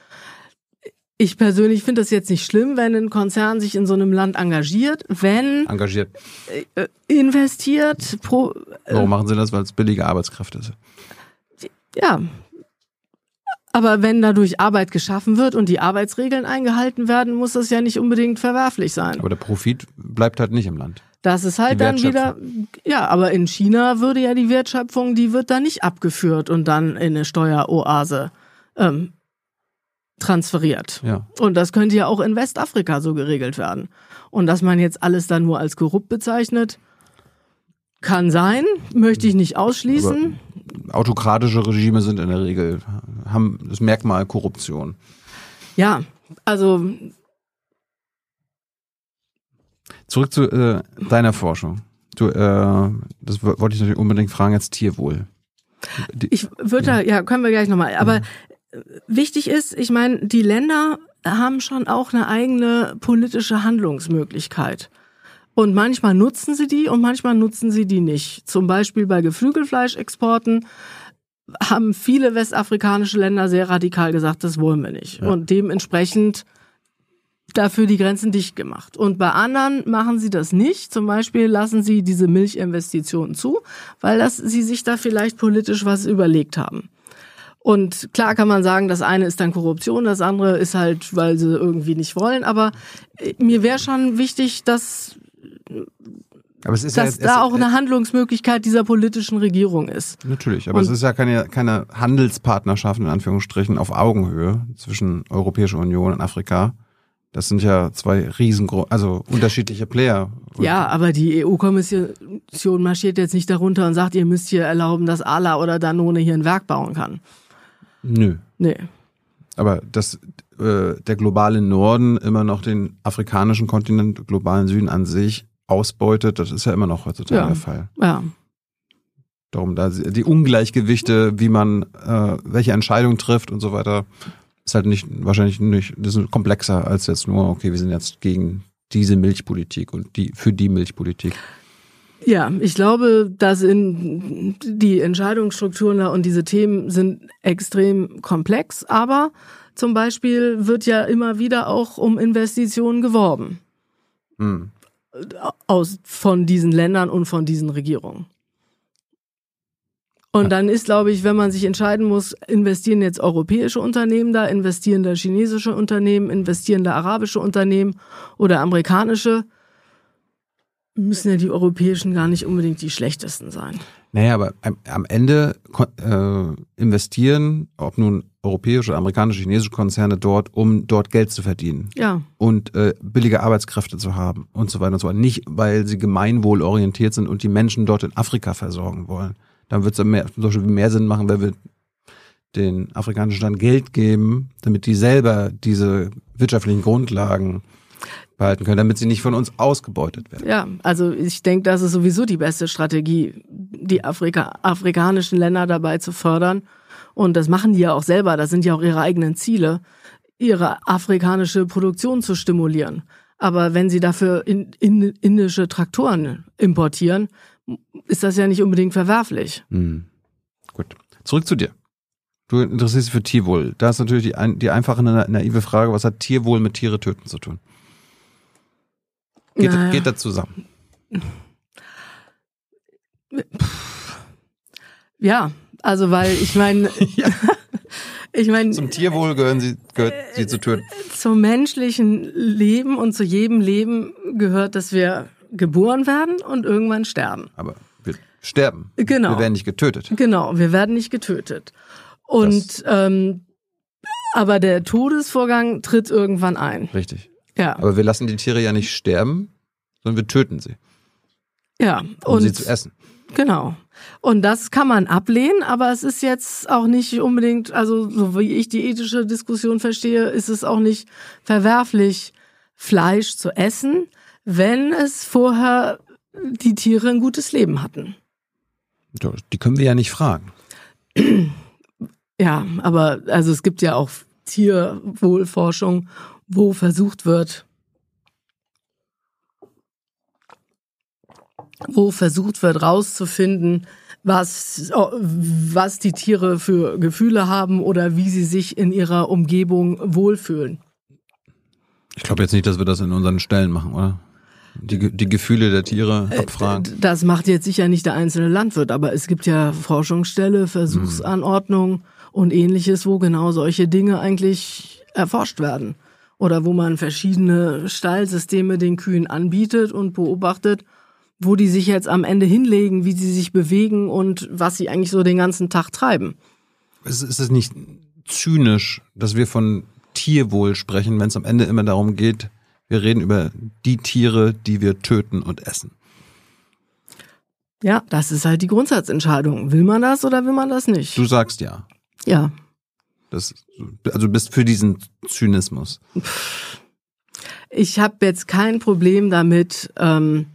Ich persönlich finde das jetzt nicht schlimm, wenn ein Konzern sich in so einem Land engagiert, wenn Engagiert. äh, investiert, pro, äh, Warum machen sie das? Weil es billige Arbeitskraft ist. ja. Aber wenn dadurch Arbeit geschaffen wird und die Arbeitsregeln eingehalten werden, muss das ja nicht unbedingt verwerflich sein. Aber der Profit bleibt halt nicht im Land. Das ist halt dann wieder, ja, aber in China würde ja die Wertschöpfung, die wird dann nicht abgeführt und dann in eine Steueroase ähm, transferiert. Ja. Und das könnte ja auch in Westafrika so geregelt werden. Und dass man jetzt alles dann nur als korrupt bezeichnet, kann sein, möchte ich nicht ausschließen. Autokratische Regime sind in der Regel, haben das Merkmal Korruption. ja, also Zurück zu äh, deiner Forschung. Du, äh, das wo- wollte ich natürlich unbedingt fragen, jetzt Tierwohl. Die, Ich würde da, ja, können wir gleich nochmal. Aber äh, wichtig ist, ich meine, die Länder haben schon auch eine eigene politische Handlungsmöglichkeit. Und manchmal nutzen sie die und manchmal nutzen sie die nicht. Zum Beispiel bei Geflügelfleischexporten haben viele westafrikanische Länder sehr radikal gesagt, das wollen wir nicht. Und dementsprechend dafür die Grenzen dicht gemacht. Und bei anderen machen sie das nicht. Zum Beispiel lassen sie diese Milchinvestitionen zu, weil das, sie sich da vielleicht politisch was überlegt haben. Und klar kann man sagen, das eine ist dann Korruption, das andere ist halt, weil sie irgendwie nicht wollen. Aber äh, mir wäre schon wichtig, dass, dass ja, da es, auch eine Handlungsmöglichkeit dieser politischen Regierung ist. Natürlich, aber Und- es ist ja keine, keine Handelspartnerschaft in Anführungsstrichen auf Augenhöhe zwischen Europäischer Union und Afrika. Das sind ja zwei riesengro also unterschiedliche Player. Ja, aber die EU-Kommission marschiert jetzt nicht darunter und sagt, ihr müsst hier erlauben, dass Ala oder Danone hier ein Werk bauen kann. Nö. Nee. Aber dass äh, der globale Norden immer noch den afrikanischen Kontinent, globalen Süden an sich ausbeutet, das ist ja immer noch heutzutage Ja. der Fall. Ja. Darum da die Ungleichgewichte, wie man äh, welche Entscheidung trifft und so weiter, ist halt nicht wahrscheinlich nicht, das ist komplexer als jetzt nur, okay, wir sind jetzt gegen diese Milchpolitik und die für die Milchpolitik. Ja, ich glaube, dass in die Entscheidungsstrukturen da und diese Themen sind extrem komplex, aber zum Beispiel wird ja immer wieder auch um Investitionen geworben Hm. aus von diesen Ländern und von diesen Regierungen. Und dann ist, glaube ich, wenn man sich entscheiden muss, investieren jetzt europäische Unternehmen da, investieren da chinesische Unternehmen, investieren da arabische Unternehmen oder amerikanische, müssen ja die europäischen gar nicht unbedingt die schlechtesten sein. Naja, aber am, Ende äh, investieren, ob nun europäische, amerikanische, chinesische Konzerne dort, um dort Geld zu verdienen Ja, und äh, billige Arbeitskräfte zu haben und so weiter und so fort. Nicht, weil sie gemeinwohlorientiert sind und die Menschen dort in Afrika versorgen wollen. Dann wird es mehr, zum Beispiel mehr Sinn machen, wenn wir den afrikanischen Staaten Geld geben, damit die selber diese wirtschaftlichen Grundlagen behalten können, damit sie nicht von uns ausgebeutet werden. ja. Also ich denke, das ist sowieso die beste Strategie, die Afrika afrikanischen Länder dabei zu fördern. Und das machen die ja auch selber. Das sind ja auch ihre eigenen Ziele, ihre afrikanische Produktion zu stimulieren. Aber wenn sie dafür in, in, indische Traktoren importieren, ist das ja nicht unbedingt verwerflich. Hm. Gut. Zurück zu dir. Du interessierst dich für Tierwohl. Da ist natürlich die, die einfache na- naive Frage, was hat Tierwohl mit Tiere töten zu tun? Geht, Naja. geht das zusammen? Ja, also weil ich meine, ich meine, Zum Tierwohl gehören sie, gehört sie zu töten. zum menschlichen Leben und zu jedem Leben gehört, dass wir geboren werden und irgendwann sterben. Aber wir sterben. Genau. Wir werden nicht getötet. Genau, wir werden nicht getötet. Und ähm, aber der Todesvorgang tritt irgendwann ein. Richtig. Ja, Aber wir lassen die Tiere ja nicht sterben, sondern wir töten sie, ja. um Und sie zu essen. Genau. Und das kann man ablehnen, aber es ist jetzt auch nicht unbedingt, also so wie ich die ethische Diskussion verstehe, ist es auch nicht verwerflich, Fleisch zu essen, wenn es vorher die Tiere ein gutes Leben hatten. Die können wir ja nicht fragen. Ja, aber also es gibt ja auch Tierwohlforschung, wo versucht wird, wo versucht wird rauszufinden, was, oh, was die Tiere für Gefühle haben oder wie sie sich in ihrer Umgebung wohlfühlen. Ich glaube jetzt nicht, dass wir das in unseren Stellen machen, oder? Die, die Gefühle der Tiere Äh, abfragen. Das macht jetzt sicher nicht der einzelne Landwirt, aber es gibt ja Forschungsstelle, Versuchsanordnung und ähnliches, wo genau solche Dinge eigentlich erforscht werden. Oder wo man verschiedene Stallsysteme den Kühen anbietet und beobachtet, wo die sich jetzt am Ende hinlegen, wie sie sich bewegen und was sie eigentlich so den ganzen Tag treiben. Ist, ist es nicht zynisch, dass wir von Tierwohl sprechen, wenn es am Ende immer darum geht, wir reden über die Tiere, die wir töten und essen. Ja, das ist halt die Grundsatzentscheidung. Will man das oder will man das nicht? Du sagst ja. Ja. Das, also du bist für diesen Zynismus. Ich habe jetzt kein Problem damit, ähm,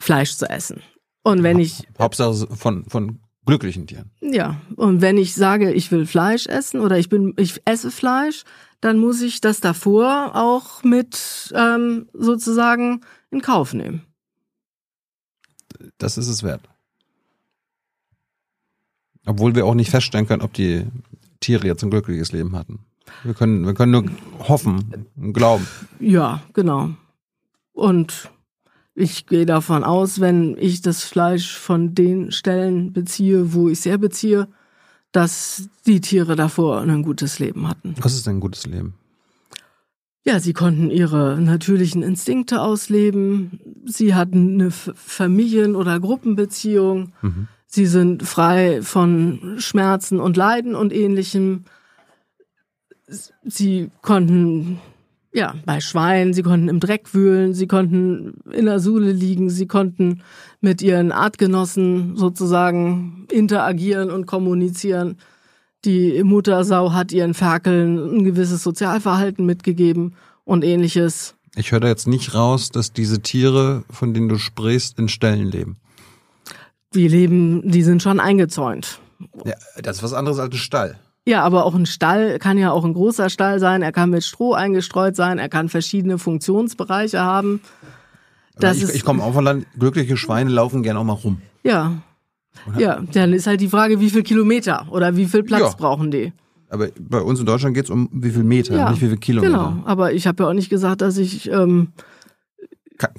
Fleisch zu essen. Und wenn ich, Hauptsache von, von glücklichen Tieren. ja, und wenn ich sage, ich will Fleisch essen oder ich bin, ich esse Fleisch, dann muss ich das davor auch mit ähm, sozusagen in Kauf nehmen. Das ist es wert. Obwohl wir auch nicht feststellen können, ob die Tiere jetzt ein glückliches Leben hatten. Wir können, wir können nur hoffen und glauben. Ja, genau. Und ich gehe davon aus, wenn ich das Fleisch von den Stellen beziehe, wo ich es herbeziehe, dass die Tiere davor ein gutes Leben hatten. Was ist ein gutes Leben? Ja, sie konnten ihre natürlichen Instinkte ausleben. Sie hatten eine Familien- oder Gruppenbeziehung. Mhm. Sie sind frei von Schmerzen und Leiden und ähnlichem. Sie konnten, ja, bei Schweinen, sie konnten im Dreck wühlen, sie konnten in der Suhle liegen, sie konnten mit ihren Artgenossen sozusagen interagieren und kommunizieren. Die Muttersau hat ihren Ferkeln ein gewisses Sozialverhalten mitgegeben und ähnliches. Ich höre da jetzt nicht raus, dass diese Tiere, von denen du sprichst, in Ställen leben. Die leben, die sind schon eingezäunt. Ja, das ist was anderes als ein Stall. Ja, aber auch ein Stall kann ja auch ein großer Stall sein. Er kann mit Stroh eingestreut sein. Er kann verschiedene Funktionsbereiche haben. Das ich ist, ich komme auch von Land, glückliche Schweine laufen gerne auch mal rum. ja. Ja, dann ist halt die Frage, wie viel Kilometer oder wie viel Platz Ja. brauchen die? Aber bei uns in Deutschland geht es um wie viel Meter, Ja, nicht wie viel Kilometer. Genau, aber ich habe ja auch nicht gesagt, dass ich, ähm,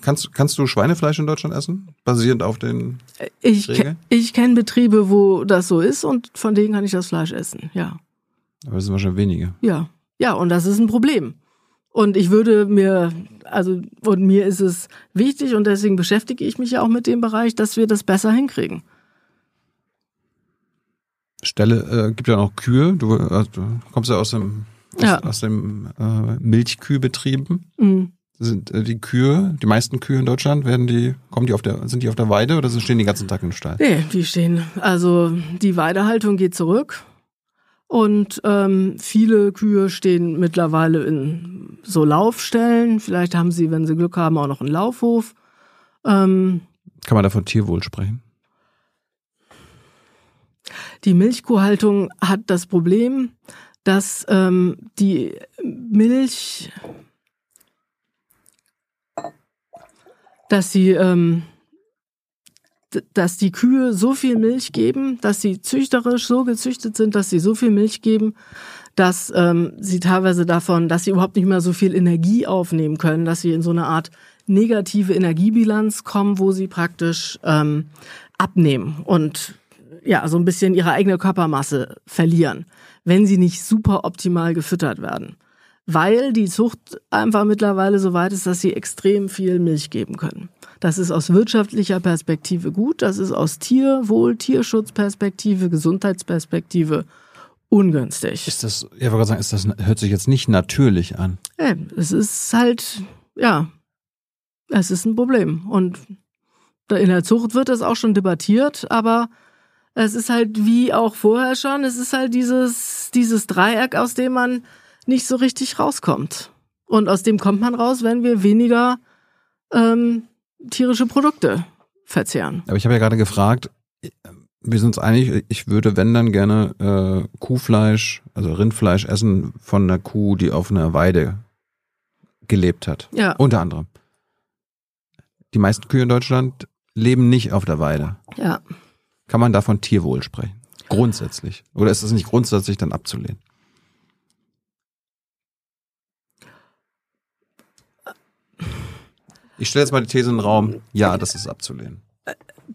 Kannst, kannst du Schweinefleisch in Deutschland essen? Basierend auf den. ich, ich kenne Betriebe, wo das so ist und von denen kann ich das Fleisch essen. Ja, Aber das sind wahrscheinlich wenige. ja, ja, und das ist ein Problem. Und ich würde mir, also, und mir ist es wichtig und deswegen beschäftige ich mich ja auch mit dem Bereich, dass wir das besser hinkriegen. Stelle, äh, gibt ja noch Kühe. Du, also, du kommst ja aus dem, aus, Ja. aus dem äh, Milchkühlbetrieben. Mhm. Sind äh, die Kühe, die meisten Kühe in Deutschland, werden die, kommen die auf der, sind die auf der Weide oder stehen die den ganzen Tag im Stall? Nee, die stehen. Also die Weidehaltung geht zurück. Und ähm, viele Kühe stehen mittlerweile in so Laufstellen. Vielleicht haben sie, wenn sie Glück haben, auch noch einen Laufhof. Ähm, Kann man da von Tierwohl sprechen? die Milchkuhhaltung hat das Problem, dass ähm, die Milch, dass sie, ähm, dass die Kühe so viel Milch geben, dass sie züchterisch so gezüchtet sind, dass sie so viel Milch geben, dass ähm, sie teilweise davon, dass sie überhaupt nicht mehr so viel Energie aufnehmen können, dass sie in so eine Art negative Energiebilanz kommen, wo sie praktisch ähm, abnehmen und ja, so ein bisschen ihre eigene Körpermasse verlieren, wenn sie nicht super optimal gefüttert werden. Weil die Zucht einfach mittlerweile so weit ist, dass sie extrem viel Milch geben können. Das ist aus wirtschaftlicher Perspektive gut, das ist aus Tierwohl, Tierschutzperspektive, Gesundheitsperspektive ungünstig. Ist das, ja, ich wollte gerade sagen, ist das, hört sich jetzt nicht natürlich an. Ja, es ist halt, ja, es ist ein Problem. Und in der Zucht wird das auch schon debattiert, aber es ist halt wie auch vorher schon, es ist halt dieses, dieses Dreieck, aus dem man nicht so richtig rauskommt. Und aus dem kommt man raus, wenn wir weniger ähm, tierische Produkte verzehren. Aber ich habe ja gerade gefragt, wir sind uns einig, ich würde, wenn dann gerne äh, Kuhfleisch, also Rindfleisch essen von einer Kuh, die auf einer Weide gelebt hat. Ja, Unter anderem. Die meisten Kühe in Deutschland leben nicht auf der Weide. ja. Kann man da von Tierwohl sprechen? Grundsätzlich. Oder ist das nicht grundsätzlich dann abzulehnen? Ich stelle jetzt mal die These in den Raum, ja, das ist abzulehnen.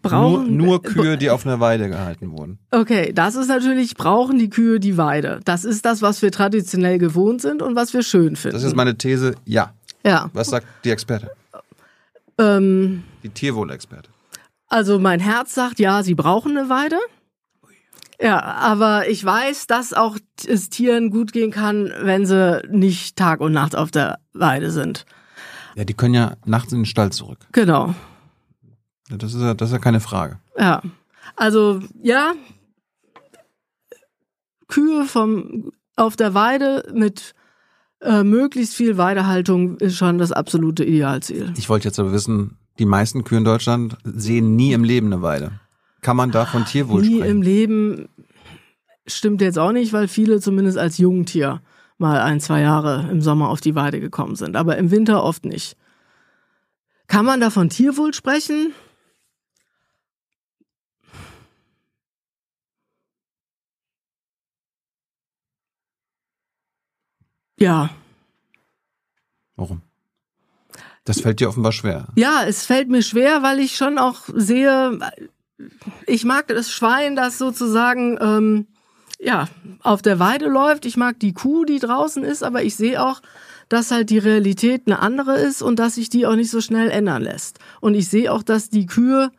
Brauchen, nur, nur Kühe, die auf einer Weide gehalten wurden. Okay, das ist natürlich, brauchen die Kühe die Weide. Das ist das, was wir traditionell gewohnt sind und was wir schön finden. Das ist meine These, ja. ja. Was sagt die Experte? Ähm, Die Tierwohlexperte. Also mein Herz sagt, ja, sie brauchen eine Weide. Ja, aber ich weiß, dass auch es Tieren gut gehen kann, wenn sie nicht Tag und Nacht auf der Weide sind. Ja, die können ja nachts in den Stall zurück. Genau. Das ist ja, das ist ja keine Frage. Ja. Also, ja. Kühe vom, auf der Weide mit äh, möglichst viel Weidehaltung ist schon das absolute Idealziel. Ich wollte jetzt aber wissen, die meisten Kühe in Deutschland sehen nie im Leben eine Weide. Kann man da von Tierwohl Nie sprechen? im Leben stimmt jetzt auch nicht, weil viele zumindest als Jungtier mal ein, zwei Jahre im Sommer auf die Weide gekommen sind, aber im Winter oft nicht. Kann man da von Tierwohl sprechen? Ja, Warum? Das fällt dir offenbar schwer. Ja, es fällt mir schwer, weil ich schon auch sehe, ich mag das Schwein, das sozusagen ähm, ja auf der Weide läuft. Ich mag die Kuh, die draußen ist, aber ich sehe auch, dass halt die Realität eine andere ist und dass sich die auch nicht so schnell ändern lässt. Und ich sehe auch, dass die Kühe,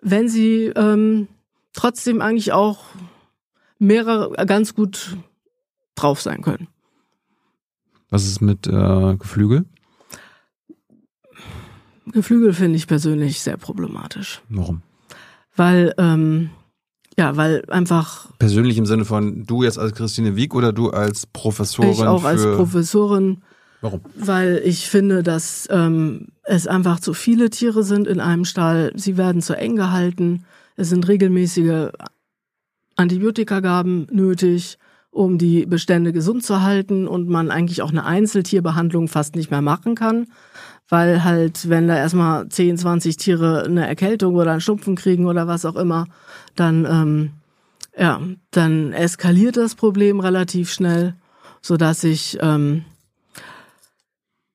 wenn sie ähm, trotzdem eigentlich auch mehrere ganz gut drauf sein können. Was ist mit äh, Geflügel? Geflügel finde ich persönlich sehr problematisch. Warum? weil ähm, ja, weil einfach Persönlich im Sinne von du jetzt als Christine Wieck oder du als Professorin ich auch als Professorin, Warum? weil ich finde, dass ähm, es einfach zu viele Tiere sind in einem Stall. Sie werden zu eng gehalten. Es sind regelmäßige Antibiotikagaben nötig, um die Bestände gesund zu halten und man eigentlich auch eine Einzeltierbehandlung fast nicht mehr machen kann, weil halt, wenn da erstmal 10, 20 Tiere eine Erkältung oder einen Schnupfen kriegen oder was auch immer, dann ähm, ja, dann eskaliert das Problem relativ schnell, so dass ich ähm,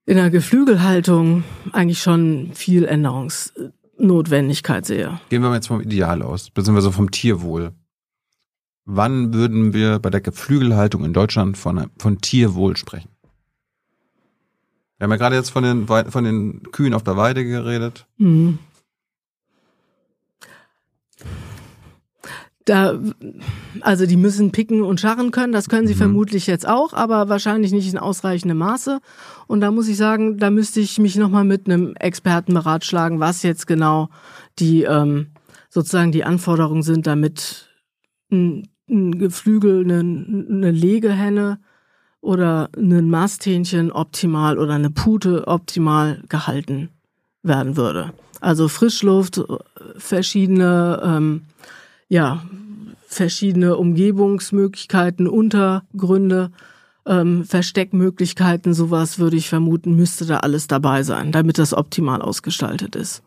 in der Geflügelhaltung eigentlich schon viel Änderungsnotwendigkeit sehe. Gehen wir mal jetzt vom Ideal aus, beziehungsweise vom Tierwohl. Wann würden wir bei der Geflügelhaltung in Deutschland von, von Tierwohl sprechen? Wir haben ja gerade jetzt von den, von den Kühen auf der Weide geredet. Mhm. Da, also die müssen picken und scharren können, das können sie vermutlich jetzt auch, aber wahrscheinlich nicht in ausreichendem Maße. Und da muss ich sagen, da müsste ich mich nochmal mit einem Experten beratschlagen, was jetzt genau die ähm, sozusagen die Anforderungen sind, damit ein, ein Geflügel, eine, eine Legehenne oder ein Masthähnchen optimal oder eine Pute optimal gehalten werden würde. Also Frischluft, verschiedene, ähm, ja, verschiedene Umgebungsmöglichkeiten, Untergründe, ähm, Versteckmöglichkeiten, sowas würde ich vermuten, müsste da alles dabei sein, damit das optimal ausgestaltet ist.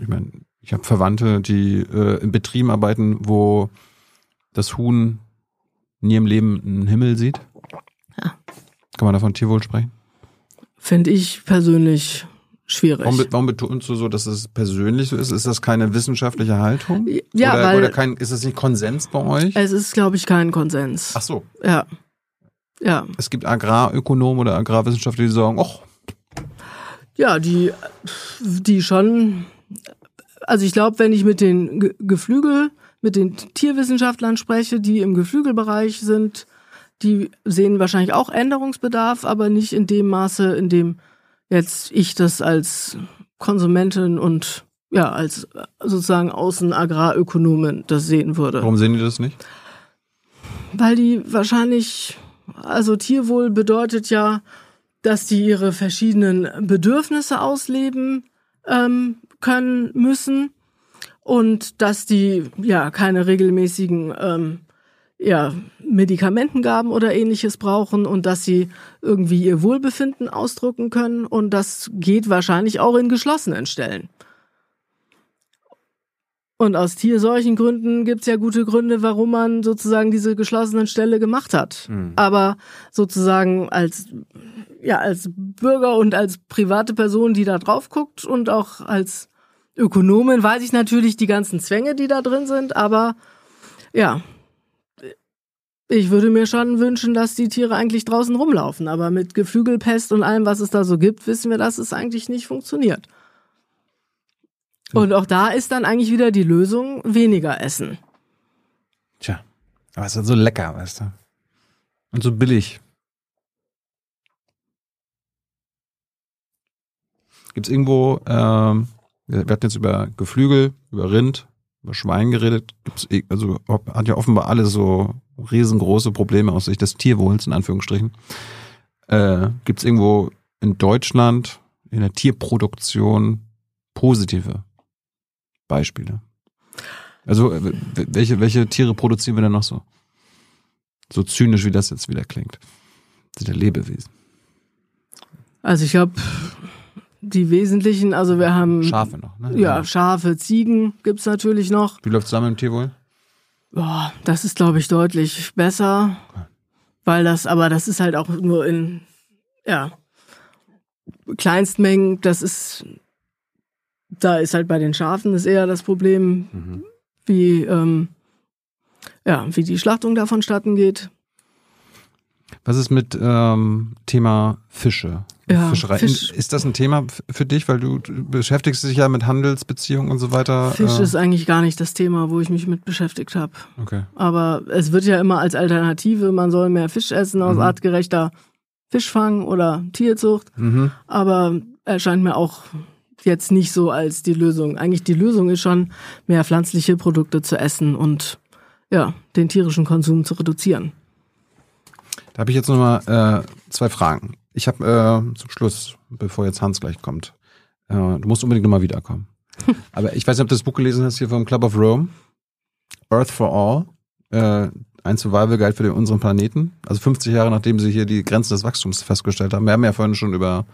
Ich meine, ich habe Verwandte, die äh, in Betrieben arbeiten, wo das Huhn nie im Leben einen Himmel sieht. Ja. Kann man da von Tierwohl sprechen? Finde ich persönlich schwierig. Warum, warum betonst du so, dass es persönlich so ist? Ist das keine wissenschaftliche Haltung? Ja, oder, weil- oder kein, ist das nicht Konsens bei euch? es ist, glaube ich, kein Konsens. Ach so. Ja. Ja. Es gibt Agrarökonomen oder Agrarwissenschaftler, die sagen, ach, Ja, die, die schon. Also ich glaube, wenn ich mit den Ge- Geflügel, mit den Tierwissenschaftlern spreche, die im Geflügelbereich sind, die sehen wahrscheinlich auch Änderungsbedarf, aber nicht in dem Maße, in dem jetzt ich das als Konsumentin und ja, als sozusagen Außenagrarökonomin das sehen würde. warum sehen die das nicht? Weil die wahrscheinlich, also Tierwohl bedeutet ja, dass die ihre verschiedenen Bedürfnisse ausleben ähm, können müssen und dass die ja keine regelmäßigen ähm, ja, Medikamentengaben oder ähnliches brauchen und dass sie irgendwie ihr Wohlbefinden ausdrücken können und das geht wahrscheinlich auch in geschlossenen Stellen. Und aus Tierseuchengründen gibt's ja gute Gründe, warum man sozusagen diese geschlossenen Ställe gemacht hat. Mhm. Aber sozusagen als ja als Bürger und als private Person, die da drauf guckt und auch als Ökonomin weiß ich natürlich die ganzen Zwänge, die da drin sind, aber ja, ich würde mir schon wünschen, dass die Tiere eigentlich draußen rumlaufen. Aber mit Geflügelpest und allem, was es da so gibt, wissen wir, dass es eigentlich nicht funktioniert. Und auch da ist dann eigentlich wieder die Lösung weniger essen. Tja, aber es ist so lecker, weißt du. Und so billig. Gibt es irgendwo, ähm, wir hatten jetzt über Geflügel, über Rind, über Schwein geredet, gibt's, eh- also hat ja offenbar alles so riesengroße Probleme aus Sicht des Tierwohls, in Anführungsstrichen. Äh, Gibt es irgendwo in Deutschland in der Tierproduktion positive Beispiele? Also äh, welche, welche Tiere produzieren wir denn noch so? So zynisch, wie das jetzt wieder klingt. Das sind ja Lebewesen. Also ich glaube, die wesentlichen, also wir haben Schafe noch, ne? ja Schafe, Ziegen gibt's natürlich noch. Wie läuft's mit dem Tierwohl? Boah, das ist, glaube ich, deutlich besser. Weil das, aber das ist halt auch nur in, ja, Kleinstmengen. Das ist, da ist halt bei den Schafen ist eher das Problem, Mhm. wie, ähm, ja, wie die Schlachtung da vonstatten geht. Was ist mit ähm, Thema Fische? Ja, Fischerei. Fisch. Ist das ein Thema für dich, weil du du beschäftigst dich ja mit Handelsbeziehungen und so weiter? Fisch äh, ist eigentlich gar nicht das Thema, wo ich mich mit beschäftigt habe. okay. Aber es wird ja immer als Alternative, man soll mehr Fisch essen aus Mhm. artgerechter Fischfang oder Tierzucht. Mhm. aber erscheint mir auch jetzt nicht so als die Lösung. Eigentlich die Lösung ist schon, mehr pflanzliche Produkte zu essen und ja, den tierischen Konsum zu reduzieren. Da habe ich jetzt nochmal äh, zwei Fragen. Ich habe äh, zum Schluss, bevor jetzt Hans gleich kommt, äh, du musst unbedingt nochmal wiederkommen. Aber ich weiß nicht, ob du das Buch gelesen hast hier vom Club of Rome. Earth for All. Äh, ein Survival Guide für den, unseren Planeten. Also 50 Jahre nachdem sie hier die Grenzen des Wachstums festgestellt haben. Wir haben ja vorhin schon über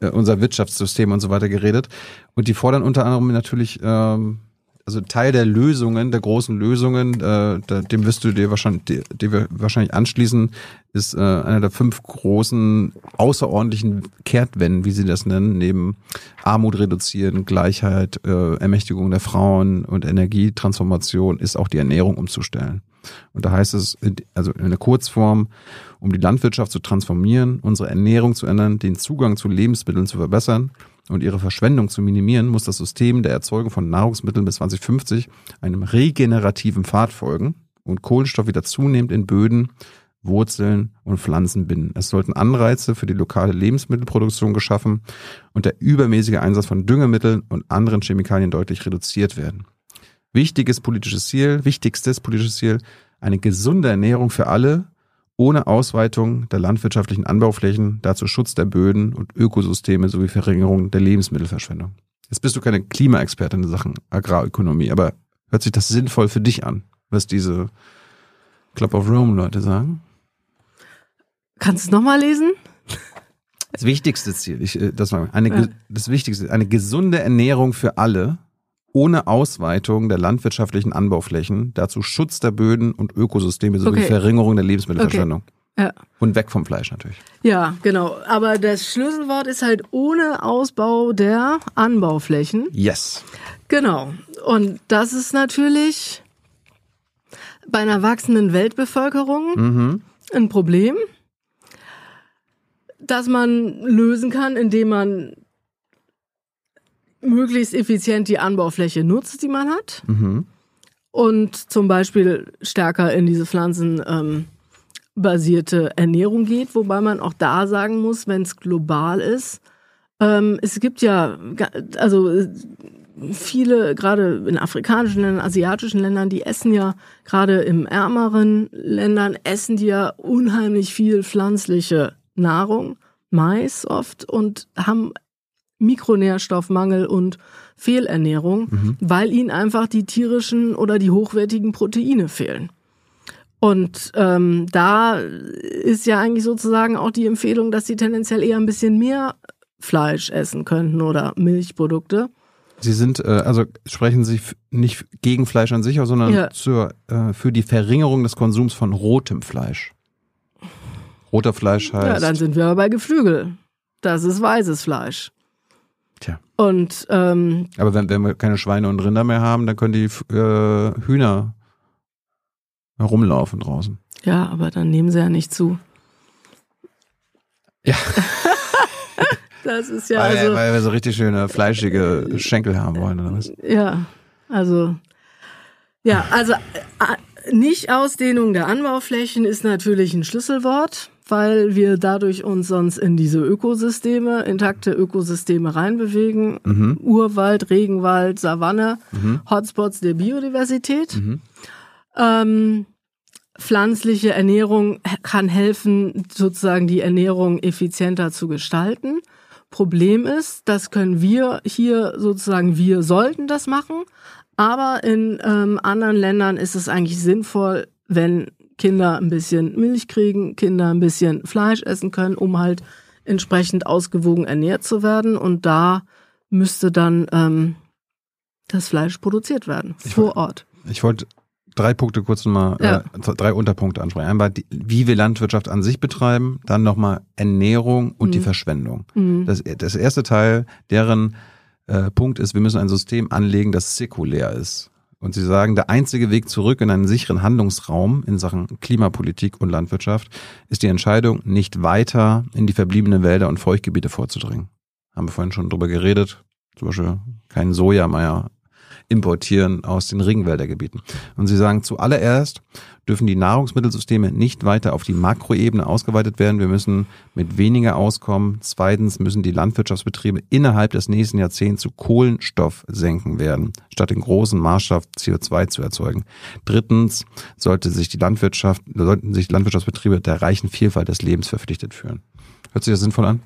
äh, unser Wirtschaftssystem und so weiter geredet. Und die fordern unter anderem natürlich, ähm, also Teil der Lösungen, der großen Lösungen, äh, da, dem wirst du dir wahrscheinlich, die, die wir wahrscheinlich anschließen, ist äh, einer der fünf großen außerordentlichen Kehrtwenden, wie sie das nennen, neben Armut reduzieren, Gleichheit, äh, Ermächtigung der Frauen und Energietransformation, ist auch die Ernährung umzustellen. Und da heißt es, also in der Kurzform, um die Landwirtschaft zu transformieren, unsere Ernährung zu ändern, den Zugang zu Lebensmitteln zu verbessern und ihre Verschwendung zu minimieren, muss das System der Erzeugung von Nahrungsmitteln bis 2050 einem regenerativen Pfad folgen und Kohlenstoff wieder zunehmend in Böden, Wurzeln und Pflanzen binden. Es sollten Anreize für die lokale Lebensmittelproduktion geschaffen und der übermäßige Einsatz von Düngemitteln und anderen Chemikalien deutlich reduziert werden. Wichtiges politisches Ziel, wichtigstes politisches Ziel, eine gesunde Ernährung für alle, ohne Ausweitung der landwirtschaftlichen Anbauflächen, dazu Schutz der Böden und Ökosysteme sowie Verringerung der Lebensmittelverschwendung. Jetzt bist du keine Klimaexpertin in Sachen Agrarökonomie, aber hört sich das sinnvoll für dich an, was diese Club of Rome Leute sagen? Kannst du es nochmal lesen? Das wichtigste Ziel, ich, äh, das war eine, Ja. das wichtigste, eine gesunde Ernährung für alle, ohne Ausweitung der landwirtschaftlichen Anbauflächen, dazu Schutz der Böden und Ökosysteme sowie Okay. Verringerung der Lebensmittelverschwendung. Ja. Und weg vom Fleisch natürlich. Ja, genau. Aber das Schlüsselwort ist halt ohne Ausbau der Anbauflächen. Yes. Genau. Und das ist natürlich bei einer wachsenden Weltbevölkerung Mhm. ein Problem, das man lösen kann, indem man möglichst effizient die Anbaufläche nutzt, die man hat. Mhm. Und zum Beispiel stärker in diese pflanzenbasierte basierte Ernährung geht, wobei man auch da sagen muss, wenn es global ist, ähm, es gibt ja, also viele, gerade in afrikanischen Ländern, asiatischen Ländern, die essen ja, gerade im ärmeren Ländern, essen die ja unheimlich viel pflanzliche Nahrung, Mais oft, und haben Mikronährstoffmangel und Fehlernährung, weil ihnen einfach die tierischen oder die hochwertigen Proteine fehlen. Und ähm, da ist ja eigentlich sozusagen auch die Empfehlung, dass sie tendenziell eher ein bisschen mehr Fleisch essen könnten oder Milchprodukte. Sie sind, äh, also sprechen Sie nicht gegen Fleisch an sich aus, sondern Ja. zur, äh, für die Verringerung des Konsums von rotem Fleisch. Roter Fleisch heißt. Ja, dann sind wir aber bei Geflügel. Das ist weißes Fleisch. Tja. Und ähm, Aber wenn, wenn wir keine Schweine und Rinder mehr haben, dann können die äh, Hühner herumlaufen draußen. ja, aber dann nehmen sie ja nicht zu. Ja. das ist ja weil, also. weil wir so richtig schöne fleischige Schenkel haben wollen, oder was? Ja, also ja, also äh, nicht Ausdehnung der Anbauflächen ist natürlich ein Schlüsselwort, weil wir dadurch uns sonst in diese Ökosysteme, intakte Ökosysteme reinbewegen. Mhm. Urwald, Regenwald, Savanne, Hotspots der Biodiversität. Ähm, pflanzliche Ernährung kann helfen, sozusagen die Ernährung effizienter zu gestalten. Problem ist, das können wir hier sozusagen, wir sollten das machen, aber in ähm, anderen Ländern ist es eigentlich sinnvoll, wenn Kinder ein bisschen Milch kriegen, Kinder ein bisschen Fleisch essen können, um halt entsprechend ausgewogen ernährt zu werden. Und da müsste dann ähm, das Fleisch produziert werden, vor Ort. Ich wollte drei Punkte kurz nochmal, Ja. äh, drei Unterpunkte ansprechen. Einmal, die, wie wir Landwirtschaft an sich betreiben, dann nochmal Ernährung und die Verschwendung. Mhm. Das, das erste Teil, deren äh, Punkt ist, wir müssen ein System anlegen, das säkulär ist. Und sie sagen, der einzige Weg zurück in einen sicheren Handlungsraum in Sachen Klimapolitik und Landwirtschaft ist die Entscheidung, nicht weiter in die verbliebenen Wälder und Feuchtgebiete vorzudringen. Haben wir vorhin schon drüber geredet. Zum Beispiel kein Soja mehr importieren aus den Regenwäldergebieten. Und sie sagen, zuallererst dürfen die Nahrungsmittelsysteme nicht weiter auf die Makroebene ausgeweitet werden. Wir müssen mit weniger auskommen. Zweitens müssen die Landwirtschaftsbetriebe innerhalb des nächsten Jahrzehnts zu Kohlenstoffsenken werden, statt in großen Maßstab CO2 zu erzeugen. Drittens sollte sich die Landwirtschaft, sollten sich die Landwirtschaftsbetriebe der reichen Vielfalt des Lebens verpflichtet fühlen. Hört sich das sinnvoll an?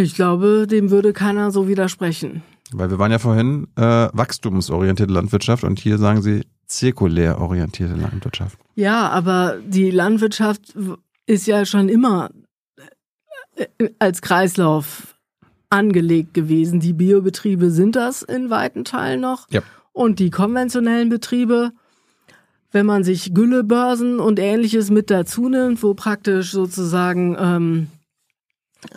Ich glaube, dem würde keiner so widersprechen. Weil wir waren ja vorhin äh, wachstumsorientierte Landwirtschaft und hier sagen sie zirkulär orientierte Landwirtschaft. Ja, aber die Landwirtschaft ist ja schon immer äh, als Kreislauf angelegt gewesen. Die Biobetriebe sind das in weiten Teilen noch. Ja. Und die konventionellen Betriebe, wenn man sich Güllebörsen und ähnliches mit dazu nimmt, wo praktisch sozusagen ähm,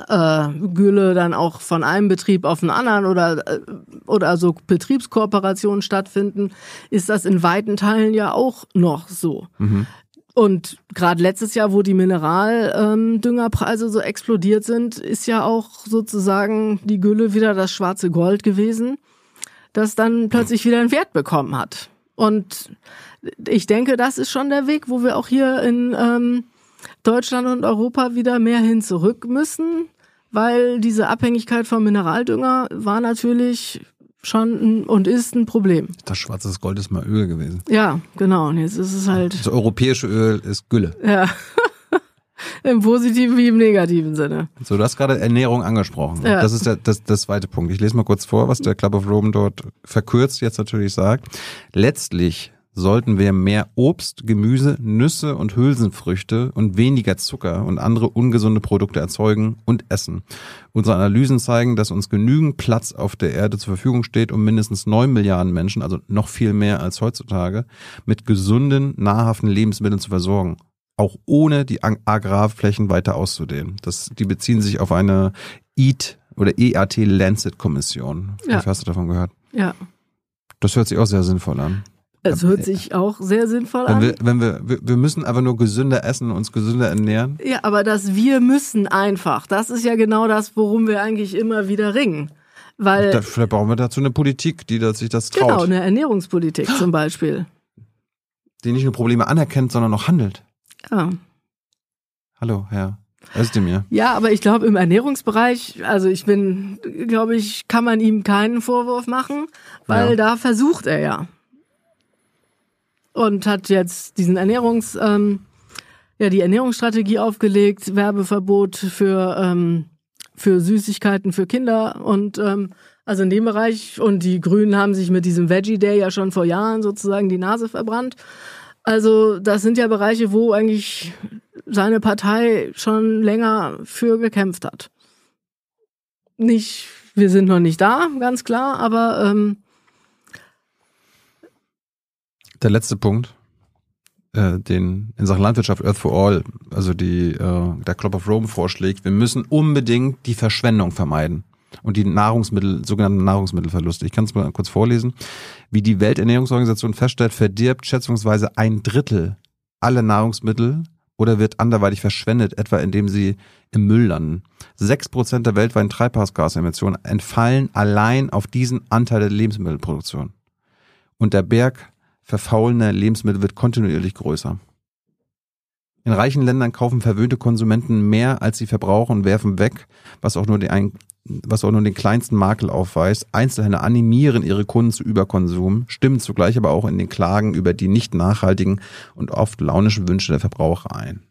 äh, Gülle dann auch von einem Betrieb auf einen anderen oder, äh, oder so Betriebskooperationen stattfinden, ist das in weiten Teilen ja auch noch so. Und gerade letztes Jahr, wo die Mineraldüngerpreise so explodiert sind, ist ja auch sozusagen die Gülle wieder das schwarze Gold gewesen, das dann plötzlich wieder einen Wert bekommen hat. Und ich denke, das ist schon der Weg, wo wir auch hier in ähm, Deutschland und Europa wieder mehr hin zurück müssen, weil diese Abhängigkeit vom Mineraldünger war natürlich schon ein, und ist ein Problem. Das schwarze Gold ist mal Öl gewesen. Ja, genau. Und jetzt ist es halt, Das europäische Öl ist Gülle. ja, im positiven wie im negativen Sinne. So, du hast gerade Ernährung angesprochen. Ja. Das ist der, das, das zweite Punkt. Ich lese mal kurz vor, was der Club of Rome dort verkürzt jetzt natürlich sagt. Letztlich sollten wir mehr Obst, Gemüse, Nüsse und Hülsenfrüchte und weniger Zucker und andere ungesunde Produkte erzeugen und essen. Unsere Analysen zeigen, dass uns genügend Platz auf der Erde zur Verfügung steht, um mindestens neun Milliarden Menschen, also noch viel mehr als heutzutage, mit gesunden, nahrhaften Lebensmitteln zu versorgen. Auch ohne die Ag- Agrarflächen weiter auszudehnen. Das, die beziehen sich auf eine EAT oder EAT Lancet Kommission. Ja. Hast du davon gehört? Ja, Das hört sich auch sehr sinnvoll an. Es hört sich auch sehr sinnvoll Wenn an. wir, wenn wir, wir, müssen aber nur gesünder essen, uns gesünder ernähren. Ja, aber das wir müssen einfach, das ist ja genau das, worum wir eigentlich immer wieder ringen. Weil, Da, vielleicht brauchen wir dazu eine Politik, die das, sich das traut. genau, eine Ernährungspolitik zum Beispiel. Die nicht nur Probleme anerkennt, sondern auch handelt. Ja. Hallo, Herr Özdemir. Ja, aber ich glaube, im Ernährungsbereich, also ich bin, glaube ich, kann man ihm keinen Vorwurf machen, weil Ja. da versucht er ja. Und hat jetzt diesen Ernährungs, ähm, ja, die Ernährungsstrategie aufgelegt, Werbeverbot für, ähm, für Süßigkeiten für Kinder und ähm, also in dem Bereich und die Grünen haben sich mit diesem Veggie Day ja schon vor Jahren sozusagen die Nase verbrannt. Also das sind ja Bereiche, wo eigentlich seine Partei schon länger für gekämpft hat. Nicht wir sind noch nicht da, ganz klar, aber ähm, Der letzte Punkt, äh, den in Sachen Landwirtschaft Earth for All, also die äh, der Club of Rome vorschlägt, wir müssen unbedingt die Verschwendung vermeiden und die Nahrungsmittel, sogenannten Nahrungsmittelverluste. Ich kann es mal kurz vorlesen. Wie die Welternährungsorganisation feststellt, verdirbt schätzungsweise ein Drittel alle Nahrungsmittel oder wird anderweitig verschwendet, etwa indem sie im Müll landen. Sechs Prozent der weltweiten Treibhausgasemissionen entfallen allein auf diesen Anteil der Lebensmittelproduktion. Und der Berg verfaulender Lebensmittel wird kontinuierlich größer. In reichen Ländern kaufen verwöhnte Konsumenten mehr, als sie verbrauchen und werfen weg, was auch nur den, was auch nur den kleinsten Makel aufweist. Einzelhändler animieren ihre Kunden zu Überkonsum, stimmen zugleich aber auch in den Klagen über die nicht nachhaltigen und oft launischen Wünsche der Verbraucher ein.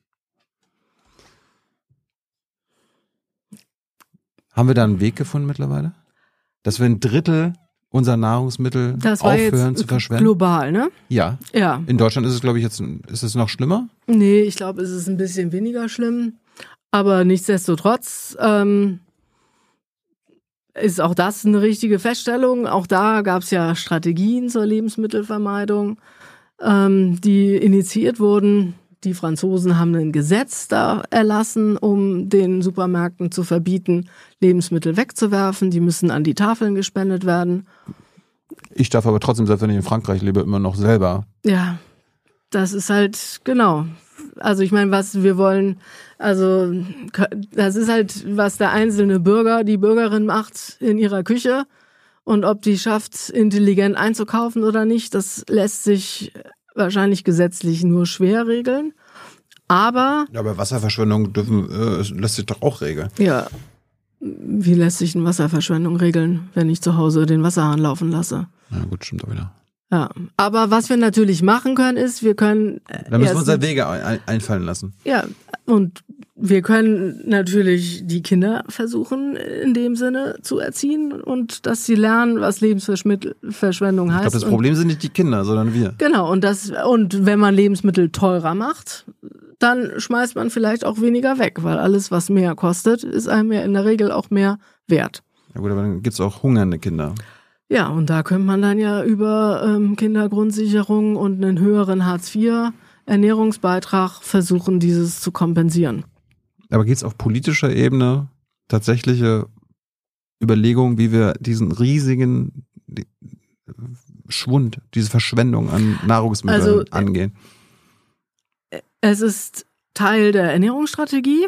Haben wir da einen Weg gefunden mittlerweile? Dass wir ein Drittel unserer Nahrungsmittel das war aufhören zu verschwenden? global, ne? Ja. Ja. In Deutschland ist es, glaube ich, jetzt, ist es noch schlimmer? Nee, ich glaube, es ist ein bisschen weniger schlimm. Aber nichtsdestotrotz ähm, ist auch das eine richtige Feststellung. Auch da gab es ja Strategien zur Lebensmittelvermeidung, ähm, die initiiert wurden. Die Franzosen haben ein Gesetz da erlassen, um den Supermärkten zu verbieten, Lebensmittel wegzuwerfen. Die müssen an die Tafeln gespendet werden. Ich darf aber trotzdem, selbst wenn ich in Frankreich lebe, immer noch selber. Ja, das ist halt genau. Also ich meine, was wir wollen, also das ist halt, was der einzelne Bürger, die Bürgerin macht in ihrer Küche und ob die schafft, intelligent einzukaufen oder nicht, das lässt sich wahrscheinlich gesetzlich nur schwer regeln. Aber Ja, aber Wasserverschwendung dürfen, äh, lässt sich doch auch regeln. ja, wie lässt sich eine Wasserverschwendung regeln, wenn ich zu Hause den Wasserhahn laufen lasse? Na gut, stimmt auch wieder. Ja, aber was wir natürlich machen können, ist, wir können Da müssen wir uns halt Wege ein, einfallen lassen. Ja, und wir können natürlich die Kinder versuchen, in dem Sinne zu erziehen und dass sie lernen, was Lebensverschwendung Ich heißt. glaube, das und, Problem sind nicht die Kinder, sondern wir. Genau, und das, und wenn man Lebensmittel teurer macht, dann schmeißt man vielleicht auch weniger weg, weil alles, was mehr kostet, ist einem ja in der Regel auch mehr wert. Ja gut, aber dann gibt's auch hungernde Kinder. Ja, und da könnte man dann ja über ähm, Kindergrundsicherung und einen höheren Hartz-IV-Ernährungsbeitrag versuchen, dieses zu kompensieren. Aber geht's auf politischer Ebene tatsächliche Überlegungen, wie wir diesen riesigen Schwund, diese Verschwendung an Nahrungsmitteln Also, äh, angehen? Es ist Teil der Ernährungsstrategie.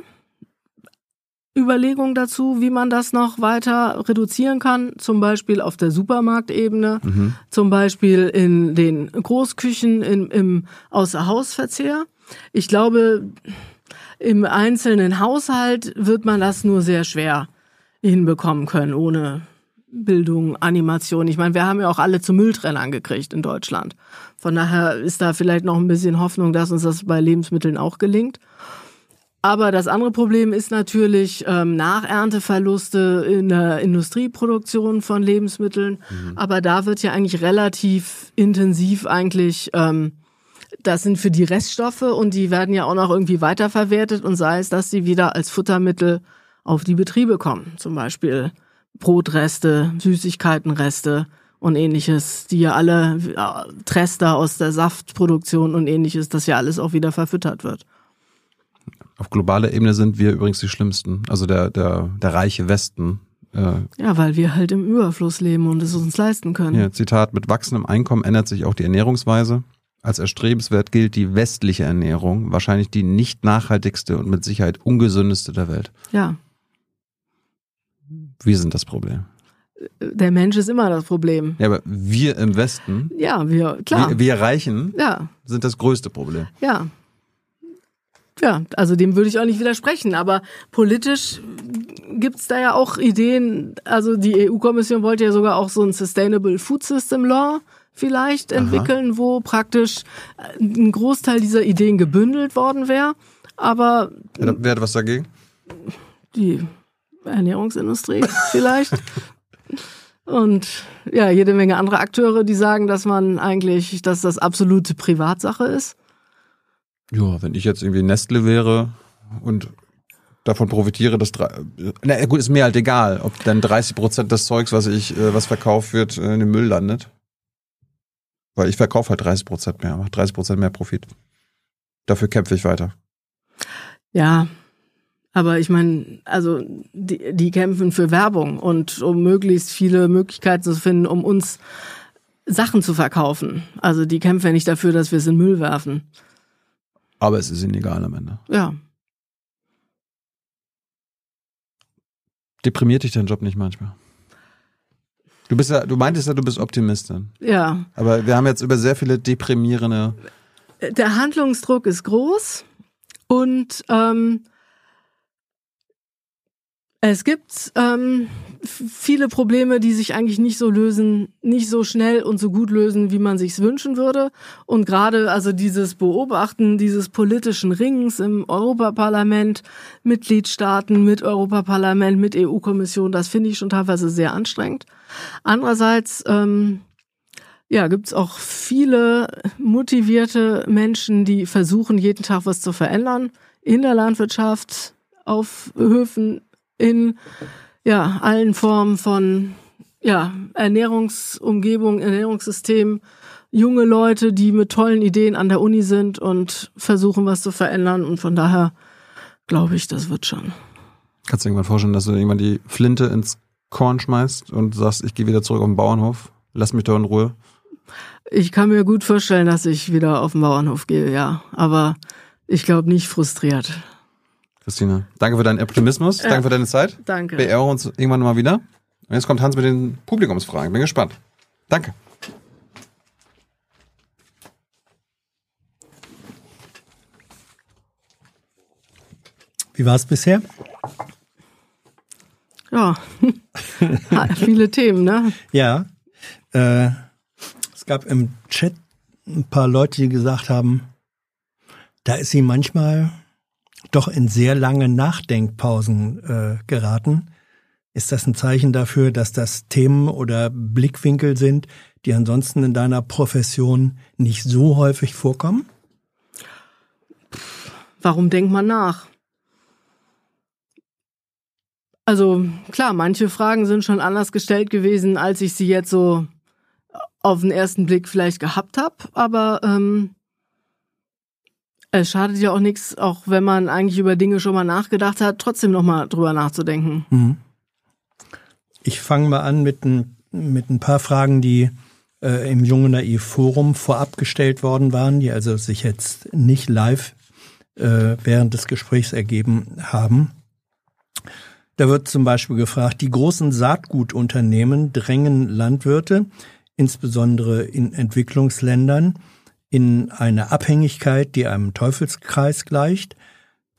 Überlegung dazu, wie man das noch weiter reduzieren kann, zum Beispiel auf der Supermarktebene, Mhm. zum Beispiel in den Großküchen, im, im Außerhausverzehr. Ich glaube, im einzelnen Haushalt wird man das nur sehr schwer hinbekommen können, ohne Bildung, Animation. Ich meine, wir haben ja auch alle zu Mülltrennern gekriegt in Deutschland. Von daher ist da vielleicht noch ein bisschen Hoffnung, dass uns das bei Lebensmitteln auch gelingt. Aber das andere Problem ist natürlich ähm, Nachernteverluste in der Industrieproduktion von Lebensmitteln. Aber da wird ja eigentlich relativ intensiv eigentlich, ähm, das sind für die Reststoffe und die werden ja auch noch irgendwie weiterverwertet und sei es, dass sie wieder als Futtermittel auf die Betriebe kommen. Zum Beispiel Brotreste, Süßigkeitenreste und ähnliches, die ja alle äh, Trester aus der Saftproduktion und ähnliches, das ja alles auch wieder verfüttert wird. Auf globaler Ebene sind wir übrigens die Schlimmsten. Also der, der, der reiche Westen. Äh, Ja, weil wir halt im Überfluss leben und es uns leisten können. hier, Zitat, mit wachsendem Einkommen ändert sich auch die Ernährungsweise. Als erstrebenswert gilt die westliche Ernährung, wahrscheinlich die nicht nachhaltigste und mit Sicherheit ungesündeste der Welt. Ja, Wir sind das Problem. der Mensch ist immer das Problem. Ja, aber wir im Westen, Ja, wir, klar. wir, wir Reichen, ja, sind das größte Problem. ja. Ja, also dem würde ich auch nicht widersprechen. Aber politisch gibt's da ja auch Ideen. Also die EU-Kommission wollte ja sogar auch so ein Sustainable Food System Law vielleicht entwickeln, wo praktisch ein Großteil dieser Ideen gebündelt worden wäre. Aber Wer, wer hat was dagegen? die Ernährungsindustrie vielleicht. Und ja, jede Menge andere Akteure, die sagen, dass man eigentlich, dass das absolute Privatsache ist. Ja, wenn ich jetzt irgendwie Nestle wäre und davon profitiere, dass drei- na gut, ist mir halt egal, ob dann 30 Prozent des Zeugs, was ich, äh, was verkauft wird, äh, in den Müll landet. Weil ich verkaufe halt 30 Prozent mehr, mache 30 Prozent mehr Profit. Dafür kämpfe ich weiter. Ja, aber ich meine, also die, die kämpfen für Werbung und um möglichst viele Möglichkeiten zu finden, um uns Sachen zu verkaufen. Also die kämpfen ja nicht dafür, dass wir es in Müll werfen. Aber es ist ihnen egal am Ende. Ja. Deprimiert dich dein Job nicht manchmal? Du bist ja, du meintest ja, du bist Optimistin. Ja. Aber wir haben jetzt über sehr viele deprimierende. Der Handlungsdruck ist groß und ähm, es gibt ähm, viele Probleme, die sich eigentlich nicht so lösen, nicht so schnell und so gut lösen, wie man sich's wünschen würde. Und gerade also dieses Beobachten dieses politischen Rings im Europaparlament, Mitgliedstaaten mit Europaparlament, mit EU-Kommission, das finde ich schon teilweise sehr anstrengend. Andererseits ähm, ja, gibt's auch viele motivierte Menschen, die versuchen, jeden Tag was zu verändern. In der Landwirtschaft, auf Höfen, in ja, allen Formen von ja, Ernährungsumgebung, Ernährungssystem. Junge Leute, die mit tollen Ideen an der Uni sind und versuchen, was zu verändern. Und von daher glaube ich, das wird schon. Kannst du dir irgendwann vorstellen, dass du irgendwann die Flinte ins Korn schmeißt und sagst, ich gehe wieder zurück auf den Bauernhof, lass mich doch in Ruhe. Ich kann mir gut vorstellen, dass ich wieder auf den Bauernhof gehe, ja. Aber ich glaube nicht frustriert. Christina, danke für deinen Optimismus, danke für deine Zeit. Danke. Wir ehren uns irgendwann mal wieder. Und jetzt kommt Hans mit den Publikumsfragen. Bin gespannt. Danke. Wie war es bisher? Ja, viele Themen, ne? Ja. Äh, es gab im Chat ein paar Leute, die gesagt haben, da ist sie manchmal doch in sehr lange Nachdenkpausen äh, geraten. Ist das ein Zeichen dafür, dass das Themen oder Blickwinkel sind, die ansonsten in deiner Profession nicht so häufig vorkommen? Warum denkt man nach? Also klar, manche Fragen sind schon anders gestellt gewesen, als ich sie jetzt so auf den ersten Blick vielleicht gehabt habe. Aber ähm, es schadet ja auch nichts, auch wenn man eigentlich über Dinge schon mal nachgedacht hat, trotzdem nochmal drüber nachzudenken. Mhm. Ich fange mal an mit ein, mit ein paar Fragen, die äh, im Junge Naiv Forum vorab gestellt worden waren, die also sich jetzt nicht live äh, während des Gesprächs ergeben haben. Da wird zum Beispiel gefragt, die großen Saatgutunternehmen drängen Landwirte, insbesondere in Entwicklungsländern, in eine Abhängigkeit, die einem Teufelskreis gleicht.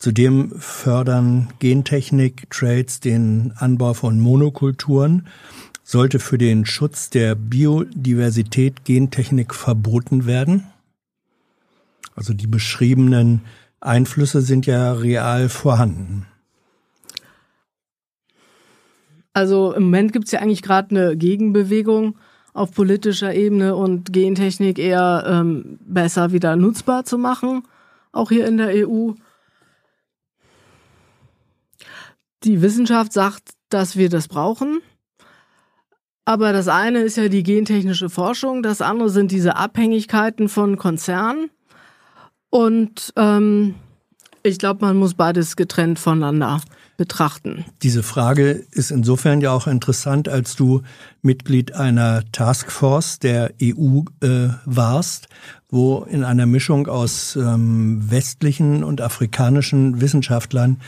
Zudem fördern Gentechnik, Trades den Anbau von Monokulturen. Sollte für den Schutz der Biodiversität Gentechnik verboten werden? Also die beschriebenen Einflüsse sind ja real vorhanden. Also im Moment gibt's ja eigentlich gerade eine Gegenbewegung auf politischer Ebene und Gentechnik eher ähm, besser wieder nutzbar zu machen, auch hier in der EU. Die Wissenschaft sagt, dass wir das brauchen. Aber das eine ist ja die gentechnische Forschung, das andere sind diese Abhängigkeiten von Konzernen. Und ähm, ich glaube, man muss beides getrennt voneinander betrachten. Diese Frage ist insofern ja auch interessant, als du Mitglied einer Taskforce der EU äh, warst, wo in einer Mischung aus ähm, westlichen und afrikanischen Wissenschaftlern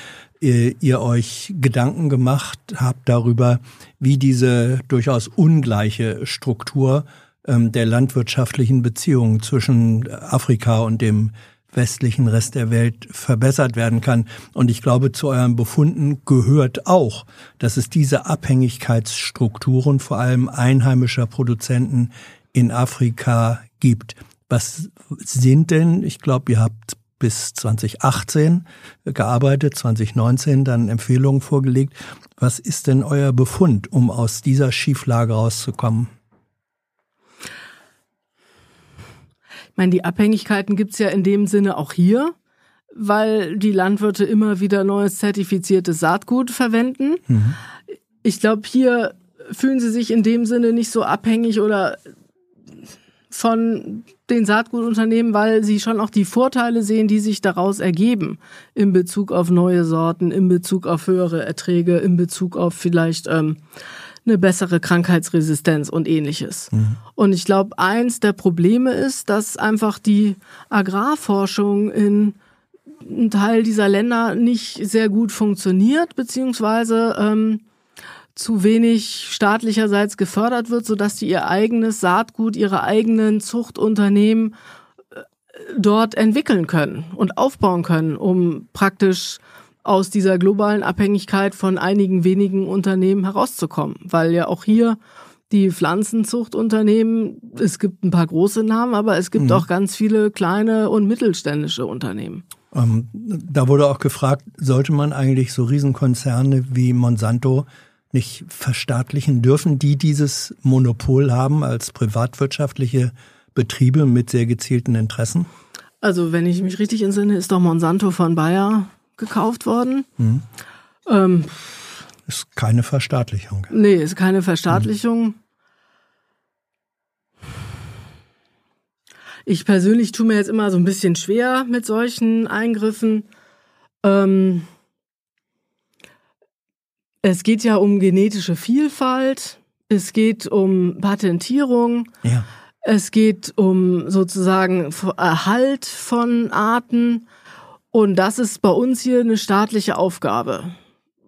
äh, ihr euch Gedanken gemacht habt darüber, wie diese durchaus ungleiche Struktur ähm, der landwirtschaftlichen Beziehungen zwischen Afrika und dem westlichen Rest der Welt verbessert werden kann. Und ich glaube, zu euren Befunden gehört auch, dass es diese Abhängigkeitsstrukturen vor allem einheimischer Produzenten in Afrika gibt. Was sind denn, ich glaube, ihr habt bis 2018 gearbeitet, 2019 dann Empfehlungen vorgelegt. Was ist denn euer Befund, um aus dieser Schieflage rauszukommen? Meine, die Abhängigkeiten gibt's ja in dem Sinne auch hier. weil die Landwirte immer wieder neues zertifiziertes Saatgut verwenden. Mhm. Ich glaube, hier fühlen sie sich in dem Sinne nicht so abhängig oder von den Saatgutunternehmen, weil sie schon auch die Vorteile sehen, die sich daraus ergeben in Bezug auf neue Sorten, in Bezug auf höhere Erträge, in Bezug auf vielleicht ähm, eine bessere Krankheitsresistenz und ähnliches. Mhm. Und ich glaube, eins der Probleme ist, dass einfach die Agrarforschung in einem Teil dieser Länder nicht sehr gut funktioniert, beziehungsweise ähm, zu wenig staatlicherseits gefördert wird, sodass die ihr eigenes Saatgut, ihre eigenen Zuchtunternehmen äh, dort entwickeln können und aufbauen können, um praktisch aus dieser globalen Abhängigkeit von einigen wenigen Unternehmen herauszukommen. Weil ja auch hier die Pflanzenzuchtunternehmen, es gibt ein paar große Namen, aber es gibt mhm. auch ganz viele kleine und mittelständische Unternehmen. Ähm, da wurde auch gefragt, sollte man eigentlich so Riesenkonzerne wie Monsanto nicht verstaatlichen? Dürfen die dieses Monopol haben als privatwirtschaftliche Betriebe mit sehr gezielten Interessen? Also wenn ich mich richtig entsinne, ist doch Monsanto von Bayer gekauft worden. Mhm. Ähm, ist keine Verstaatlichung. Nee, ist keine Verstaatlichung. Mhm. Ich persönlich tue mir jetzt immer so ein bisschen schwer mit solchen Eingriffen. Ähm, es geht ja um genetische Vielfalt, es geht um Patentierung, ja. es geht um sozusagen Erhalt von Arten. Und das ist bei uns hier eine staatliche Aufgabe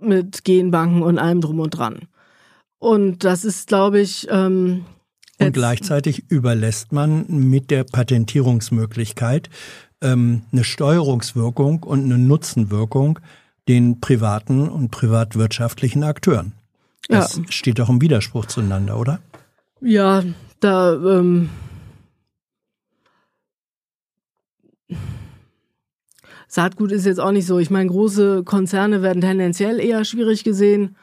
mit Genbanken und allem drum und dran. Und das ist, glaube ich. Ähm, und gleichzeitig überlässt man mit der Patentierungsmöglichkeit ähm, eine Steuerungswirkung und eine Nutzenwirkung den privaten und privatwirtschaftlichen Akteuren. Das ja. steht doch im Widerspruch zueinander, oder? Ja, da ähm, Saatgut ist jetzt auch nicht so. Ich meine, große Konzerne werden tendenziell eher schwierig gesehen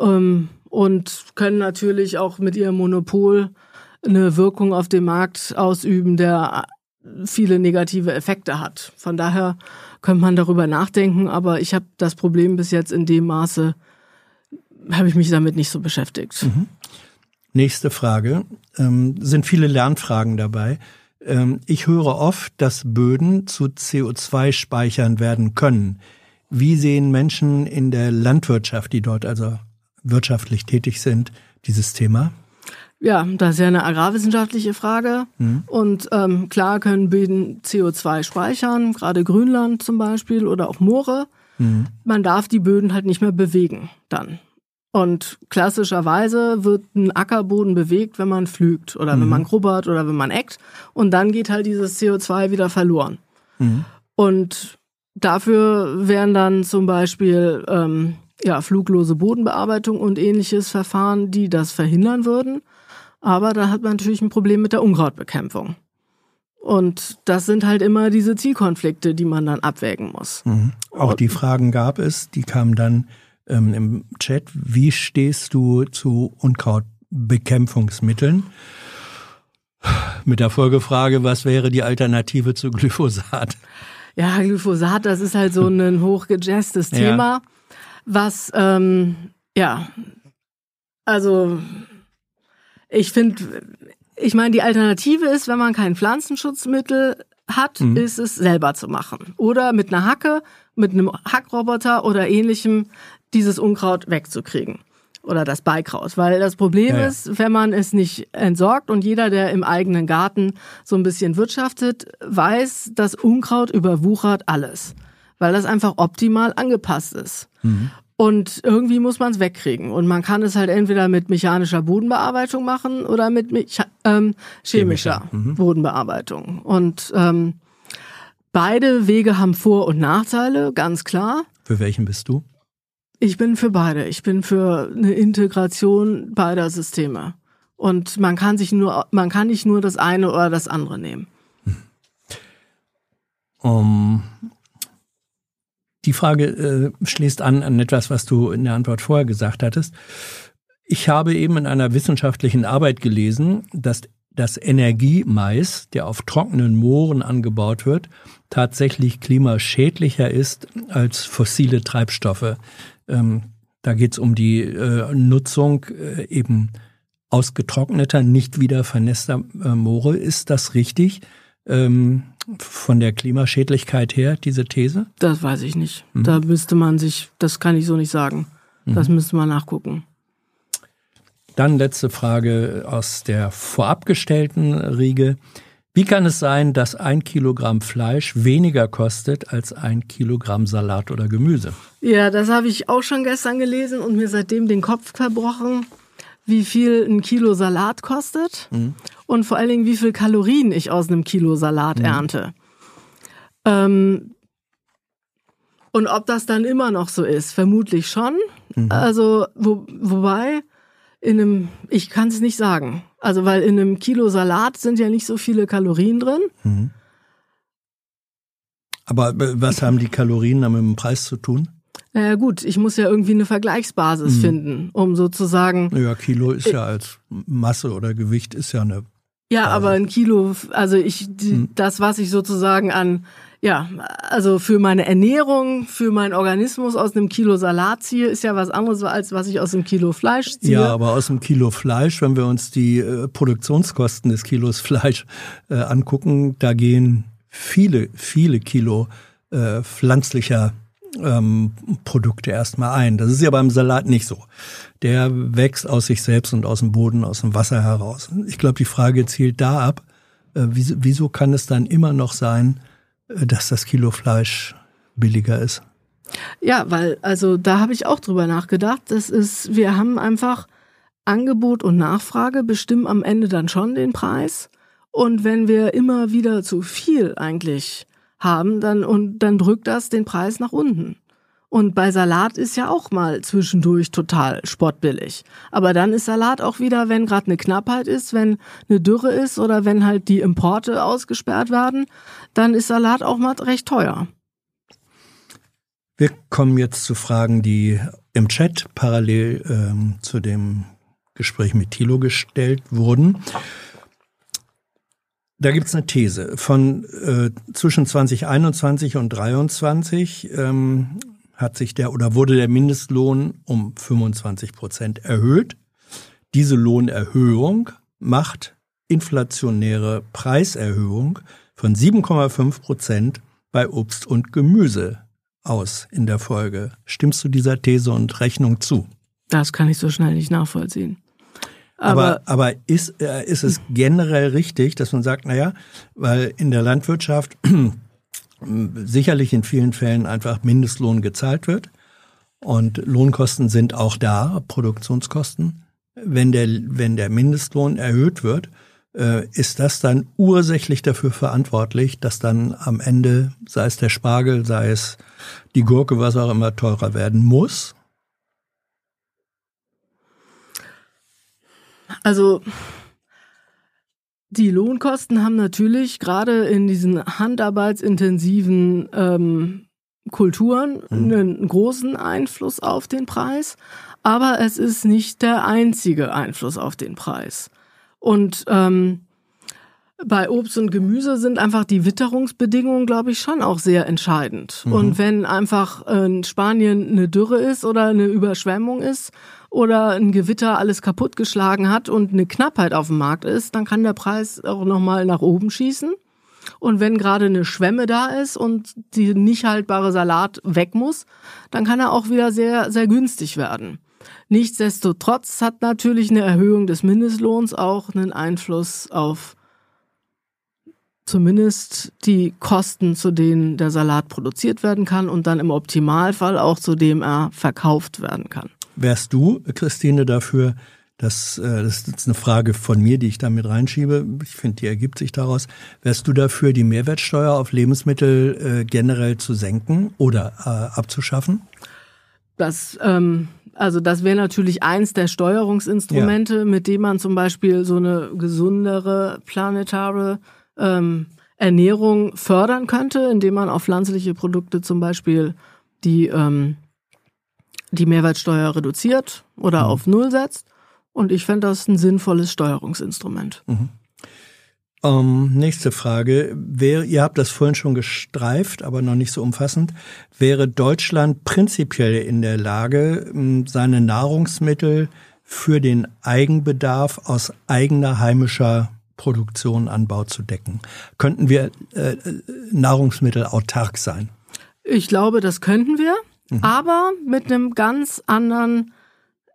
ähm, und können natürlich auch mit ihrem Monopol eine Wirkung auf den Markt ausüben, der viele negative Effekte hat. Von daher könnte man darüber nachdenken, aber ich habe das Problem bis jetzt in dem Maße, habe ich mich damit nicht so beschäftigt. Mhm. Nächste Frage. Ähm, sind viele Lernfragen dabei. Ähm, ich höre oft, dass Böden zu CO2-Speichern werden können. Wie sehen Menschen in der Landwirtschaft, die dort also wirtschaftlich tätig sind, dieses Thema? Ja, das ist ja eine agrarwissenschaftliche Frage. Mhm. Und ähm, klar können Böden CO2 speichern, gerade Grünland zum Beispiel oder auch Moore. Mhm. Man darf die Böden halt nicht mehr bewegen dann. Und klassischerweise wird ein Ackerboden bewegt, wenn man pflügt oder mhm. wenn man grubbert oder wenn man eckt. Und dann geht halt dieses CO2 wieder verloren. Mhm. Und dafür wären dann zum Beispiel ähm, ja, fluglose Bodenbearbeitung und ähnliches Verfahren, die das verhindern würden. Aber da hat man natürlich ein Problem mit der Unkrautbekämpfung. Und das sind halt immer diese Zielkonflikte, die man dann abwägen muss. Mhm. Auch die Fragen gab es, die kamen dann ähm, im Chat. Wie stehst du zu Unkrautbekämpfungsmitteln? Mit der Folgefrage, was wäre die Alternative zu Glyphosat? Ja, Glyphosat, das ist halt so ein hochgejazztes Thema, ja. was, ähm, ja, also ich finde, ich meine, die Alternative ist, wenn man kein Pflanzenschutzmittel hat, mhm. ist es selber zu machen. Oder mit einer Hacke, mit einem Hackroboter oder ähnlichem dieses Unkraut wegzukriegen. Oder das Beikraut. Weil das Problem ja, ja. ist, wenn man es nicht entsorgt und jeder, der im eigenen Garten so ein bisschen wirtschaftet, weiß, dass Unkraut überwuchert alles. Weil das einfach optimal angepasst ist. Mhm. Und irgendwie muss man es wegkriegen. Und man kann es halt entweder mit mechanischer Bodenbearbeitung machen oder mit Mecha ähm, chemischer, chemischer. Mhm. Bodenbearbeitung. Und ähm, beide Wege haben Vor- und Nachteile, ganz klar. Für welchen bist du? Ich bin für beide. Ich bin für eine Integration beider Systeme. Und man kann sich nur, man kann nicht nur das eine oder das andere nehmen. Um, die Frage äh, schließt an an etwas, was du in der Antwort vorher gesagt hattest. Ich habe eben in einer wissenschaftlichen Arbeit gelesen, dass dass Energiemais, der auf trockenen Mooren angebaut wird, tatsächlich klimaschädlicher ist als fossile Treibstoffe. Ähm, da geht es um die äh, Nutzung äh, eben ausgetrockneter, nicht wieder vernässter äh, Moore. Ist das richtig? Ähm, von der Klimaschädlichkeit her, diese These? Das weiß ich nicht. Mhm. Da müsste man sich, das kann ich so nicht sagen. Das mhm. müsste man nachgucken. Dann letzte Frage aus der vorabgestellten Riege. Wie kann es sein, dass ein Kilogramm Fleisch weniger kostet als ein Kilogramm Salat oder Gemüse? Ja, das habe ich auch schon gestern gelesen und mir seitdem den Kopf verbrochen, wie viel ein Kilo Salat kostet mhm. und vor allen Dingen, wie viel Kalorien ich aus einem Kilo Salat mhm. ernte. Ähm, und ob das dann immer noch so ist, vermutlich schon. Mhm. Also, wo, wobei, in einem, ich kann es nicht sagen. Also, weil in einem Kilo Salat sind ja nicht so viele Kalorien drin. Mhm. Aber was haben die Kalorien dann mit dem Preis zu tun? Naja gut, ich muss ja irgendwie eine Vergleichsbasis mhm. finden, um sozusagen. Ja, Kilo ist ja als Masse oder Gewicht ist ja eine. Ja, Basis. aber ein Kilo, also ich, die, mhm. das, was ich sozusagen an ja, also für meine Ernährung, für meinen Organismus aus einem Kilo Salat ziehe, ist ja was anderes, als was ich aus einem Kilo Fleisch ziehe. Ja, aber aus einem Kilo Fleisch, wenn wir uns die äh, Produktionskosten des Kilos Fleisch äh, angucken, da gehen viele, viele Kilo äh, pflanzlicher ähm, Produkte erstmal ein. Das ist ja beim Salat nicht so. Der wächst aus sich selbst und aus dem Boden, aus dem Wasser heraus. Ich glaube, die Frage zielt da ab, äh, wieso, wieso kann es dann immer noch sein, dass das Kilo Fleisch billiger ist. Ja, weil, also da habe ich auch drüber nachgedacht. Das ist, wir haben einfach Angebot und Nachfrage bestimmen am Ende dann schon den Preis. Und wenn wir immer wieder zu viel eigentlich haben, dann, und dann drückt das den Preis nach unten. Und bei Salat ist ja auch mal zwischendurch total sportbillig. Aber dann ist Salat auch wieder, wenn gerade eine Knappheit ist, wenn eine Dürre ist oder wenn halt die Importe ausgesperrt werden, dann ist Salat auch mal recht teuer. Wir kommen jetzt zu Fragen, die im Chat parallel ähm, zu dem Gespräch mit Thilo gestellt wurden. Da gibt es eine These. Von äh, zwischen 2021 und 2023 ähm, hat sich der oder wurde der Mindestlohn um 25 Prozent erhöht. Diese Lohnerhöhung macht inflationäre Preiserhöhung von 7,5 Prozent bei Obst und Gemüse aus in der Folge. Stimmst du dieser These und Rechnung zu? Das kann ich so schnell nicht nachvollziehen. Aber, aber, aber ist, äh, ist es generell richtig, dass man sagt, naja, weil in der Landwirtschaft sicherlich in vielen Fällen einfach Mindestlohn gezahlt wird. Und Lohnkosten sind auch da, Produktionskosten. Wenn der, wenn der Mindestlohn erhöht wird, äh, ist das dann ursächlich dafür verantwortlich, dass dann am Ende, sei es der Spargel, sei es die Gurke, was auch immer teurer werden muss? Also die Lohnkosten haben natürlich gerade in diesen handarbeitsintensiven ähm, Kulturen mhm. einen großen Einfluss auf den Preis, aber es ist nicht der einzige Einfluss auf den Preis. Und ähm, bei Obst und Gemüse sind einfach die Witterungsbedingungen, glaube ich, schon auch sehr entscheidend. Mhm. Und wenn einfach in Spanien eine Dürre ist oder eine Überschwemmung ist, oder ein Gewitter alles kaputtgeschlagen hat und eine Knappheit auf dem Markt ist, dann kann der Preis auch nochmal nach oben schießen. Und wenn gerade eine Schwemme da ist und die nicht haltbare Salat weg muss, dann kann er auch wieder sehr, sehr günstig werden. Nichtsdestotrotz hat natürlich eine Erhöhung des Mindestlohns auch einen Einfluss auf zumindest die Kosten, zu denen der Salat produziert werden kann und dann im Optimalfall auch zu dem er verkauft werden kann. Wärst du, Christine, dafür, dass, äh, das ist jetzt eine Frage von mir, die ich da mit reinschiebe, ich finde, die ergibt sich daraus, wärst du dafür, die Mehrwertsteuer auf Lebensmittel äh, generell zu senken oder äh, abzuschaffen? Das, ähm, also das wäre natürlich eins der Steuerungsinstrumente, ja. mit dem man zum Beispiel so eine gesundere planetare ähm, Ernährung fördern könnte, indem man auf pflanzliche Produkte zum Beispiel die ähm, die Mehrwertsteuer reduziert oder mhm. auf Null setzt. Und ich fände das ein sinnvolles Steuerungsinstrument. Mhm. Ähm, nächste Frage. Wäre, ihr habt das vorhin schon gestreift, aber noch nicht so umfassend. Wäre Deutschland prinzipiell in der Lage, seine Nahrungsmittel für den Eigenbedarf aus eigener heimischer Produktion, Anbau zu decken? Könnten wir äh, Nahrungsmittel autark sein? Ich glaube, das könnten wir, mhm. aber mit einem ganz anderen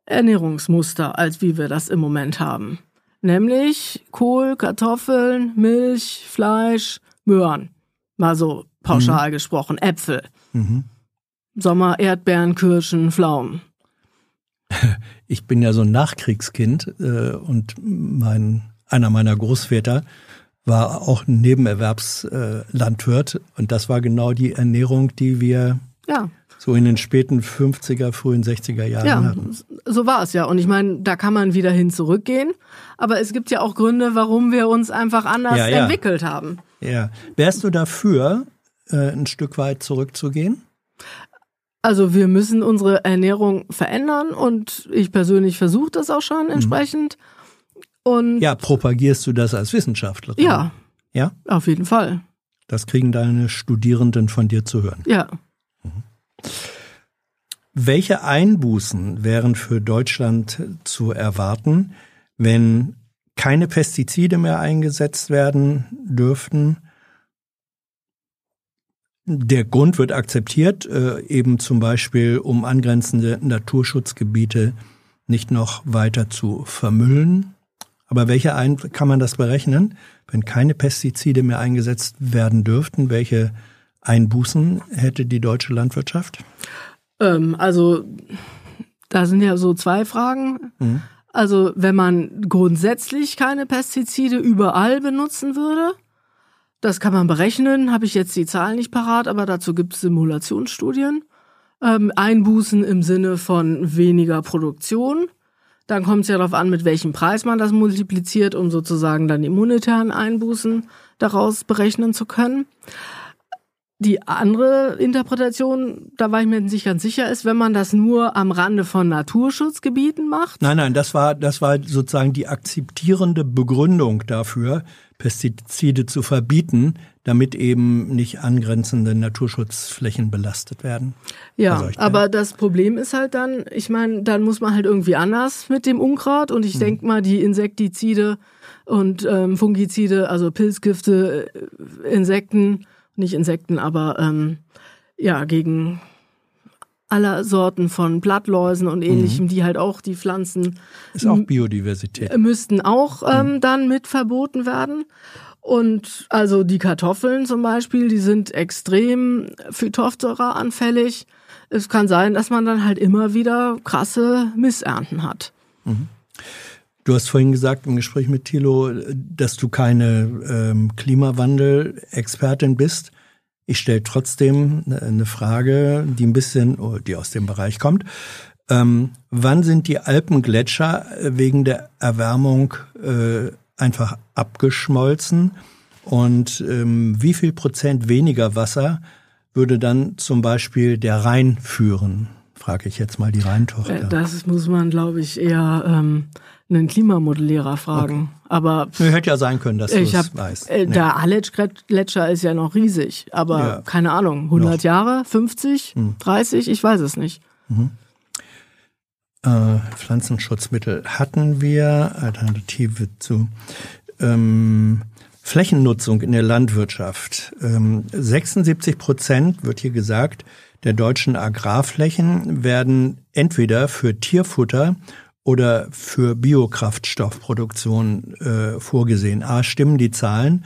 Ernährungsmuster, als wie wir das im Moment haben. Nämlich Kohl, Kartoffeln, Milch, Fleisch, Möhren. Mal so pauschal mhm. gesprochen. Äpfel. Mhm. Sommer, Erdbeeren, Kirschen, Pflaumen. Ich bin ja so ein Nachkriegskind äh, und mein, einer meiner Großväter war auch Nebenerwerbslandwirt äh, und das war genau die Ernährung, die wir ja so in den späten 50er, frühen 60er Jahren ja, hatten. So war es ja. Und ich meine, da kann man wieder hin zurückgehen. Aber es gibt ja auch Gründe, warum wir uns einfach anders ja, ja. entwickelt haben. Ja. Wärst du dafür, äh, ein Stück weit zurückzugehen? Also wir müssen unsere Ernährung verändern und ich persönlich versuche das auch schon mhm. entsprechend. Mhm. Und ja, propagierst du das als Wissenschaftlerin? Ja. Ja? Auf jeden Fall. Das kriegen deine Studierenden von dir zu hören. Ja. Welche Einbußen wären für Deutschland zu erwarten, wenn keine Pestizide mehr eingesetzt werden dürften? Der Grund wird akzeptiert, äh, eben zum Beispiel, um angrenzende Naturschutzgebiete nicht noch weiter zu vermüllen. Aber welche ein kann man das berechnen, wenn keine Pestizide mehr eingesetzt werden dürften? Welche Einbußen hätte die deutsche Landwirtschaft? Ähm, also da sind ja so zwei Fragen. Mhm. Also wenn man grundsätzlich keine Pestizide überall benutzen würde, das kann man berechnen, habe ich jetzt die Zahlen nicht parat, aber dazu gibt es Simulationsstudien. Ähm, Einbußen im Sinne von weniger Produktion. Dann kommt es ja darauf an, mit welchem Preis man das multipliziert, um sozusagen dann die monetären Einbußen daraus berechnen zu können. Die andere Interpretation, da war ich mir nicht ganz sicher, ist, wenn man das nur am Rande von Naturschutzgebieten macht. Nein, nein, das war, das war sozusagen die akzeptierende Begründung dafür, Pestizide zu verbieten, damit eben nicht angrenzende Naturschutzflächen belastet werden. Ja, aber das Problem ist halt dann, ich meine, dann muss man halt irgendwie anders mit dem Unkraut und ich hm. denke mal, die Insektizide und ähm, Fungizide, also Pilzgifte, äh, Insekten, nicht Insekten, aber ähm, ja, gegen aller Sorten von Blattläusen und ähnlichem, mhm. die halt auch die Pflanzen. Ist auch Biodiversität. Müssten auch ähm, mhm. dann mit verboten werden. Und also die Kartoffeln zum Beispiel, die sind extrem Phytophthora anfällig. Es kann sein, dass man dann halt immer wieder krasse Missernten hat. Mhm. Du hast vorhin gesagt im Gespräch mit Thilo, dass du keine ähm, Klimawandel-Expertin bist. Ich stelle trotzdem eine Frage, die ein bisschen, oh, die aus dem Bereich kommt. Ähm, wann sind die Alpengletscher wegen der Erwärmung äh, einfach abgeschmolzen? Und ähm, wie viel Prozent weniger Wasser würde dann zum Beispiel der Rhein führen? Frage ich jetzt mal die Rheintochter. Äh, das muss man, glaube ich, eher ähm, einen Klimamodellierer fragen. Okay. Aber pff, hätte ja sein können, dass du es weißt. Äh, Der Aletsch-Gletscher ist ja noch riesig, aber ja. keine Ahnung, 100 noch. Jahre, 50, hm. 30, ich weiß es nicht. Mhm. Äh, Pflanzenschutzmittel hatten wir, Alternative zu ähm, Flächennutzung in der Landwirtschaft. Ähm, 76 Prozent, wird hier gesagt, der deutschen Agrarflächen werden entweder für Tierfutter oder für Biokraftstoffproduktion äh, vorgesehen. A, stimmen die Zahlen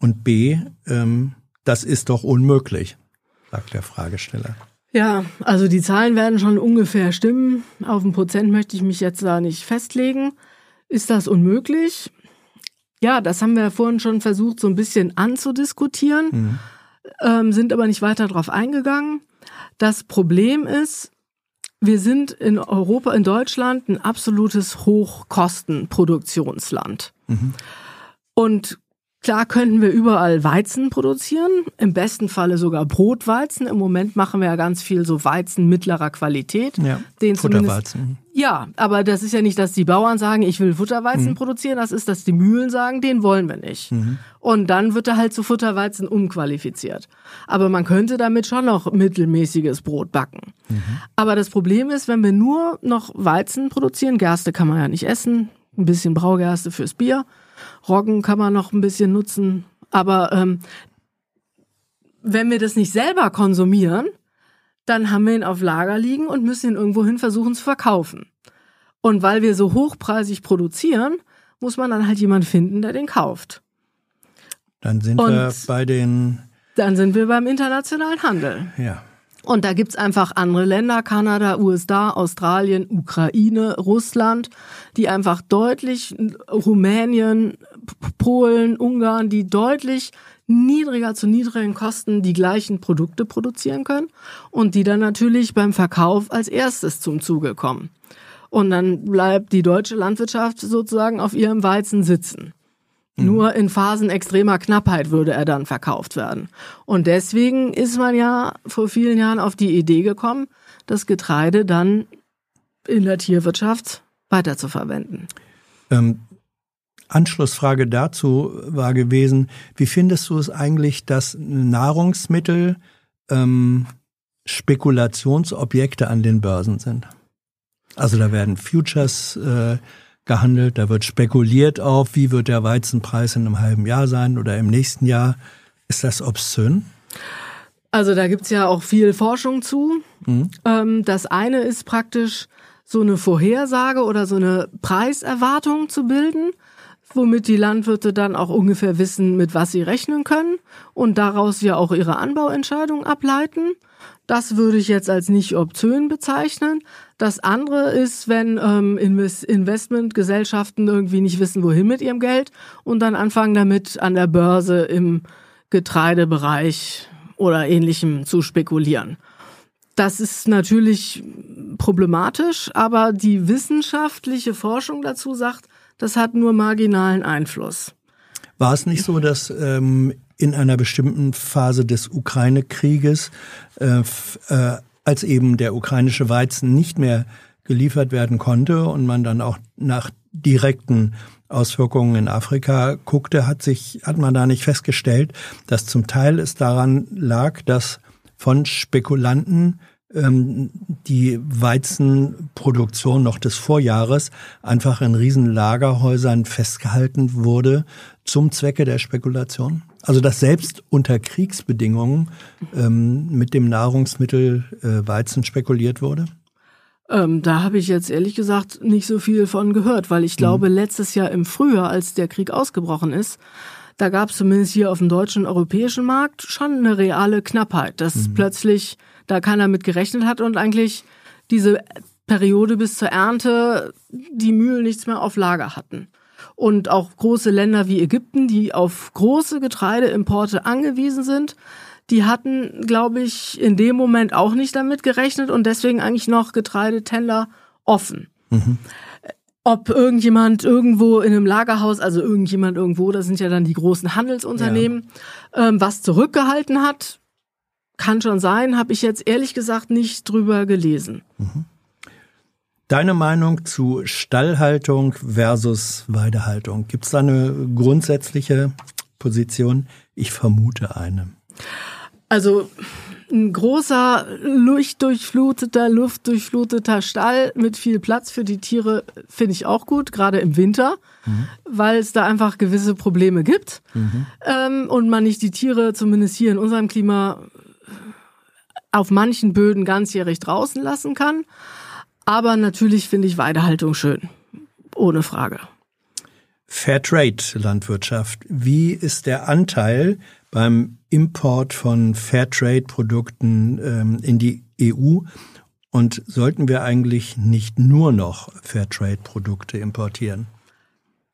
und B, ähm, das ist doch unmöglich, sagt der Fragesteller. Ja, also die Zahlen werden schon ungefähr stimmen. Auf ein Prozent möchte ich mich jetzt da nicht festlegen. Ist das unmöglich? Ja, das haben wir vorhin schon versucht, so ein bisschen anzudiskutieren, mhm. ähm, sind aber nicht weiter darauf eingegangen. Das Problem ist, wir sind in Europa, in Deutschland ein absolutes Hochkostenproduktionsland. Mhm. Und Klar könnten wir überall Weizen produzieren, im besten Falle sogar Brotweizen. Im Moment machen wir ja ganz viel so Weizen mittlerer Qualität. Ja, den Futterweizen. Ja, aber das ist ja nicht, dass die Bauern sagen, ich will Futterweizen Mhm. produzieren, das ist, dass die Mühlen sagen, den wollen wir nicht. Und dann wird er halt zu Futterweizen umqualifiziert. Aber man könnte damit schon noch mittelmäßiges Brot backen. Mhm. Aber das Problem ist, wenn wir nur noch Weizen produzieren, Gerste kann man ja nicht essen, ein bisschen Braugerste fürs Bier, Roggen kann man noch ein bisschen nutzen, aber ähm, wenn wir das nicht selber konsumieren, dann haben wir ihn auf Lager liegen und müssen ihn irgendwohin versuchen zu verkaufen. Und weil wir so hochpreisig produzieren, muss man dann halt jemanden finden, der den kauft. Dann sind Und- wir bei den, Dann sind wir beim internationalen Handel. ja. Und da gibt's einfach andere Länder, Kanada, USA, Australien, Ukraine, Russland, die einfach deutlich, Rumänien, Polen, Ungarn, die deutlich niedriger zu niedrigen Kosten die gleichen Produkte produzieren können und die dann natürlich beim Verkauf als erstes zum Zuge kommen. Und dann bleibt die deutsche Landwirtschaft sozusagen auf ihrem Weizen sitzen. Nur in Phasen extremer Knappheit würde er dann verkauft werden. Und deswegen ist man ja vor vielen Jahren auf die Idee gekommen, das Getreide dann in der Tierwirtschaft weiterzuverwenden. Ähm, Anschlussfrage dazu war gewesen, wie findest du es eigentlich, dass Nahrungsmittel ähm, Spekulationsobjekte an den Börsen sind? Also da werden Futures äh, gehandelt, da wird spekuliert auf, wie wird der Weizenpreis in einem halben Jahr sein oder im nächsten Jahr. Ist das obszön? Also da gibt's ja auch viel Forschung zu. Ähm, das eine ist praktisch so eine Vorhersage oder so eine Preiserwartung zu bilden, womit die Landwirte dann auch ungefähr wissen, mit was sie rechnen können und daraus ja auch ihre Anbauentscheidung ableiten. Das würde ich jetzt als nicht obszön bezeichnen. Das andere ist, wenn ähm, Invest Investmentgesellschaften irgendwie nicht wissen, wohin mit ihrem Geld und dann anfangen damit an der Börse im Getreidebereich oder ähnlichem zu spekulieren. Das ist natürlich problematisch, aber die wissenschaftliche Forschung dazu sagt, das hat nur marginalen Einfluss. War es nicht so, dass ähm, in einer bestimmten Phase des Ukraine-Krieges, äh, äh, als eben der ukrainische Weizen nicht mehr geliefert werden konnte und man dann auch nach direkten Auswirkungen in Afrika guckte, hat sich, hat man da nicht festgestellt, dass zum Teil es daran lag, dass von Spekulanten ähm, die Weizenproduktion noch des Vorjahres einfach in riesen Lagerhäusern festgehalten wurde zum Zwecke der Spekulation? Also dass selbst unter Kriegsbedingungen ähm, mit dem Nahrungsmittel äh, Weizen spekuliert wurde? Ähm, da habe ich jetzt ehrlich gesagt nicht so viel von gehört, weil ich glaube, letztes Jahr im Frühjahr, als der Krieg ausgebrochen ist, da gab es zumindest hier auf dem deutschen und europäischen Markt schon eine reale Knappheit, dass plötzlich da keiner mit gerechnet hat und eigentlich diese Periode bis zur Ernte die Mühlen nichts mehr auf Lager hatten. Und auch große Länder wie Ägypten, die auf große Getreideimporte angewiesen sind, die hatten, glaube ich, in dem Moment auch nicht damit gerechnet und deswegen eigentlich noch Getreidetender offen. Ob irgendjemand irgendwo in einem Lagerhaus, also irgendjemand irgendwo, das sind ja dann die großen Handelsunternehmen, ähm, was zurückgehalten hat, kann schon sein, habe ich jetzt ehrlich gesagt nicht drüber gelesen. Deine Meinung zu Stallhaltung versus Weidehaltung? Gibt es da eine grundsätzliche Position? Ich vermute eine. Also ein großer, lichtdurchfluteter, luftdurchfluteter Stall mit viel Platz für die Tiere finde ich auch gut, gerade im Winter, weil es da einfach gewisse Probleme gibt ähm, und man nicht die Tiere, zumindest hier in unserem Klima, auf manchen Böden ganzjährig draußen lassen kann. Aber natürlich finde ich Weidehaltung schön, ohne Frage. Fairtrade-Landwirtschaft. Wie ist der Anteil beim Import von Fairtrade-Produkten ähm, in die EU? Und sollten wir eigentlich nicht nur noch Fairtrade-Produkte importieren?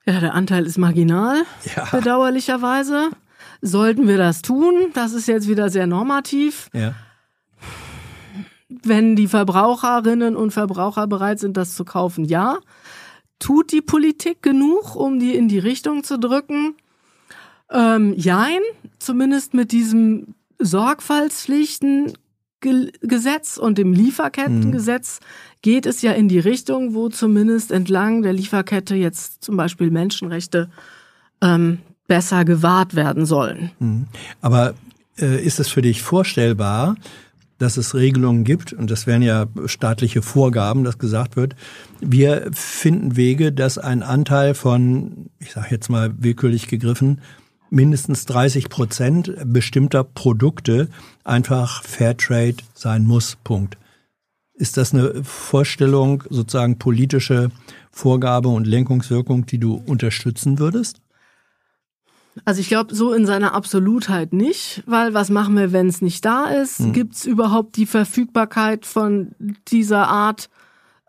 Ja, der Anteil ist marginal, Ja. bedauerlicherweise. Sollten wir das tun? Das ist jetzt wieder sehr normativ. Ja. Wenn die Verbraucherinnen und Verbraucher bereit sind, das zu kaufen, ja. Tut die Politik genug, um die in die Richtung zu drücken? Ähm, jein, zumindest mit diesem Sorgfaltspflichtengesetz und dem Lieferkettengesetz geht es ja in die Richtung, wo zumindest entlang der Lieferkette jetzt zum Beispiel Menschenrechte ähm, besser gewahrt werden sollen. Aber äh, ist es für dich vorstellbar, dass es Regelungen gibt, und das wären ja staatliche Vorgaben, dass gesagt wird, wir finden Wege, dass ein Anteil von, ich sage jetzt mal willkürlich gegriffen, mindestens 30 Prozent bestimmter Produkte einfach Fairtrade sein muss. Punkt. Ist das eine Vorstellung, sozusagen politische Vorgabe und Lenkungswirkung, die du unterstützen würdest? Also ich glaube, so in seiner Absolutheit nicht, weil was machen wir, wenn es nicht da ist? Hm. Gibt es überhaupt die Verfügbarkeit von dieser Art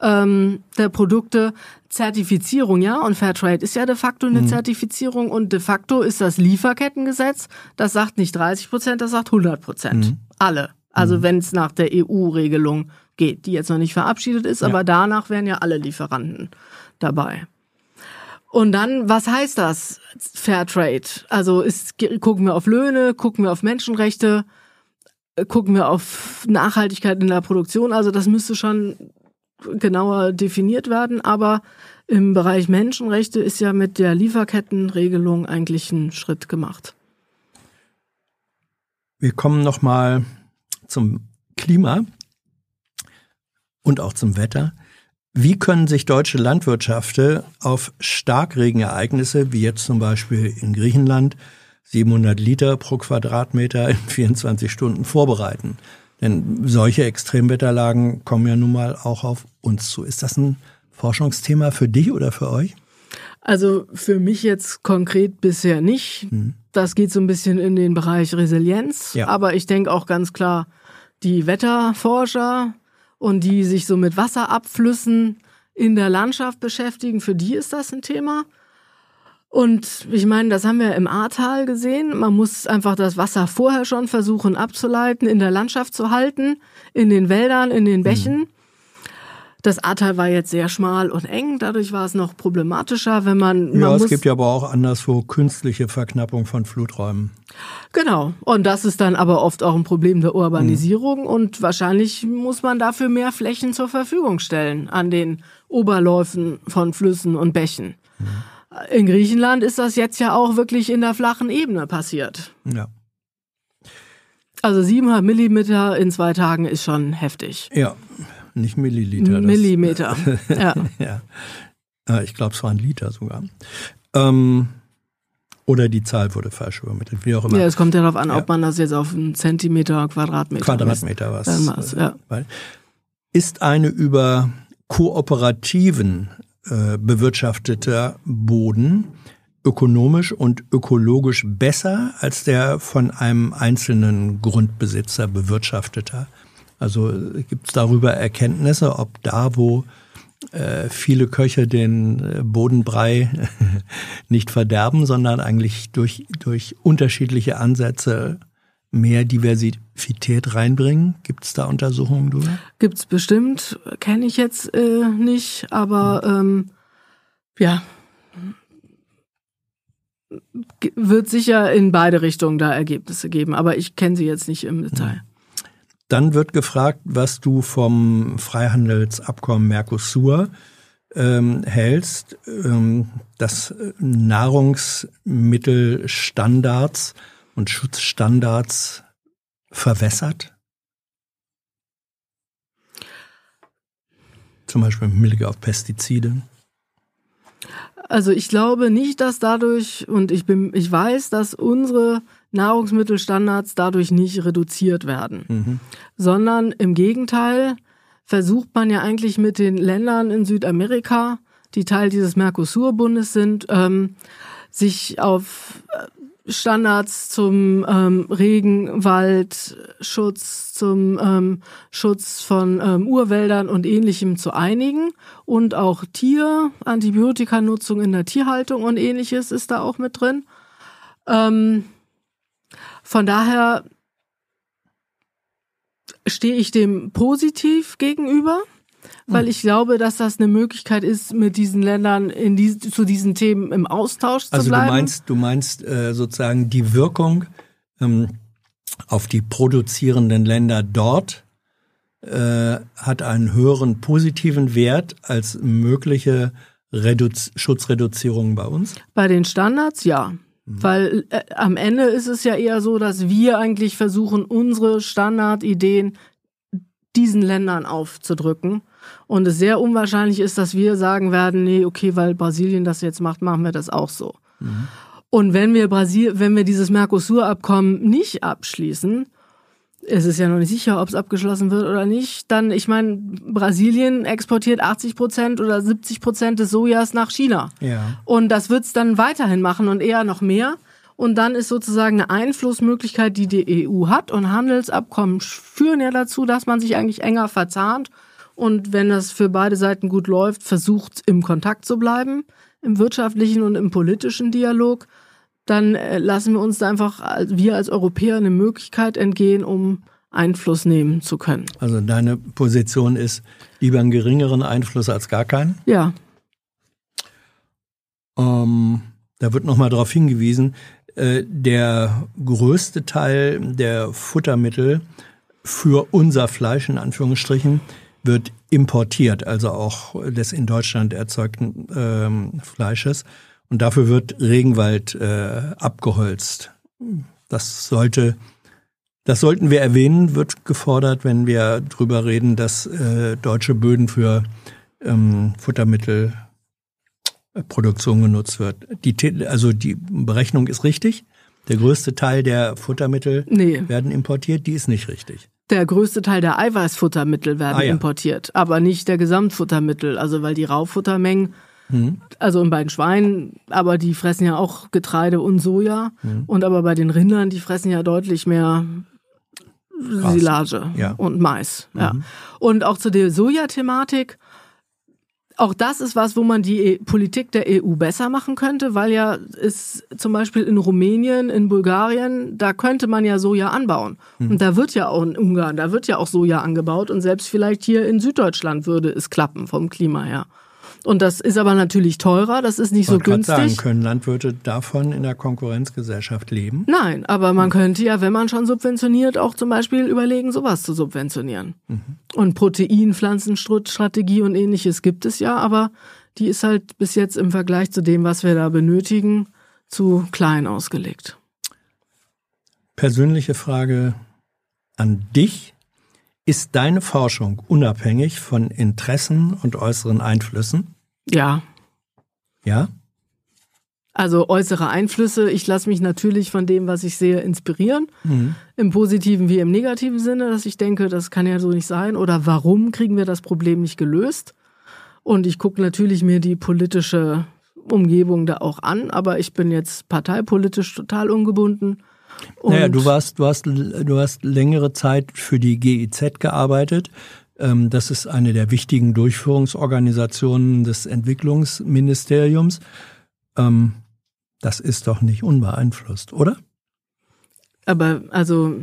ähm, der Produkte? Zertifizierung, ja, und Fairtrade ist ja de facto eine Zertifizierung und de facto ist das Lieferkettengesetz, das sagt nicht 30 Prozent, das sagt 100 Prozent. Alle. Also wenn es nach der EU-Regelung geht, die jetzt noch nicht verabschiedet ist, aber danach wären ja alle Lieferanten dabei. Und dann, was heißt das? Fairtrade. Also ist, gucken wir auf Löhne, gucken wir auf Menschenrechte, äh, gucken wir auf Nachhaltigkeit in der Produktion. Also das müsste schon genauer definiert werden. Aber im Bereich Menschenrechte ist ja mit der Lieferkettenregelung eigentlich ein Schritt gemacht. Wir kommen noch mal zum Klima und auch zum Wetter. Wie können sich deutsche Landwirtschaften auf Starkregenereignisse, wie jetzt zum Beispiel in Griechenland, 700 Liter pro Quadratmeter in 24 Stunden vorbereiten? Denn solche Extremwetterlagen kommen ja nun mal auch auf uns zu. Ist das ein Forschungsthema für dich oder für euch? Also für mich jetzt konkret bisher nicht. Das geht so ein bisschen in den Bereich Resilienz. Ja. Aber ich denke auch ganz klar, die Wetterforscher und die sich so mit Wasserabflüssen in der Landschaft beschäftigen, für die ist das ein Thema. Und ich meine, das haben wir im Ahrtal gesehen. Man muss einfach das Wasser vorher schon versuchen abzuleiten, in der Landschaft zu halten, in den Wäldern, in den Bächen. Das Ahrtal war jetzt sehr schmal und eng, dadurch war es noch problematischer, wenn man, Ja, man es gibt ja aber auch anderswo künstliche Verknappung von Fluträumen. Genau. Und das ist dann aber oft auch ein Problem der Urbanisierung und wahrscheinlich muss man dafür mehr Flächen zur Verfügung stellen an den Oberläufen von Flüssen und Bächen. In Griechenland ist das jetzt ja auch wirklich in der flachen Ebene passiert. Ja. Also 700 Millimeter in zwei Tagen ist schon heftig. Ja, nicht Milliliter. das- Millimeter. Ja. Ja. Äh, Ich glaube, es waren Liter sogar. Ähm, oder die Zahl wurde falsch übermittelt, wie auch immer. ja, es kommt ja darauf an, Ja. ob man das jetzt auf einen Zentimeter, Quadratmeter. Quadratmeter was. War's, ja. Ist eine über kooperativen äh, bewirtschafteter Boden ökonomisch und ökologisch besser als der von einem einzelnen Grundbesitzer bewirtschafteter? Also gibt es darüber Erkenntnisse, ob da, wo äh, viele Köche den äh, Bodenbrei nicht verderben, sondern eigentlich durch, durch unterschiedliche Ansätze mehr Diversität reinbringen? Gibt es da Untersuchungen drüber? Gibt's bestimmt, kenne ich jetzt äh, nicht, aber ähm, ja, wird sicher in beide Richtungen da Ergebnisse geben, aber ich kenne sie jetzt nicht im Detail. Dann wird gefragt, was du vom Freihandelsabkommen Mercosur ähm, hältst, ähm, das Nahrungsmittelstandards und Schutzstandards verwässert. Zum Beispiel mit Blick auf Pestizide. Also ich glaube nicht, dass dadurch, und ich bin, ich weiß, dass unsere Nahrungsmittelstandards dadurch nicht reduziert werden, sondern im Gegenteil versucht man ja eigentlich mit den Ländern in Südamerika, die Teil dieses Mercosur-Bundes sind, ähm, sich auf äh, Standards zum ähm, Regenwaldschutz, zum ähm, Schutz von ähm, Urwäldern und ähnlichem zu einigen. Und auch Tier, Antibiotikanutzung in der Tierhaltung und ähnliches ist da auch mit drin. Ähm, von daher stehe ich dem positiv gegenüber. weil ich glaube, dass das eine Möglichkeit ist, mit diesen Ländern in die, zu diesen Themen im Austausch zu Also bleiben. du meinst, du meinst äh, sozusagen die Wirkung ähm, auf die produzierenden Länder dort äh, hat einen höheren positiven Wert als mögliche Reduz Schutzreduzierungen bei uns? Bei den Standards ja. Weil äh, am Ende ist es ja eher so, dass wir eigentlich versuchen, unsere Standardideen diesen Ländern aufzudrücken. Und es sehr unwahrscheinlich ist, dass wir sagen werden, nee, okay, weil Brasilien das jetzt macht, machen wir das auch so. Und wenn wir Brasil, wenn wir dieses Mercosur-Abkommen nicht abschließen, es ist ja noch nicht sicher, ob es abgeschlossen wird oder nicht, dann, ich meine, Brasilien exportiert 80 Prozent oder 70 Prozent des Sojas nach China. Ja. Und das wird's dann weiterhin machen und eher noch mehr. Und dann ist sozusagen eine Einflussmöglichkeit, die die EU hat. Und Handelsabkommen führen ja dazu, dass man sich eigentlich enger verzahnt. Und wenn das für beide Seiten gut läuft, versucht im Kontakt zu bleiben, im wirtschaftlichen und im politischen Dialog. Dann äh, lassen wir uns da einfach, wir als Europäer, eine Möglichkeit entgehen, um Einfluss nehmen zu können. Also deine Position ist lieber einen geringeren Einfluss als gar keinen. Ja, Ähm, da wird nochmal darauf hingewiesen, äh, der größte Teil der Futtermittel für unser Fleisch in Anführungsstrichen wird importiert, also auch des in Deutschland erzeugten ähm, Fleisches. Und dafür wird Regenwald äh, abgeholzt. Das sollte, das sollten wir erwähnen, wird gefordert, wenn wir drüber reden, dass äh, deutsche Böden für ähm, Futtermittel Produktion genutzt wird. Die, also die Berechnung ist richtig. Der größte Teil der Futtermittel nee. werden importiert, die ist nicht richtig. Der größte Teil der Eiweißfuttermittel werden Ah, ja. importiert, aber nicht der Gesamtfuttermittel. Also weil die Raufuttermengen, Hm. also bei den Schweinen, aber die fressen ja auch Getreide und Soja. Hm. Und aber bei den Rindern, die fressen ja deutlich mehr Silage Ja. Mhm. und Mais. Ja. Und auch zu der Soja-Thematik. Auch das ist was, wo man die E- Politik der EU besser machen könnte, weil ja ist zum Beispiel in Rumänien, in Bulgarien, da könnte man ja Soja anbauen. Und da wird ja auch in Ungarn, da wird ja auch Soja angebaut und selbst vielleicht hier in Süddeutschland würde es klappen vom Klima her. Und das ist aber natürlich teurer, das ist nicht so Man kann günstig. sagen, können Landwirte davon in der Konkurrenzgesellschaft leben? Nein, aber man könnte ja, wenn man schon subventioniert, auch zum Beispiel überlegen, sowas zu subventionieren. Und Protein-Pflanzenstrategie und ähnliches gibt es ja, aber die ist halt bis jetzt im Vergleich zu dem, was wir da benötigen, zu klein ausgelegt. Persönliche Frage an dich. Ist deine Forschung unabhängig von Interessen und äußeren Einflüssen? Ja, Ja? also äußere Einflüsse. Ich lasse mich natürlich von dem, was ich sehe, inspirieren. Im positiven wie im negativen Sinne, dass ich denke, das kann ja so nicht sein. Oder warum kriegen wir das Problem nicht gelöst? Und ich gucke natürlich mir die politische Umgebung da auch an, aber ich bin jetzt parteipolitisch total ungebunden. Und Naja, du warst, du hast, du hast längere Zeit für die GIZ gearbeitet. Ähm, Das ist eine der wichtigen Durchführungsorganisationen des Entwicklungsministeriums. Ähm, Das ist doch nicht unbeeinflusst, oder? Aber also,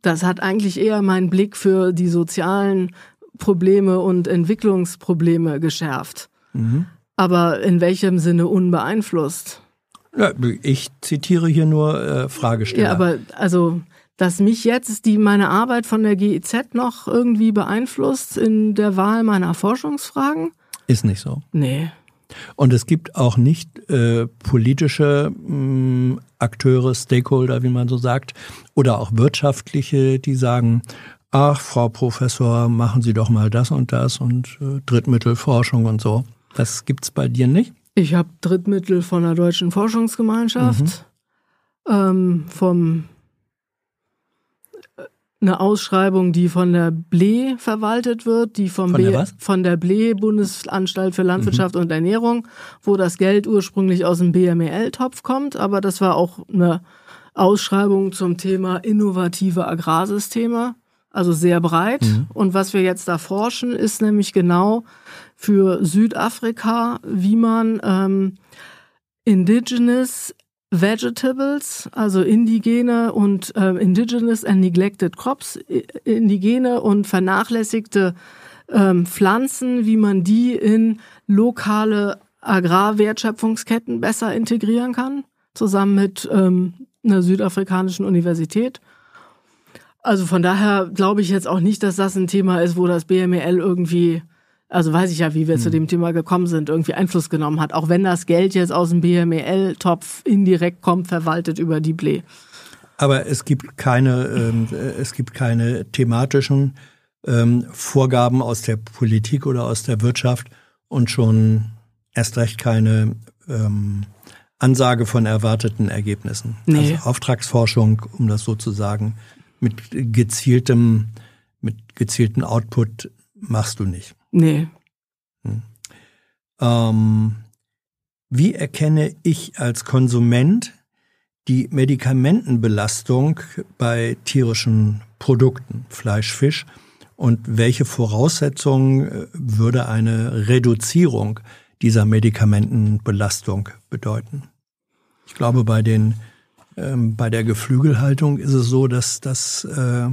das hat eigentlich eher meinen Blick für die sozialen Probleme und Entwicklungsprobleme geschärft. Aber in welchem Sinne unbeeinflusst? Ja, ich zitiere hier nur äh, Fragesteller. Ja, aber also, dass mich jetzt die meine Arbeit von der GIZ noch irgendwie beeinflusst in der Wahl meiner Forschungsfragen? ist nicht so. Nee. Und es gibt auch nicht äh, politische mh, Akteure, Stakeholder, wie man so sagt, oder auch wirtschaftliche, die sagen, ach, Frau Professor, machen Sie doch mal das und das und äh, Drittmittelforschung und so. Das gibt's bei dir nicht? Ich habe Drittmittel von der Deutschen Forschungsgemeinschaft, ähm, vom äh, eine Ausschreibung, die von der BLE verwaltet wird, die vom Von der B- was? von der BLE Bundesanstalt für Landwirtschaft und Ernährung, wo das Geld ursprünglich aus dem BMEL-Topf kommt, aber das war auch eine Ausschreibung zum Thema innovative Agrarsysteme, also sehr breit. Und was wir jetzt da forschen, ist nämlich genau für Südafrika, wie man ähm, Indigenous Vegetables, also indigene und äh, Indigenous and Neglected Crops, indigene und vernachlässigte ähm, Pflanzen, wie man die in lokale Agrarwertschöpfungsketten besser integrieren kann, zusammen mit ähm, einer südafrikanischen Universität. Also von daher glaube ich jetzt auch nicht, dass das ein Thema ist, wo das BMEL irgendwie, also weiß ich ja, wie wir hm. zu dem Thema gekommen sind, irgendwie Einfluss genommen hat. Auch wenn das Geld jetzt aus dem BMEL-Topf indirekt kommt, verwaltet über die BLE. Aber es gibt keine, ähm, es gibt keine thematischen ähm, Vorgaben aus der Politik oder aus der Wirtschaft und schon erst recht keine ähm, Ansage von erwarteten Ergebnissen. Nee. Also Auftragsforschung, um das so zu sagen, mit gezieltem, mit gezielten Output machst du nicht. Nee. Hm. Ähm, wie erkenne ich als Konsument die Medikamentenbelastung bei tierischen Produkten, Fleisch, Fisch, und welche Voraussetzungen äh, würde eine Reduzierung dieser Medikamentenbelastung bedeuten? Ich glaube, bei den ähm, bei der Geflügelhaltung ist es so, dass das äh,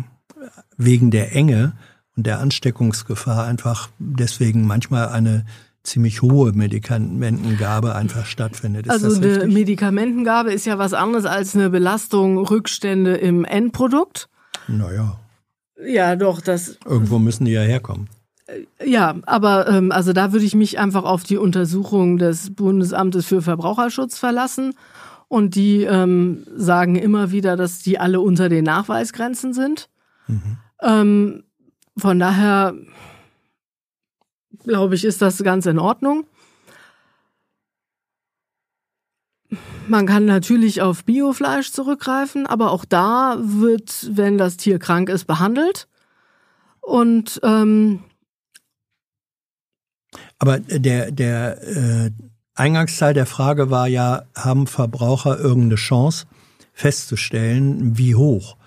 wegen der Enge und der Ansteckungsgefahr einfach deswegen manchmal eine ziemlich hohe Medikamentengabe einfach stattfindet. Ist also eine Medikamentengabe ist ja was anderes als eine Belastung, Rückstände im Endprodukt. Naja. Ja, doch, das. Irgendwo müssen die ja herkommen. Ja, aber ähm, also da würde ich mich einfach auf die Untersuchung des Bundesamtes für Verbraucherschutz verlassen. Und die ähm, sagen immer wieder, dass die alle unter den Nachweisgrenzen sind. Mhm. Ähm, von daher glaube ich, ist das ganz in Ordnung. Man kann natürlich auf Biofleisch zurückgreifen, aber auch da wird, wenn das Tier krank ist, behandelt. Und ähm, aber der der äh, Eingangsteil der Frage war ja, haben Verbraucher irgendeine Chance festzustellen, wie hoch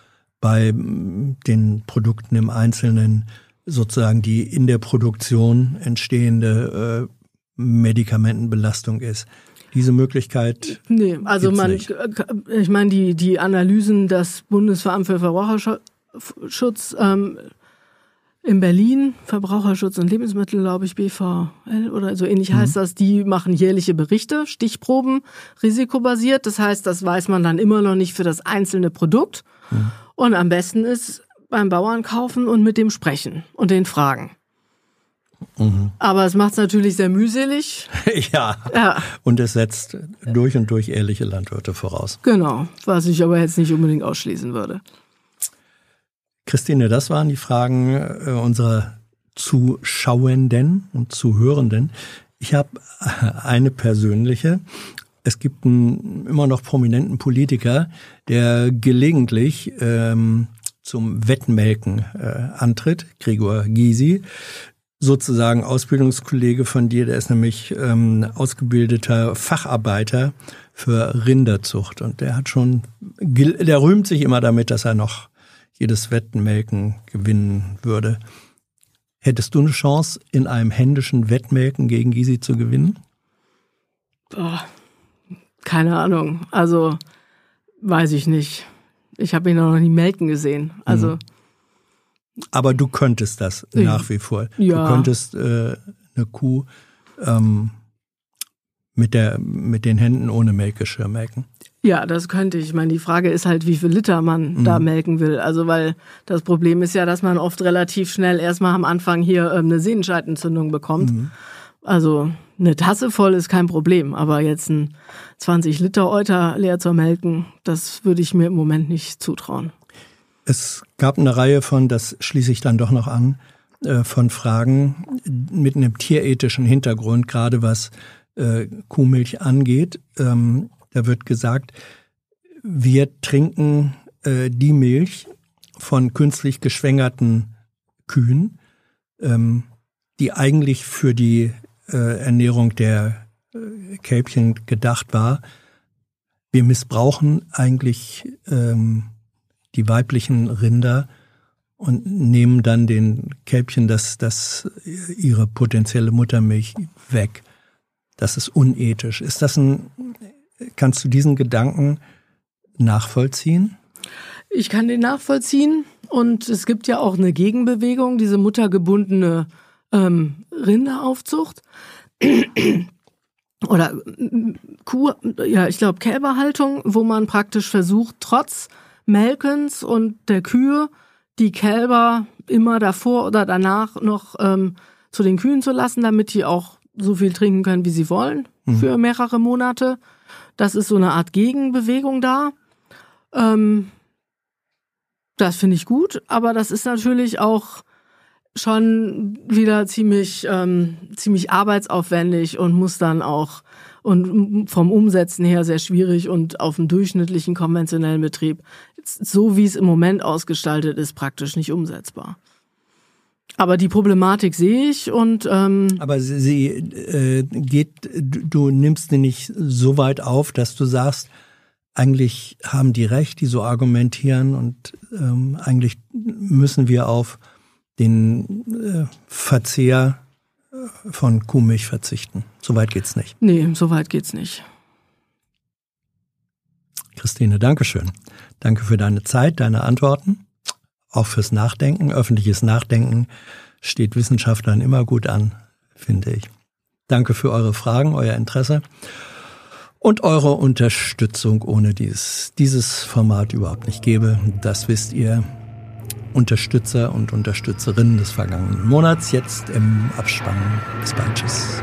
bei den Produkten im Einzelnen sozusagen die in der Produktion entstehende äh, Medikamentenbelastung ist. Diese Möglichkeit. Nee, also man, nicht. ich meine, die, die Analysen des Bundesveramt für Verbraucherschutz ähm, in Berlin, Verbraucherschutz und Lebensmittel, glaube ich, BVL oder so ähnlich mhm. heißt das, die machen jährliche Berichte, Stichproben, risikobasiert. Das heißt, das weiß man dann immer noch nicht für das einzelne Produkt. Mhm. Und am besten ist beim Bauern kaufen und mit dem sprechen und den fragen. Mhm. Aber es macht es natürlich sehr mühselig. ja. ja. Und es setzt durch und durch ehrliche Landwirte voraus. Genau, was ich aber jetzt nicht unbedingt ausschließen würde. Christine, das waren die Fragen äh, unserer Zuschauenden und Zuhörenden. Ich habe eine persönliche. Es gibt einen immer noch prominenten Politiker, der gelegentlich ähm, zum Wettmelken äh, antritt, Gregor Gysi, sozusagen Ausbildungskollege von dir, der ist nämlich ähm, ausgebildeter Facharbeiter für Rinderzucht und der hat schon, der rühmt sich immer damit, dass er noch jedes Wettmelken gewinnen würde. Hättest du eine Chance, in einem händischen Wettmelken gegen Gysi zu gewinnen? Boah, keine Ahnung. Also weiß ich nicht. Ich habe ihn noch nie melken gesehen. Also. Mhm. Aber du könntest das ich, nach wie vor. Ja. Du könntest äh, eine Kuh ähm, mit, der, mit den Händen ohne Melkgeschirr melken. Ja, das könnte ich. Ich meine, die Frage ist halt, wie viel Liter man mhm. da melken will. Also, weil das Problem ist ja, dass man oft relativ schnell erstmal am Anfang hier ähm, eine Sehnenscheidentzündung bekommt. Mhm. Also eine Tasse voll ist kein Problem, aber jetzt ein 20 Liter Euter leer zu melken, das würde ich mir im Moment nicht zutrauen. Es gab eine Reihe von, das schließe ich dann doch noch an, äh, von Fragen mit einem tierethischen Hintergrund, gerade was äh, Kuhmilch angeht. Ähm, da wird gesagt, wir trinken äh, die Milch von künstlich geschwängerten Kühen, ähm, die eigentlich für die äh, Ernährung der äh, Kälbchen gedacht war. Wir missbrauchen eigentlich ähm, die weiblichen Rinder und nehmen dann den Kälbchen das, das ihre potenzielle Muttermilch weg. Das ist unethisch. Ist das ein, kannst du diesen Gedanken nachvollziehen? Ich kann den nachvollziehen und es gibt ja auch eine Gegenbewegung, diese muttergebundene ähm, Rinderaufzucht oder Kuh, ja, ich glaube Kälberhaltung, wo man praktisch versucht, trotz Melkens und der Kühe die Kälber immer davor oder danach noch ähm, zu den Kühen zu lassen, damit die auch so viel trinken können, wie sie wollen, mhm. für mehrere Monate. Das ist so eine Art Gegenbewegung da. Ähm, das finde ich gut, aber das ist natürlich auch schon wieder ziemlich, ähm, ziemlich arbeitsaufwendig und muss dann auch und vom Umsetzen her sehr schwierig und auf dem durchschnittlichen konventionellen Betrieb, so wie es im Moment ausgestaltet ist, praktisch nicht umsetzbar. Aber die Problematik sehe ich und ähm aber sie, sie äh, geht, du, du nimmst sie nicht so weit auf, dass du sagst, eigentlich haben die recht, die so argumentieren und ähm, eigentlich müssen wir auf den äh, Verzehr äh, von Kuhmilch verzichten. Soweit geht's nicht. Nee, soweit geht's nicht. Christine, Dankeschön. Danke für deine Zeit, deine Antworten, auch fürs Nachdenken. Öffentliches Nachdenken steht Wissenschaftlern immer gut an, finde ich. Danke für eure Fragen, euer Interesse und eure Unterstützung, ohne dieses, dieses Format überhaupt nicht gäbe. Das wisst ihr. Unterstützer und Unterstützerinnen des vergangenen Monats jetzt im Abspann. Bis bald. Tschüss.